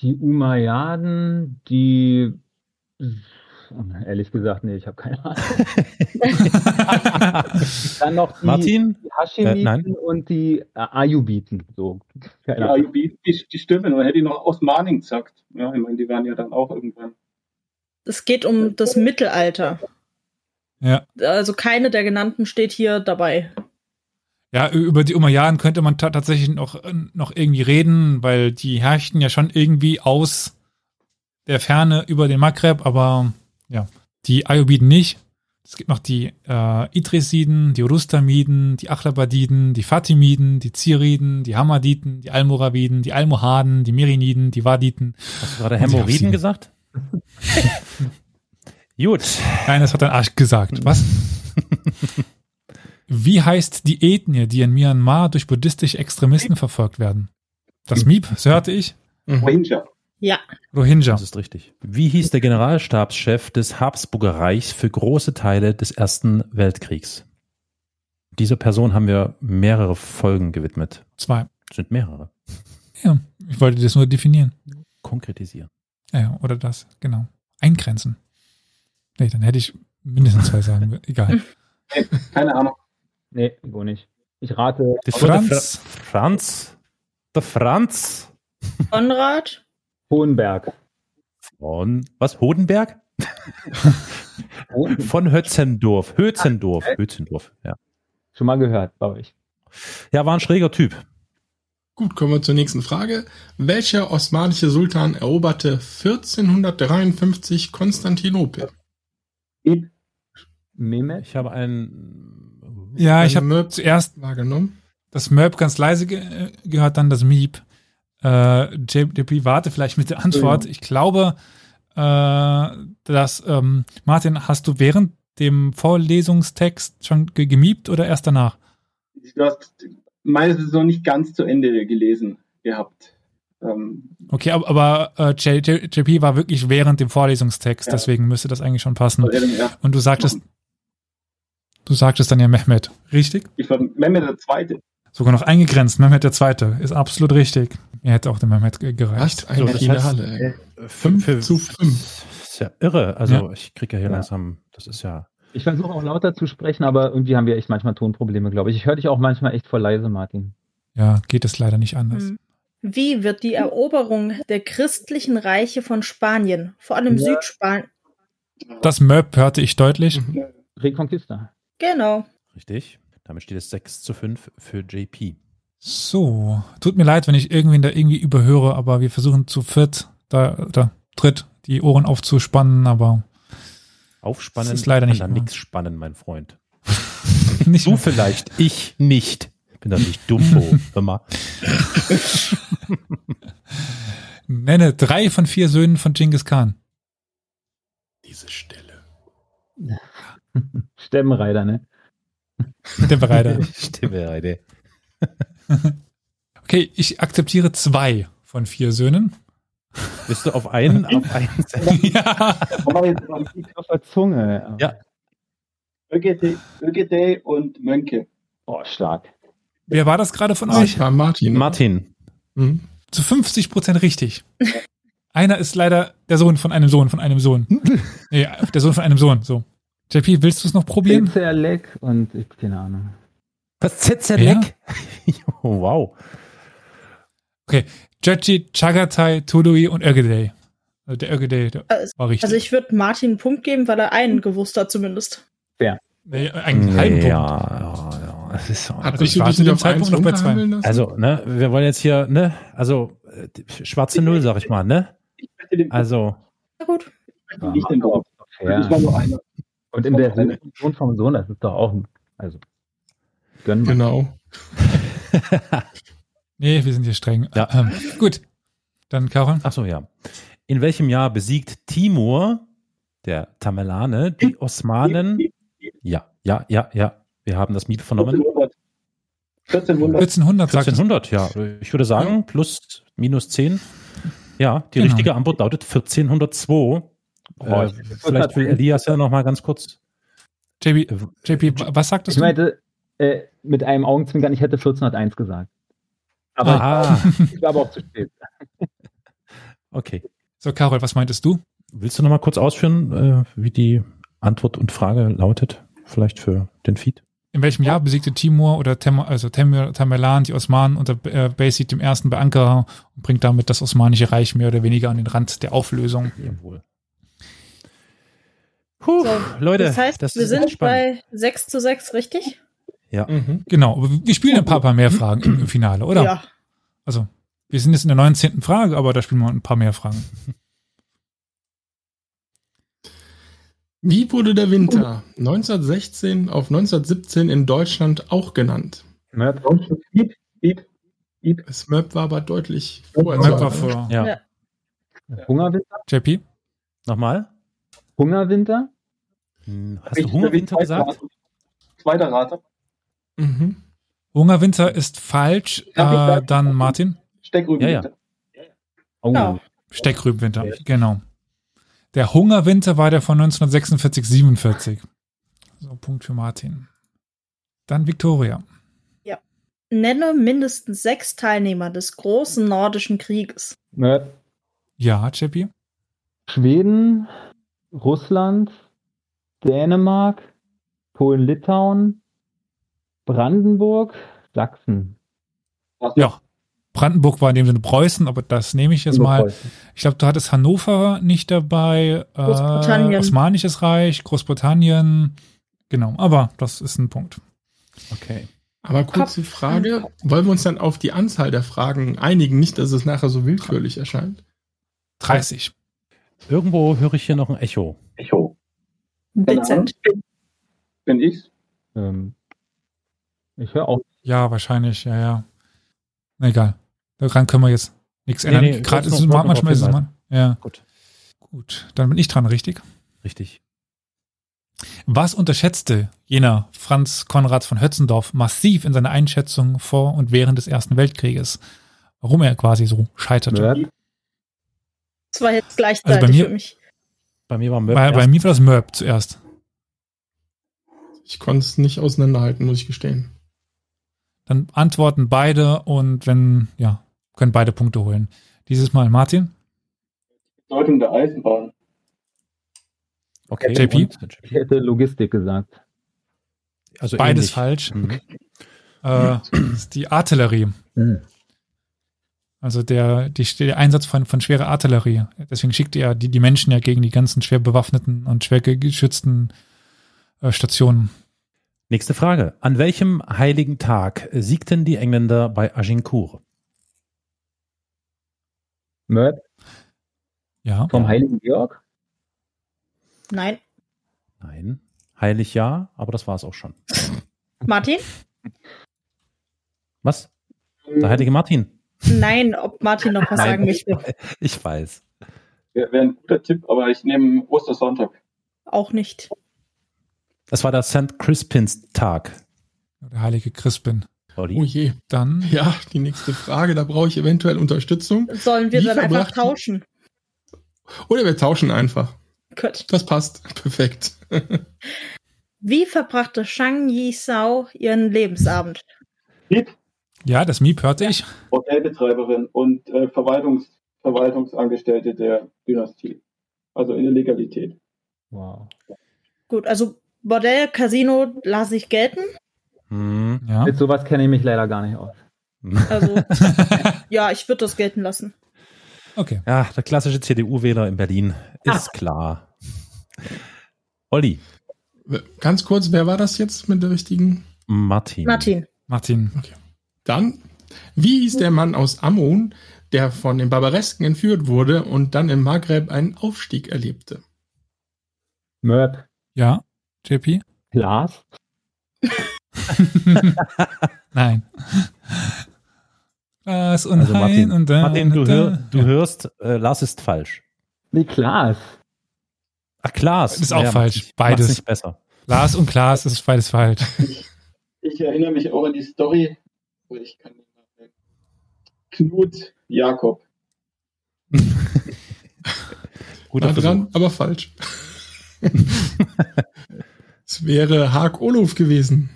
die Umayyaden, die. Ehrlich gesagt, nee, ich habe keine Ahnung. Dann noch die, Martin? die Hashemiten Äh, und die äh, Ayubiten. So. Keine Ja, Ahnung. die, die, die stimmen. Und hätte ich noch Osmanen gesagt. Ja, ich meine, die waren ja dann auch irgendwann. Es geht um das Mittelalter. Ja. Also keine der genannten steht hier dabei. Ja, über die Umayyaden könnte man ta tatsächlich noch, noch irgendwie reden, weil die herrschten ja schon irgendwie aus der Ferne über den Maghreb, aber ja, die Ayubiden nicht. Es gibt noch die äh, Idrisiden, die Rustamiden, die Achlabadiden, die Fatimiden, die Ziriden, die Hamaditen, die Almoraviden, die Almohaden, die Meriniden, die Waditen. Hast du gerade Hämorrhoiden gesagt? Gut. Nein, das hat dein Arsch gesagt. Was? Wie heißt die Ethnie, die in Myanmar durch buddhistische Extremisten verfolgt werden? Das Miep, so hörte ich. Rohingya. Ja. Rohingya. Das ist richtig. Wie hieß der Generalstabschef des Habsburger Reichs für große Teile des Ersten Weltkriegs? Dieser Person haben wir mehrere Folgen gewidmet. Zwei. Das sind mehrere. Ja, ich wollte das nur definieren. Konkretisieren. Ja, oder das, genau. Eingrenzen. Nee, dann hätte ich mindestens zwei sagen. Egal. Keine Ahnung. Nee, wo nicht. Ich rate. Der Franz. Franz. Der Franz Konrad. Hohenberg. von, was, Hodenberg? Von Hötzendorf. Hötzendorf. Hötzendorf, ja. Schon mal gehört bei euch. Ja, war ein schräger Typ. Gut, kommen wir zur nächsten Frage. Welcher osmanische Sultan eroberte 1453 Konstantinopel? Mehmet? Ich habe einen. Ja, ich Also habe Möb zuerst wahrgenommen. das Merp ganz leise ge gehört, dann das Miep. Äh, JP, warte vielleicht mit der Antwort. Ich glaube, äh, dass, ähm, Martin, hast du während dem Vorlesungstext schon ge gemiebt oder erst danach? Du hast meines noch nicht ganz zu Ende gelesen gehabt. Ähm, Okay, aber, aber äh, JP war wirklich während dem Vorlesungstext, Ja. deswegen müsste das eigentlich schon passen. ja, Und du sagtest, du sagtest dann ja Mehmet, richtig? ich war Mehmet der Zweite. Sogar noch eingegrenzt, Mehmet der Zweite, ist absolut richtig. Mir hätte auch der Mehmet ge- gereicht. Was ein So, das Finale. heißt, ey. Fünf Fünf zu fünf. Ist ja irre. Also Ja. ich kriege ja hier langsam, das ist ja. Ich versuche auch lauter zu sprechen, aber irgendwie haben wir echt manchmal Tonprobleme, glaube ich. Ich höre dich auch manchmal echt voll leise, Martin. Ja, geht es leider nicht anders. Hm. Wie wird die Eroberung der christlichen Reiche von Spanien, vor allem Ja. Südspanien, Das Möb hörte ich deutlich. Reconquista. genau. Richtig. Damit steht es 6 zu 5 für JP. So, tut mir leid, wenn ich irgendwen da irgendwie überhöre, aber wir versuchen zu viert, da, da, dritt, die Ohren aufzuspannen, aber Aufspannen Das ist leider nicht kann da nichts spannen, mein Freund. nicht Du vielleicht, ich nicht. Ich bin doch nicht dumm, hör mal. Nenne drei von vier Söhnen von Genghis Khan. Diese Stelle. Stemmenreiter, ne? Stimme, Heide. Okay, ich akzeptiere zwei von vier Söhnen. Bist du auf einen, auf einen ja. Auf der Zunge. Ja. Ögedei und Mönke. Oh, stark. Wer war das gerade von Das euch? war Martin. ne? Martin. Mhm. Zu 50 Prozent richtig. Einer ist leider der Sohn von einem Sohn von einem Sohn. Nee, der Sohn von einem Sohn, so. JP, willst du es noch probieren? Zerleck und ich, keine Ahnung. Was Zetzerleck? oh, wow. Jochi, Chagatai, Tului und Ögedei. Also der Ögedei, der Also, war richtig. also ich würde Martin einen Punkt geben, weil er einen gewusst hat zumindest. nee, einen halben Punkt. ja, ja, ja. Das ist so. Hat Also sich ich war dich zu nicht dem auf eins Zeitpunkt noch bei zwei. Also, ne, wir wollen jetzt hier, ne, also äh, schwarze Null, sag ich mal, ne? Ich möchte den Also, Na gut. nur einer. Und in der Sohn vom Sohn, das ist doch auch, ein- also, gönnen. Genau. Nee, wir sind hier streng. Ja. Ähm, gut. Dann Karol. Ach so, ja. In welchem Jahr besiegt Timur, der Tamerlane, die Osmanen? Ja, ja, ja, ja. Wir haben das Miet vernommen. 1400. 1400 sagt es. 1400, ja. Ich würde sagen, plus, minus 10. Ja, die Genau. richtige Antwort lautet 1402. Äh, vielleicht will Elias ja noch mal ganz kurz. JP, Äh, JP, was sagtest Ich du? meinte, äh, mit einem Augenzwinkern, ich hätte 1401 gesagt. Aber Ah, ich war aber auch zu spät. okay. So, Karol, was meintest du? Willst du noch mal kurz ausführen, äh, wie die Antwort und Frage lautet? Vielleicht für den Feed? In welchem Jahr besiegte Timur oder Tem, also Temür, Tamerlan die Osmanen unter äh, Bayezid dem Ersten bei Ankara und bringt damit das Osmanische Reich mehr oder weniger an den Rand der Auflösung? Jawohl. Puh, So, Leute, das heißt, das wir ist sind spannend. bei 6 zu 6, richtig? Ja. Mhm. Genau, aber wir spielen ein paar, paar mehr Fragen im, im Finale, oder? Ja. Also, wir sind jetzt in der 19. Frage, aber da spielen wir ein paar mehr Fragen. Wie wurde der Winter 1916 auf 1917 in Deutschland auch genannt? Mörb, Piep, piep, piep. Smurp war aber deutlich vorher. Merk zu war für Ja. Ja. Hungerwinter? JP. Nochmal? Hungerwinter? Hm, Hast du Hungerwinter gesagt? Zweiter Rate. Mhm. Hungerwinter ist falsch. Äh, dann Martin. Steckrüben. Ja, ja. Oh. Steckrübenwinter, genau. Der Hungerwinter war der von 1946, 47. So, Punkt für Martin. Dann Victoria. Nenne mindestens sechs Teilnehmer des großen nordischen Krieges. Mörb, Ja, JP. Schweden, Russland, Dänemark, Polen-Litauen, Brandenburg, Sachsen. Ja. Brandenburg war in dem Sinne Preußen, aber das nehme ich jetzt mal. Ich glaube, du hattest Hannover nicht dabei. Äh, Großbritannien. Osmanisches Reich, Großbritannien. Genau, aber das ist ein Punkt. Okay. Aber kurze Frage, wollen wir uns dann auf die Anzahl der Fragen einigen, nicht, dass es nachher so willkürlich erscheint? 30. Irgendwo höre ich hier noch ein Echo. Echo. Dezent. Bin ich's? Ähm, ich höre auch. Ja, wahrscheinlich, ja, ja. Na, egal. Daran können wir jetzt nichts Nee, ändern. nee, Gerade ist es manchmal ist es mal. Ja. Gut. Gut, dann bin ich dran, richtig? Richtig. Was unterschätzte jener Franz Konrad von Hötzendorf massiv in seiner Einschätzung vor und während des Ersten Weltkrieges? Warum er quasi so scheiterte? Mörb, Das war jetzt gleichzeitig Also bei mir- für mich. Bei mir war Möb Bei, bei mir war das Mörb zuerst. Ich konnte es nicht auseinanderhalten, muss ich gestehen. Dann antworten beide und wenn, ja, können beide Punkte holen. Dieses Mal Martin. Bedeutung der Eisenbahn. Okay. JP? ich hätte Logistik gesagt. Also Beides ähnlich. falsch. Mhm. Äh, die Artillerie. Hm. Also der, die, der Einsatz von, von schwerer Artillerie. Deswegen schickt er die, die Menschen ja gegen die ganzen schwer bewaffneten und schwer ge- geschützten äh, Stationen. Nächste Frage. An welchem heiligen Tag siegten die Engländer bei Agincourt? Mörb Ja. vom Heiligen Georg? Nein. Nein. Heilig ja, aber das war es auch schon. Martin? Was? Der heilige Martin? Nein, ob Martin noch was Nein. sagen möchte. Ich weiß. Wäre wär ein guter Tipp, aber ich nehme Ostersonntag. Auch nicht. Es war der St. Crispins Tag. Der heilige Crispin. Olli? Oh je. Dann, Ja, die nächste Frage, da brauche ich eventuell Unterstützung. Sollen wir Wie dann einfach tauschen? Oder wir tauschen einfach. Gut. Das passt. Perfekt. Wie verbrachte Shang Yi Sao ihren Lebensabend? Piep, ja, das Miep hörte ich. Hotelbetreiberin und äh, Verwaltungs Verwaltungsangestellte der Dynastie. Also in der Legalität. Wow. Gut, also Bordell, Casino lasse ich gelten. Hm. Ja. Mit sowas kenne ich mich leider gar nicht aus. Also, ja, ich würde das gelten lassen. okay. Ja, der klassische CDU-Wähler in Berlin ist klar. Olli, Ganz kurz, wer war das jetzt mit der richtigen? Martin. Martin. Martin. Dann, wie hieß der Mann aus Ammon, der von den Barbaresken entführt wurde und dann im Maghreb einen Aufstieg erlebte? Mörb, Ja. JP? Lars, Nein. Lars und Also Hein Martin, und dann. Martin du, hör, du Ja. hörst, äh, Lars ist falsch. Nee, Klaas. Ach, Klaas. Das ist auch macht's falsch. nicht- Beides. macht's nicht besser. Lars und Klaas, das ist beides falsch. Ich erinnere mich auch an die Story, wo ich kann nicht mehr Knut Jakob. Guter dran, aber falsch. es wäre Haag Oluf gewesen.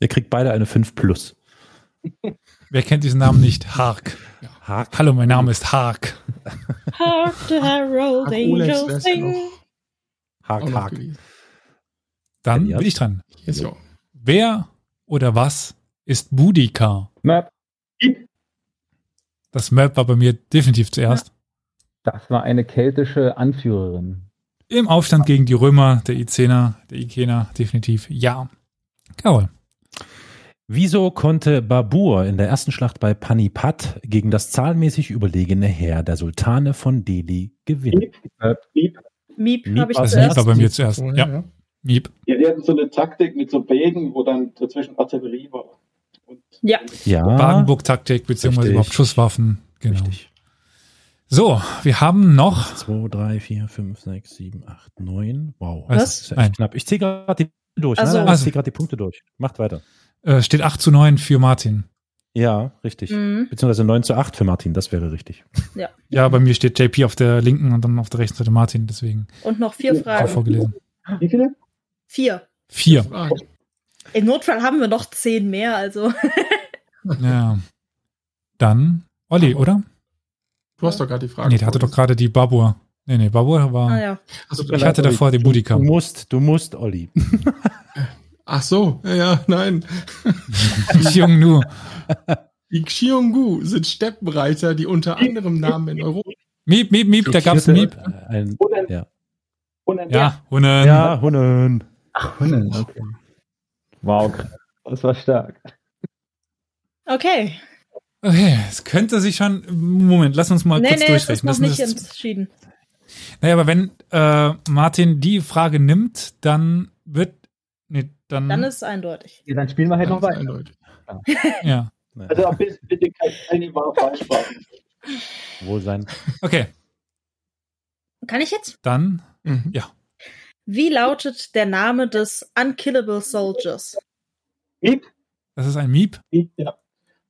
Ihr kriegt beide eine 5 plus. Wer kennt diesen Namen nicht? Hark. Haag. Hallo, mein Name ist Hark. Hark the herald angels ja sing. Haag. gewesen. Dann Elias? bin ich dran. Yes, ja. Wer oder was ist Boudica? Möp. Das Map war bei mir definitiv zuerst. Das war eine keltische Anführerin. Im Aufstand gegen die Römer, der Icener, der Ikener, definitiv ja. Carol. Wieso konnte Babur in der ersten Schlacht bei Panipat gegen das zahlenmäßig überlegene Heer der Sultane von Delhi gewinnen? Miep. Miep Miep habe ich war Das zuerst. Miep war bei mir zuerst. Ja, ja. Miep. Ja, die hatten so eine Taktik mit so Bägen, wo dann dazwischen Artillerie war. Und Ja. Ja, Wagenburg-Taktik beziehungsweise Richtig. überhaupt Schusswaffen. Genau. richtig. So, wir haben noch 2, 3, 4, 5, 6, 7, 8, 9. Wow. Was? Das ist ja Nein. echt knapp. Ich ziehe gerade die durch. Ach Nein, so. nein, ich Also- ziehe gerade die Punkte durch. Macht weiter. Äh, steht 8 zu 9 für Martin. Ja, richtig. Mhm. Beziehungsweise 9 zu 8 für Martin, das wäre richtig. Ja, bei mir steht JP auf der linken und dann auf der rechten Seite Martin, deswegen Und noch vier auch Fragen. vorgelesen. wie viele? Vier. Vier. Im Notfall haben wir noch zehn mehr, also. Ja. Dann Olli, oder? Du hast doch gerade die Frage. Nee, der hatte doch gerade die Babur. Nee, nee, Babur war. Ah ja. Also, Ich hatte davor die Boudica. Du musst, du musst, Olli. Ach so, ja, ja, nein. Jung Nu. Die Xionggu sind Steppenreiter, die unter anderem Namen in Europa. Miep, Miep, Miep, da gab's einen Miep. Ein, Hunnen. ja. Hunnen. Ja, Hunnen. ja, Hunnen. Okay. Wow. Das war stark. Okay. Okay, es könnte sich schon. Moment, lass uns mal nee, kurz nee, es ist durchrechnen. noch Das nicht ist- entschieden. Naja, aber wenn äh, Martin die Frage nimmt, dann wird. Dann. Dann ist es eindeutig. Ja, dann spielen wir halt noch weiter. eindeutig. ja. Also bitte, bitte keine wahr falsch fragen. Wohlsein. Okay, Kann ich jetzt? dann. Mhm. Wie lautet der Name des Unkillable Soldiers? Miep. Das ist ein Miep. Miep, ja.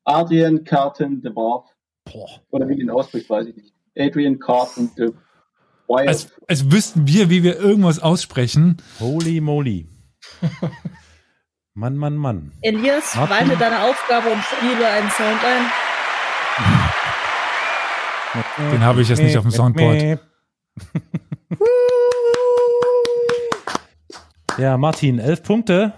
Adrian Carton de Barth. Boah. Oder wie den ausspricht, weiß ich nicht. Adrian Carton de Wild. Als, als wüssten wir, wie wir irgendwas aussprechen. Holy moly. Mann, Mann, Mann. Elias, Martin? mir deine Aufgabe und spiele einen Sound ein. Den habe ich jetzt nicht auf dem Soundboard. Ja, Martin, elf Punkte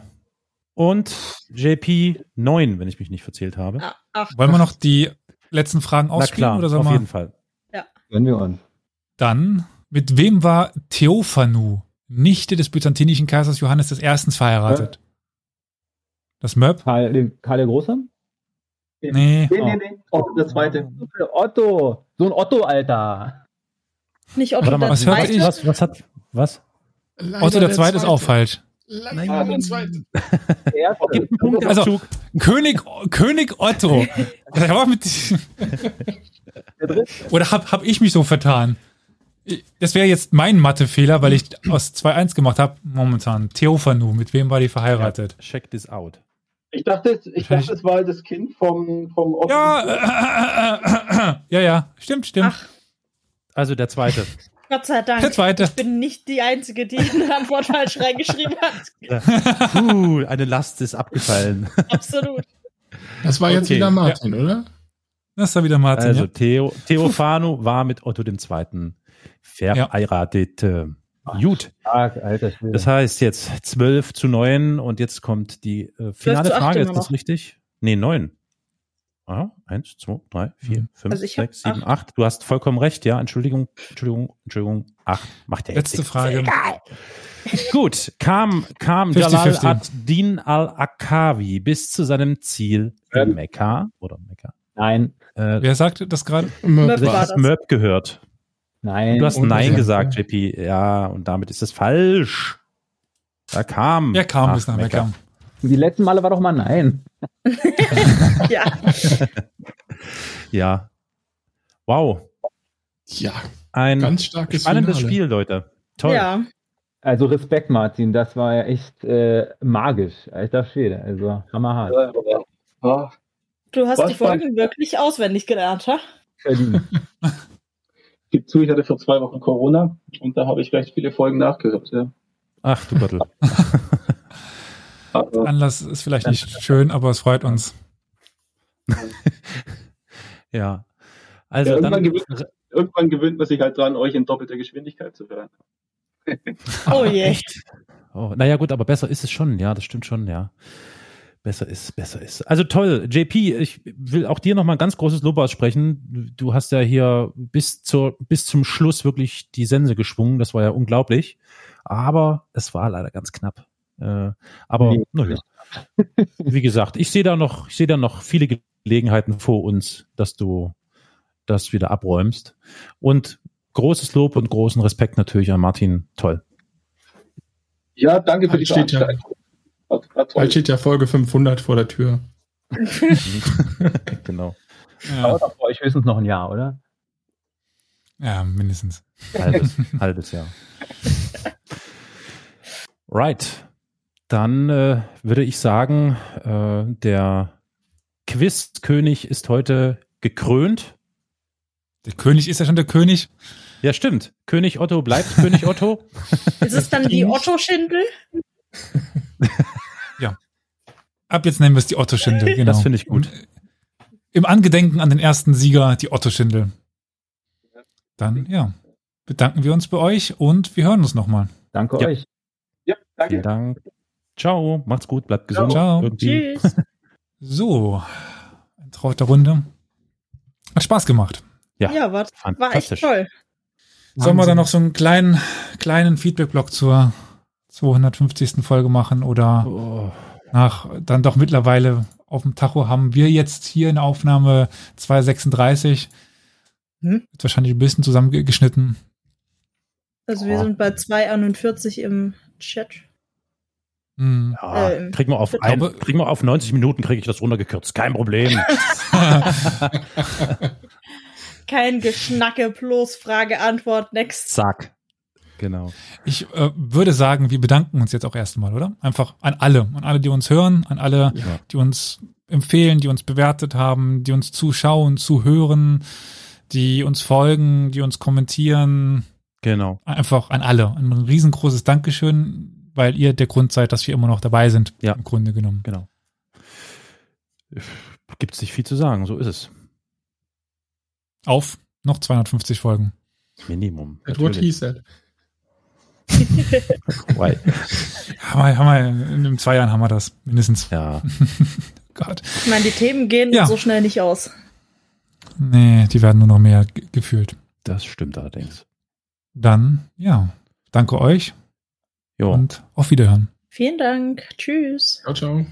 und JP neun, wenn ich mich nicht verzählt habe. Ah, ach, Wollen wir noch die letzten Fragen Na ausspielen klar, oder soll auf jeden Fall. Gönnen wir uns. Dann, mit wem war Theophanu, Nichte des byzantinischen Kaisers Johannes I. verheiratet? Das Möb? Karl, Karl der Große? Nee. Nee, nee, nee. Oh, der zweite. Otto. So ein Otto, Alter. nicht Otto Warte mal, der was hört Zweite. ich? was, was hat, was? Leider Otto der Zweite ist auch falsch. Leider der Zweite. Der erste. Also, König, König Otto. Dritte. oder hab, hab ich mich so vertan? Das wäre jetzt mein Mathefehler, weil ich aus 2-1 gemacht habe. Momentan. Theophanu, mit wem war die verheiratet? Check this out. Ich dachte, ich dachte, es war das Kind vom, vom Otto. Ja, äh, äh, äh, äh, ja, ja, stimmt, stimmt. Ach. Also der zweite. Gott sei Dank. Der zweite. Ich bin nicht die Einzige, die eine Antwort falsch reingeschrieben hat. Puh, eine Last ist abgefallen. Absolut. Das war jetzt Okay. wieder Martin, oder? Das war wieder Martin. Also ja. Theo, Theophanu war mit Otto dem Zweiten verheiratet. Äh, Gut. Alter Schwede. Das heißt jetzt 12 zu 9 und jetzt kommt die äh, finale Frage. Ist das noch. richtig? Nee, 9. Aha, 1, 2, 3, 4, Mhm. 5, Also ich hab 6, 7, 8. Du hast vollkommen recht, ja. Entschuldigung, Entschuldigung, Entschuldigung. 8. Macht ja jetzt Letzte nichts. Frage. Gut, kam, kam 50, Jalal 50. ad-Din al-Akawi bis zu seinem Ziel in Ähm. Mekka oder Mekka. Nein, Äh, Wer sagte das gerade? Möb hast das. Möb gehört. Nein. Du hast Nein gesagt, JP. Ja, und damit ist es falsch. Da kam. Wer kam bis nach Mekka? Die letzten Male war doch mal nein. Ja. ja. Wow. Ja, Ein ganz starkes spannendes Finale. Spiel, Leute. Toll. Ja. Also Respekt, Martin, das war ja echt äh, magisch, alter Schwede. Also hammerhart. Ja, Du hast Was die Folgen wirklich auswendig gelernt, ha? Verdient. gibt zu, ich hatte vor zwei Wochen Corona und da habe ich recht viele Folgen nachgehört. Ja. Ach du Gottel. Aber Anlass ist vielleicht nicht schön, aber es freut uns. ja. Also Ja, dann. irgendwann gewöhnt- irgendwann gewöhnt man sich halt dran, euch in doppelter Geschwindigkeit zu hören. Oh je. Echt? Oh, naja, gut, aber besser ist es schon, ja, das stimmt schon, ja. Besser ist, besser ist. Also toll, JP, ich will auch dir nochmal ein ganz großes Lob aussprechen. Du hast ja hier bis zur, bis zum Schluss wirklich die Sense geschwungen. Das war ja unglaublich. Aber es war leider ganz knapp. Äh, aber, Nee. naja. Wie gesagt, ich sehe da noch, ich sehe da noch viele Gelegenheiten vor uns, dass du das wieder abräumst. Und großes Lob und großen Respekt natürlich an Martin. Toll. Ja, danke für die Veranstaltung. Bald steht ja Folge 500 vor der Tür. genau. Ja, Dauert auch bei euch höchstens noch ein Jahr, oder? ja mindestens. Halbes, halbes Jahr. Right. Dann äh, würde ich sagen, äh, der Quizkönig ist heute gekrönt. Der König ist ja schon der König. Ja, stimmt. König Otto bleibt König Otto. Ist es dann die Otto-Schindel? Ab jetzt nennen wir es die Otto-Schindel. Genau. Das finde ich gut. Im Angedenken an den ersten Sieger, die Otto-Schindel. Dann, ja, bedanken wir uns bei euch und wir hören uns nochmal. Danke Ja. euch. Ja, danke. Vielen Dank. Ciao. Macht's gut. Bleibt gesund. Ciao. Irgendwie. Tschüss. So, eine traute Runde. Hat Spaß gemacht. Ja, Ja, war, war echt toll. Sollen wir dann noch so einen kleinen, kleinen Feedback-Block zur 250. Folge machen oder Oh, nach dann doch mittlerweile auf dem Tacho haben wir jetzt hier eine Aufnahme 236. Hm? Wird wahrscheinlich ein bisschen zusammengeschnitten. Also wir Oh. sind bei 2,41 im Chat. Hm. ja, Ähm, kriegen wir auf ich ein, kriegen wir auf 90 Minuten kriege ich das runtergekürzt. Kein Problem. Kein Geschnacke, bloß Frage, Antwort, next. Zack. Genau. Ich äh, würde sagen, wir bedanken uns jetzt auch erstmal, oder? Einfach an alle, an alle, die uns hören, an alle, Ja. die uns empfehlen, die uns bewertet haben, die uns zuschauen, zuhören, die uns folgen, die uns kommentieren. Genau. Einfach an alle. Ein riesengroßes Dankeschön, weil ihr der Grund seid, dass wir immer noch dabei sind. Ja. Im Grunde genommen. Genau. Gibt es nicht viel zu sagen, so ist es. Auf noch 250 Folgen. Minimum. That's what he said. Why? Haben wir, haben wir, in den zwei Jahren haben wir das. Mindestens. Ja, Gott. Ich meine, die Themen gehen Ja. so schnell nicht aus. Nee, die werden nur noch mehr ge- gefühlt. das stimmt allerdings. Dann, ja. Danke euch Jo. und auf Wiederhören. Vielen Dank. Tschüss. Ciao, ciao.